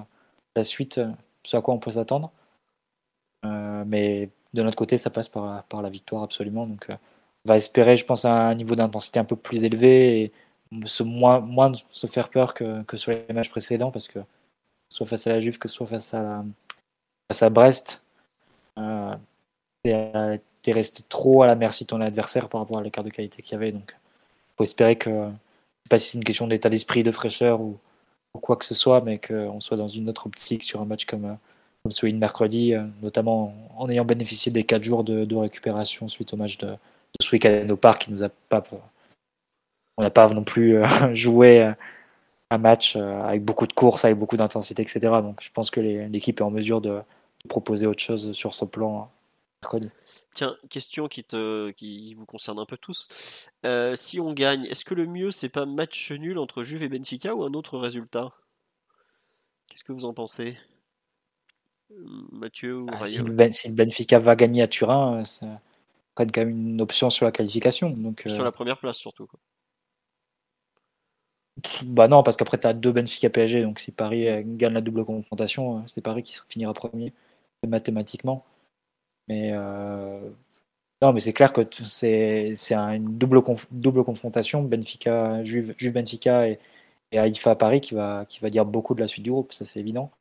la suite, ce à quoi on peut s'attendre. mais de notre côté, ça passe par, par la victoire absolument. Donc, on va espérer, je pense, un niveau d'intensité un peu plus élevé et se moins, moins se faire peur que, que, sur les matchs précédents parce que soit face à la Juve que soit face à, la, face à Brest, euh, t'es resté trop à la merci de ton adversaire par rapport à l'écart de qualité qu'il y avait. Donc, faut espérer que, je sais pas si c'est une question d'état d'esprit, de fraîcheur ou, quoi que ce soit, mais qu'on soit dans une autre optique sur un match comme, comme celui de mercredi, euh, notamment en ayant bénéficié des 4 jours de, récupération suite au match de, de ce week-end au parc qui nous a pas on n'a pas non plus euh, joué euh, un match euh, avec beaucoup de courses, avec beaucoup d'intensité, etc. Donc je pense que l'équipe est en mesure de, proposer autre chose sur ce plan mercredi. Tiens, question qui, te, qui vous concerne un peu tous. si on gagne, est-ce que le mieux c'est pas match nul entre Juve et Benfica ou un autre résultat? Qu'est-ce que vous en pensez? Mathieu ou ah, si, ben, si, Benfica va gagner à Turin, ça prend quand même une option sur la qualification. Donc, sur la première place surtout. Quoi. Bah non, parce qu'après, tu as deux Benfica PSG, donc si Paris euh, gagne la double confrontation, euh, c'est Paris qui finira premier, mathématiquement. Mais euh, non, mais c'est clair que c'est une double, double confrontation, Benfica, Juve, Juve Benfica et, et Haïfa Paris qui va, qui va dire beaucoup de la suite du groupe, ça c'est évident.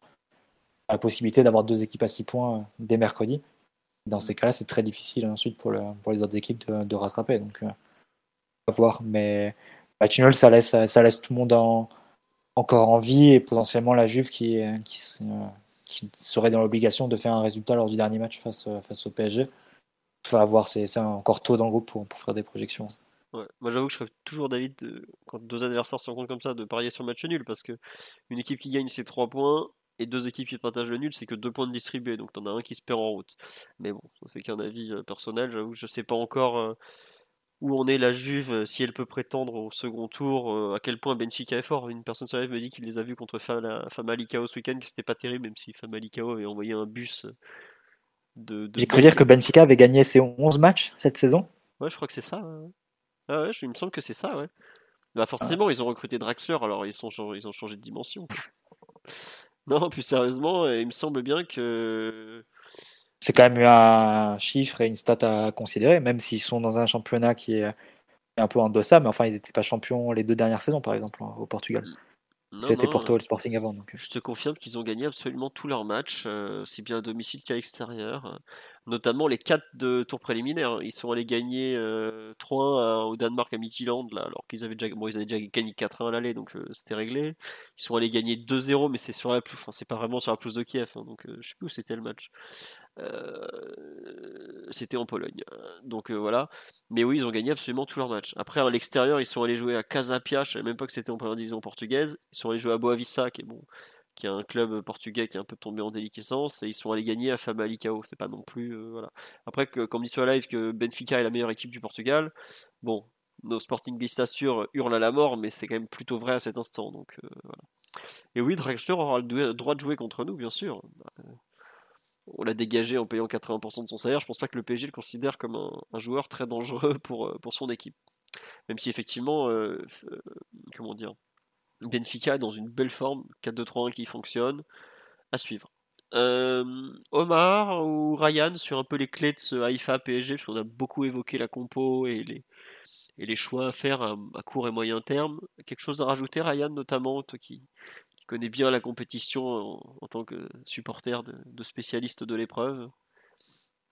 La possibilité d'avoir deux équipes à six points dès mercredi. Dans ces cas-là, c'est très difficile ensuite pour, le, pour les autres équipes de, rattraper. Donc, on va voir. Mais match nul, ça laisse, ça laisse tout le monde encore en vie et potentiellement la Juve qui, qui, qui serait dans l'obligation de faire un résultat lors du dernier match face, face au PSG. Il faut voir, c'est encore tôt dans le groupe pour, pour faire des projections. Moi j'avoue que je serais toujours David, quand deux adversaires se rencontrent comme ça, de parier sur le match nul parce que une équipe qui gagne c'est 3 points et deux équipes qui partagent le nul c'est que 2 points de distribués donc t'en as un qui se perd en route. Mais bon, c'est qu'un avis euh, personnel, j'avoue que je sais pas encore euh, où on est la Juve, euh, si elle peut prétendre au second tour, euh, à quel point Benfica est fort. Une personne sur live me dit qu'il les a vus contre Famalicao ce week-end, que c'était pas terrible, même si Famalicao avait envoyé un bus de. J'ai cru dire que Benfica avait gagné ses 11 matchs cette saison. Ouais, je crois que c'est ça. Ah ouais, il me semble que c'est ça, ouais. Bah forcément, ils ont recruté Draxler, alors ils, sont, ils ont changé de dimension. non, plus sérieusement, il me semble bien que c'est quand même un chiffre et une stat à considérer, même s'ils sont dans un championnat qui est un peu en deçà, mais enfin, ils n'étaient pas champions les deux dernières saisons, par exemple, au Portugal. C'était Porto le Sporting avant. Donc. Je te confirme qu'ils ont gagné absolument tous leurs matchs, euh, aussi bien à domicile qu'à l'extérieur. Notamment les quatre de tour préliminaire. Ils sont allés gagner 3-1 euh, au Danemark à Midtjylland, là, alors qu'ils avaient déjà, bon, avaient déjà gagné 4-1 à l'aller, donc euh, c'était réglé. Ils sont allés gagner 2-0, mais c'est sur la plus, c'est pas vraiment sur la plus de Kiev, hein, donc je sais plus où c'était le match. c'était en Pologne. Donc voilà. Mais oui, ils ont gagné absolument tous leurs matchs. Après, à l'extérieur, ils sont allés jouer à Casapia. Je savais même pas que c'était en première division portugaise. Ils sont allés jouer à Boavista, qui bon, qui est un club portugais qui est un peu tombé en déliquescence. Et ils sont allés gagner à Famalicão. C'est pas non plus voilà. Après, que, comme dit sur live que Benfica est la meilleure équipe du Portugal. Bon, nos Sporting sûr hurlent à la mort, mais c'est quand même plutôt vrai à cet instant. Donc voilà. Et oui, Drexler aura le droit de jouer contre nous, bien sûr. On l'a dégagé en payant 80% de son salaire. Je pense pas que le PSG le considère comme un, joueur très dangereux pour, euh, pour son équipe. Même si effectivement, euh, euh, comment dire, Benfica est dans une belle forme, 4-2-3-1 qui fonctionne, à suivre. Omar ou Ryan sur un peu les clés de ce Haïfa PSG, parce qu'on a beaucoup évoqué la compo et les, et les choix à faire à, court et moyen terme. Quelque chose à rajouter, Ryan, notamment, toi qui, connais bien la compétition en, tant que supporter de, spécialiste de l'épreuve?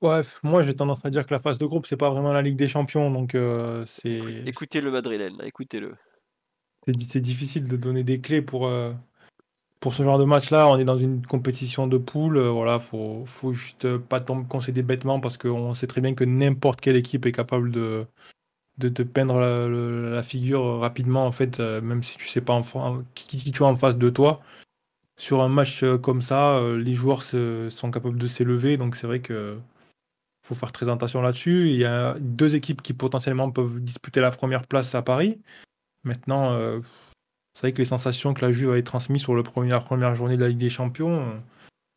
Ouais, moi j'ai tendance à dire que la phase de groupe, c'est pas vraiment la Ligue des Champions, donc euh, c'est. Écoutez le madrilène, écoutez-le. C'est difficile de donner des clés pour, euh, pour ce genre de match-là, on est dans une compétition de poule. Euh, voilà, faut, faut juste pas tomber, concéder bêtement parce qu'on sait très bien que n'importe quelle équipe est capable de, de te peindre la, figure rapidement, en fait, euh, même si tu sais pas en, qui, qui, tu as en face de toi. Sur un match euh, comme ça, les joueurs sont capables de s'élever, donc c'est vrai que faut faire très attention là-dessus. Il y a deux équipes qui potentiellement peuvent disputer la première place à Paris. Maintenant, c'est vrai que les sensations que la Juve avait transmises sur le la première journée de la Ligue des Champions,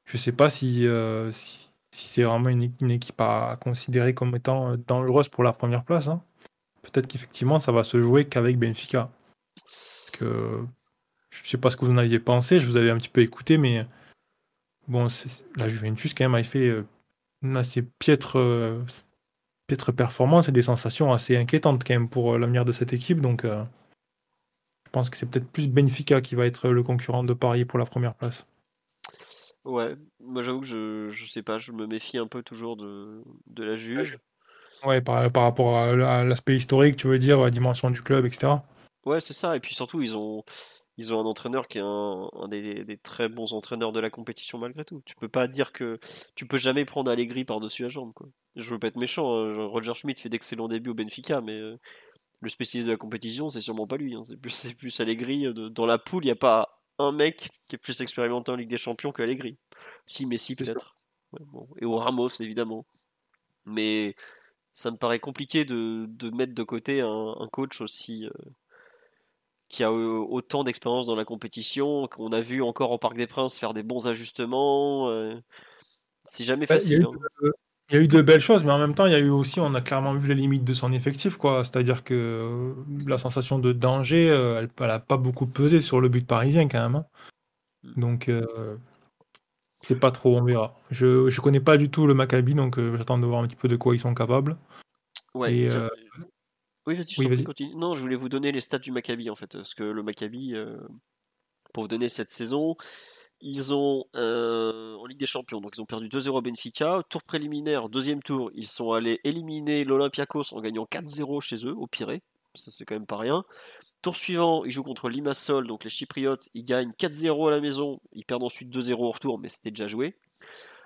je ne sais pas euh, si, si, c'est vraiment une, équipe à, considérer comme étant dangereuse pour la première place. Hein. Peut-être qu'effectivement, ça va se jouer qu'avec Benfica. Parce que je ne sais pas ce que vous en aviez pensé, je vous avais un petit peu écouté, mais bon, la Juventus, quand même, a fait euh, une assez piètre, euh, piètre performance et des sensations assez inquiétantes, quand même, pour l'avenir de cette équipe. Donc. Je pense que c'est peut-être plus Benfica qui va être le concurrent de Paris pour la première place. Ouais, moi j'avoue que je, je sais pas, je me méfie un peu toujours de, de la Juve. Ouais, par, par rapport à, l'aspect historique, tu veux dire, la dimension du club, etc. Ouais, c'est ça. Et puis surtout, ils ont, ils ont un entraîneur qui est un, des, des, très bons entraîneurs de la compétition malgré tout. Tu peux pas dire que tu peux jamais prendre Allegri par-dessus la jambe. Quoi. Je veux pas être méchant. Hein. Roger Schmidt fait d'excellents débuts au Benfica, mais euh, le spécialiste de la compétition, c'est sûrement pas lui. Hein. C'est plus, plus Allegri. Euh, dans la poule, il n'y a pas un mec qui est plus expérimenté en Ligue des Champions que Allegri. Si, Messi peut-être. Et au Ramos, évidemment. Mais ça me paraît compliqué de, mettre de côté un, coach aussi euh, qui a euh, autant d'expérience dans la compétition, qu'on a vu encore au Parc des Princes faire des bons ajustements. c'est jamais bah, facile. Hein. Il y a eu de belles choses, mais en même temps, il y a eu aussi, on a clairement vu les limites de son effectif, quoi. C'est-à-dire que euh, la sensation de danger, euh, elle, n'a pas beaucoup pesé sur le but parisien quand même. Hein. Donc, euh, c'est pas trop, on verra. Je, ne connais pas du tout le Maccabi, donc j'attends de voir un petit peu de quoi ils sont capables. Ouais. Oui, vas-y, je continue. Non, je voulais vous donner les stats du Maccabi en fait, parce que le Maccabi, pour vous donner cette saison, ils ont euh, en Ligue des Champions, donc ils ont perdu 2-0 à Benfica. Tour préliminaire, deuxième tour, ils sont allés éliminer l'Olympiakos en gagnant 4-0 chez eux, au Pirée. Ça, c'est quand même pas rien. Tour suivant, ils jouent contre Limassol, donc les Chypriotes. Ils gagnent 4-0 à la maison. Ils perdent ensuite 2-0 au retour, mais c'était déjà joué.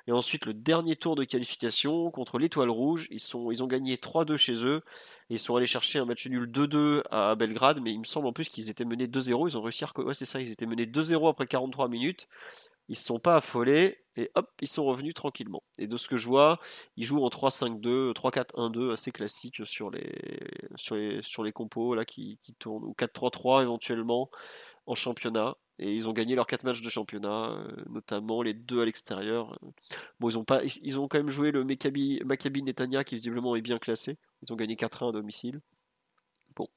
Et ensuite, le dernier tour de qualification contre l'Étoile Rouge. Ils, sont, ils ont gagné 3-2 chez eux. Et ils sont allés chercher un match nul 2-2 à Belgrade. Mais il me semble en plus qu'ils étaient menés 2-0. Ils ont réussi à. Ouais, c'est ça, ils étaient menés 2-0 après 43 minutes. Ils se sont pas affolés. Et hop, ils sont revenus tranquillement. Et de ce que je vois, ils jouent en 3-5-2, 3-4-1-2, assez classique sur les, sur les, sur les compos là, qui tournent. Ou 4-3-3 éventuellement en championnat. Et ils ont gagné leurs 4 matchs de championnat, euh, notamment les deux à l'extérieur. Bon, ils ont, pas, ils ont quand même joué le Maccabi, Maccabi Netanya qui visiblement est bien classé. Ils ont gagné 4-1 à domicile. Bon,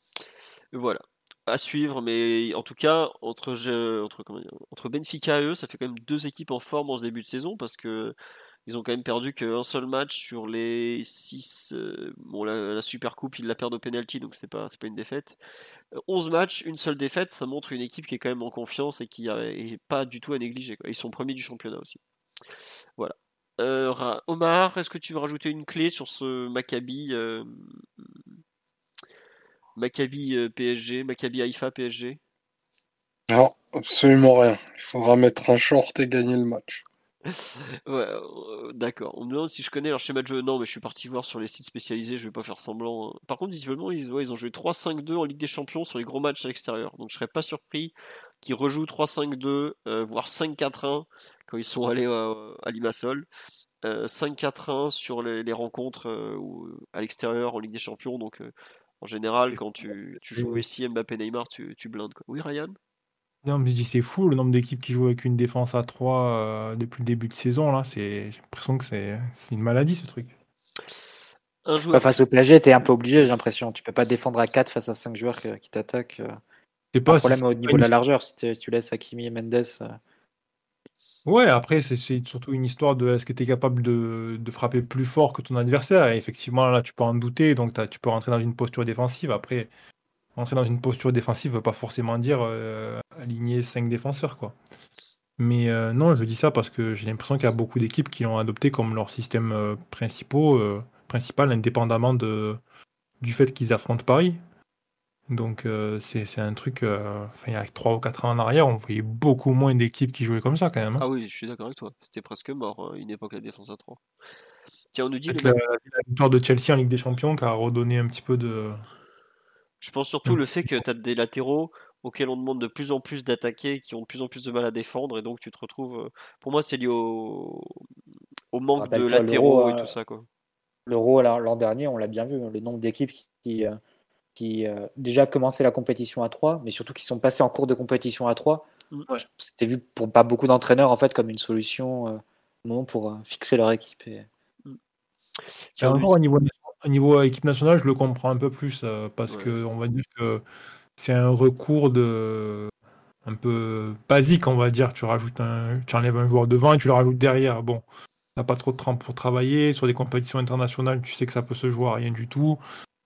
voilà. À suivre, mais en tout cas, entre, entre, entre Benfica et eux, ça fait quand même deux équipes en forme en ce début de saison parce que ils ont quand même perdu qu'un seul match sur les 6. Euh, bon, la, Super Coupe, ils la perdent au penalty, donc c'est pas, pas une défaite. 11 matchs, une seule défaite, ça montre une équipe qui est quand même en confiance et qui n'est pas du tout à négliger. Ils sont premiers du championnat aussi. Voilà. Euh, Omar, est-ce que tu veux rajouter une clé sur ce Maccabi euh, Maccabi euh, PSG, Maccabi Haïfa PSG Non, absolument rien. Il faudra mettre un short et gagner le match. Ouais, euh, d'accord. On me demande si je connais leur schéma de jeu. Non, mais je suis parti voir sur les sites spécialisés, je vais pas faire semblant. Hein. Par contre, visiblement, ils, ils ont joué 3-5-2 en Ligue des Champions sur les gros matchs à l'extérieur. Donc je serais pas surpris qu'ils rejouent 3-5-2, euh, voire 5-4-1 quand ils sont allés à Limassol. 5-4-1 sur les, rencontres à l'extérieur en Ligue des Champions. Donc en général, quand tu, joues Messi, Mbappé, Neymar, tu, tu blindes. Quoi. Oui, Ryan? Non, mais je dis c'est fou le nombre d'équipes qui jouent avec une défense à 3 euh, depuis le début de saison. Là, c'est, j'ai l'impression que c'est, une maladie ce truc. Un joueur... face au PSG, tu es un peu obligé, j'ai l'impression. Tu peux pas défendre à 4 face à 5 joueurs qui t'attaquent. Euh. C'est pas un problème au niveau de la largeur si tu laisses Hakimi et Mendes. Euh. Ouais, après, c'est, surtout une histoire de est-ce que tu es capable de, de, frapper plus fort que ton adversaire? Et effectivement, là, tu peux en douter, donc tu peux rentrer dans une posture défensive. Après, Entrer dans une posture défensive ne veut pas forcément dire euh, aligner 5 défenseurs. quoi. Mais euh, non, je dis ça parce que j'ai l'impression qu'il y a beaucoup d'équipes qui l'ont adopté comme leur système euh, principal, indépendamment de, du fait qu'ils affrontent Paris. Donc c'est un truc, il y a 3 ou 4 ans en arrière, on voyait beaucoup moins d'équipes qui jouaient comme ça quand même. Hein. Ah oui, je suis d'accord avec toi. C'était presque mort, hein, une époque la défense à 3. Tiens, on nous dit la, victoire de Chelsea en Ligue des Champions qui a redonné un petit peu de. Je pense surtout le fait que tu as des latéraux auxquels on demande de plus en plus d'attaquer, qui ont de plus en plus de mal à défendre, et donc tu te retrouves. Euh, pour moi, c'est lié au, au manque de latéraux et tout ça. Quoi. L'Euro l'an dernier, on l'a bien vu, le nombre d'équipes qui, qui euh, déjà commençaient la compétition à 3, mais surtout qui sont passés en cours de compétition à 3. Mm. C'était vu pour pas beaucoup d'entraîneurs en fait comme une solution euh, pour euh, fixer leur équipe. Et... Mm. au niveau, au niveau équipe nationale, je le comprends un peu plus parce que on va dire que c'est un recours de un peu basique, on va dire. Tu rajoutes un, tu enlèves un joueur devant et tu le rajoutes derrière. Bon, t'as pas trop de temps pour travailler sur des compétitions internationales. Tu sais que ça peut se jouer à rien du tout.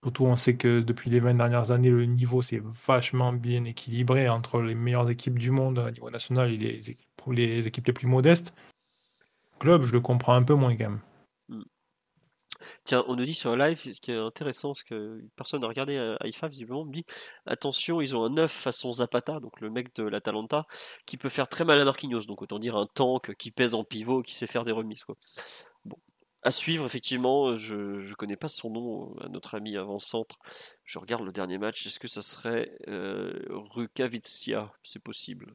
Surtout, on sait que depuis les 20 dernières années, le niveau s'est vachement bien équilibré entre les meilleures équipes du monde à niveau national et les équipes les, équipes les plus modestes. Club, je le comprends un peu moins quand même. Tiens, on nous dit sur live, ce qui est intéressant, c'est que personne n'a regardé euh, IFA, visiblement, on me dit attention, ils ont un 9 façon Zapata, donc le mec de l'Atalanta, qui peut faire très mal à Marquinhos, donc autant dire un tank qui pèse en pivot, qui sait faire des remises. Quoi. Bon, à suivre, effectivement, je ne connais pas son nom à notre ami avant-centre. Je regarde le dernier match. Est-ce que ça serait euh, Rukavitsia C'est possible.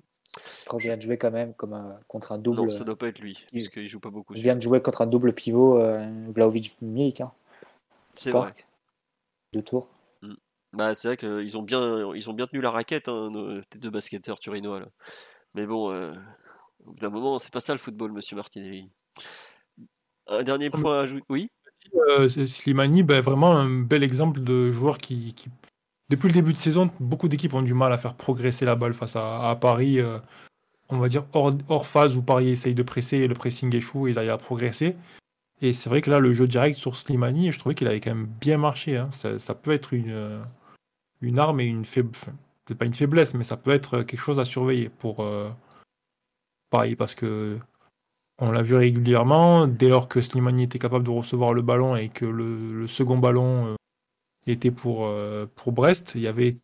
Quand je viens de jouer quand même comme un, contre un double. Non, ça doit pas être lui, parce qu'il joue pas beaucoup. Je viens de jouer contre un double pivot, euh, Vlaovic Milik. Hein. C'est vrai. Deux tours. Hmm. Bah, c'est vrai qu'ils ont bien, ils ont bien tenu la raquette, hein, tes deux basketteurs turinois. Mais bon, euh, au bout d'un moment, c'est pas ça le football, monsieur Martinelli. Un dernier point à ajouter. Oui? Euh, Slimani, ben, vraiment un bel exemple de joueur qui, Depuis le début de saison, beaucoup d'équipes ont du mal à faire progresser la balle face à, Paris. Euh, on va dire hors, phase où Paris essaye de presser et le pressing échoue et ils arrivent à progresser. Et c'est vrai que là, le jeu direct sur Slimani, je trouvais qu'il avait quand même bien marché. Hein. Ça, peut être une, euh, une arme et une faiblesse. Pas une faiblesse, mais ça peut être quelque chose à surveiller pour Paris parce que on l'a vu régulièrement, dès lors que Slimani était capable de recevoir le ballon et que le, second ballon euh, était pour, euh, pour Brest, il y avait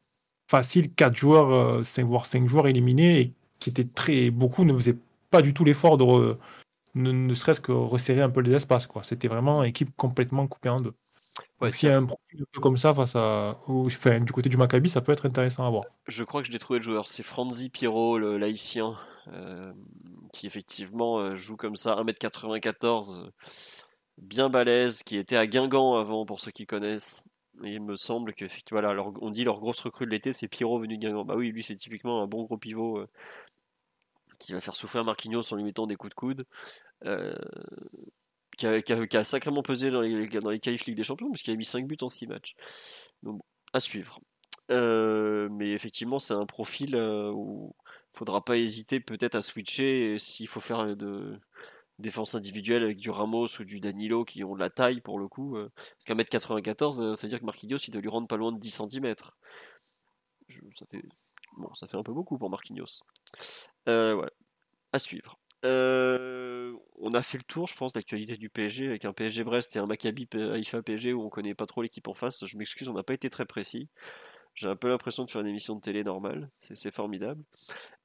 facile 4 joueurs, 5, euh, voire 5 joueurs éliminés et qui étaient très. Beaucoup ne faisaient pas du tout l'effort de ne, serait-ce que resserrer un peu les espaces. Quoi. C'était vraiment une équipe complètement coupée en deux. S'il y a un profil comme ça face à, enfin, du côté du Maccabi, ça peut être intéressant à voir. Je crois que je l'ai trouvé le joueur. C'est Franzi Pierrot, le laïcien, qui effectivement euh, joue comme ça, 1m94, euh, bien balèze, qui était à Guingamp avant pour ceux qui connaissent. Il me semble que on dit leur grosse recrue de l'été, c'est Pierrot venu de Guingamp. Bah oui, lui c'est typiquement un bon gros pivot euh, qui va faire souffrir Marquinhos en lui mettant des coups de coude. qui, a, sacrément pesé dans les, dans les qualifs Ligue des Champions, parce qu'il a mis 5 buts en 6 matchs. Donc, à suivre. mais effectivement, c'est un profil où faudra pas hésiter peut-être à switcher s'il faut faire de défense individuelle avec du Ramos ou du Danilo qui ont de la taille pour le coup. Euh, parce qu'à 1m94, euh, ça veut dire que Marquinhos il doit lui rendre pas loin de 10 cm. ça, fait... Bon, ça fait un peu beaucoup pour Marquinhos. Euh, à suivre. on a fait le tour, je pense, d'actualité du PSG avec un PSG Brest et un Maccabi Haïfa PSG où on connaît pas trop l'équipe en face. Je m'excuse, on n'a pas été très précis. J'ai un peu l'impression de faire une émission de télé normale. C'est formidable.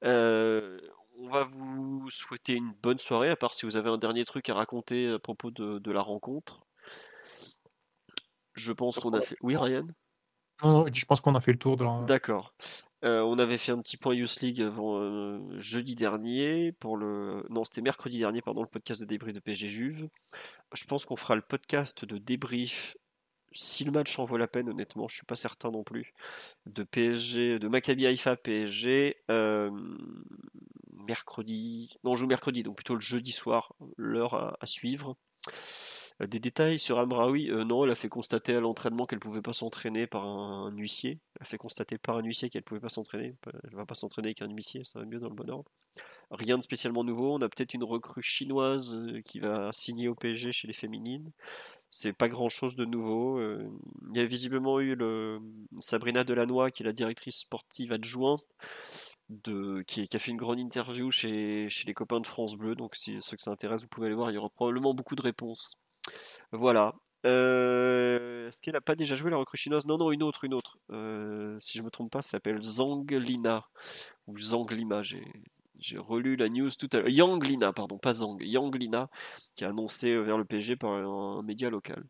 Euh, on va vous souhaiter une bonne soirée, à part si vous avez un dernier truc à raconter à propos de, la rencontre. Je pense qu'on a fait. Oui, Ryan? Non, je pense qu'on a fait le tour de la. D'accord. Euh, on avait fait un petit point Youth League avant euh, jeudi dernier pour le non c'était mercredi dernier pardon le podcast de débrief de PSG Juve. Je pense qu'on fera le podcast de débrief si le match en vaut la peine, honnêtement, je suis pas certain non plus. De PSG, de Maccabi Haïfa PSG, euh, mercredi, non, on joue mercredi, donc plutôt le jeudi soir, l'heure à, suivre. Euh, des détails sur Amraoui, euh, non, elle a fait constater à l'entraînement qu'elle pouvait pas s'entraîner par un, huissier. Elle a fait constater par un huissier qu'elle pouvait pas s'entraîner. Elle va pas s'entraîner avec un huissier, ça va mieux dans le bon ordre. Rien de spécialement nouveau. On a peut-être une recrue chinoise qui va signer au PSG chez les féminines. C'est pas grand chose de nouveau. Euh, il y a visiblement eu le, Sabrina Delannoy, qui est la directrice sportive adjointe, de, qui, a fait une grande interview chez, les copains de France Bleu. Donc, si ceux que ça intéresse, vous pouvez aller voir. Il y aura probablement beaucoup de réponses. Voilà. Euh, Est-ce qu'elle a pas déjà joué la recrue chinoise? Non, non, une autre, une autre. Euh, si je me trompe pas, ça s'appelle Zanglina ou Zanglima. J'ai relu la news tout à l'heure. Yanglina, pardon, pas Zang. Yanglina, qui a annoncé vers le PSG par un, média local.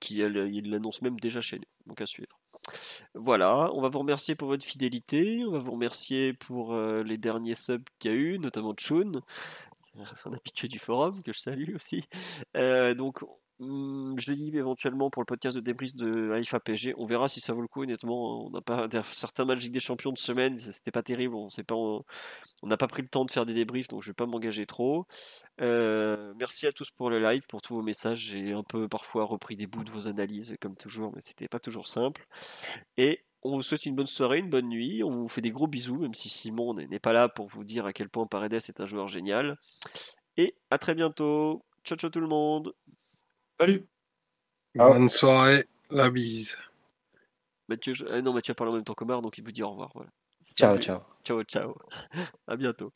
Qui il l'annonce même déjà chez nous. Donc à suivre. Voilà, on va vous remercier pour votre fidélité. On va vous remercier pour euh, les derniers subs qu'il y a eu, notamment Chun, un habitué du forum que je salue aussi. Euh, Hum, je dis éventuellement pour le podcast de débrief de Haïfa PSG. On verra si ça vaut le coup. Honnêtement, on n'a pas certains matchs des Champions de semaine, c'était pas terrible. On n'a pas pris le temps de faire des débriefs, donc je vais pas m'engager trop. Euh, merci à tous pour le live, pour tous vos messages. J'ai un peu parfois repris des bouts de vos analyses, comme toujours, mais c'était pas toujours simple. Et on vous souhaite une bonne soirée, une bonne nuit. On vous fait des gros bisous, même si Simon n'est pas là pour vous dire à quel point Paredes est un joueur génial. Et à très bientôt. Ciao ciao tout le monde. Salut. Bonne soirée, la bise. Mathieu, je- ah non, Mathieu a parlé en même temps que Mar, donc il vous dit au revoir. Voilà. Ciao, ciao. Ciao, ciao. À bientôt.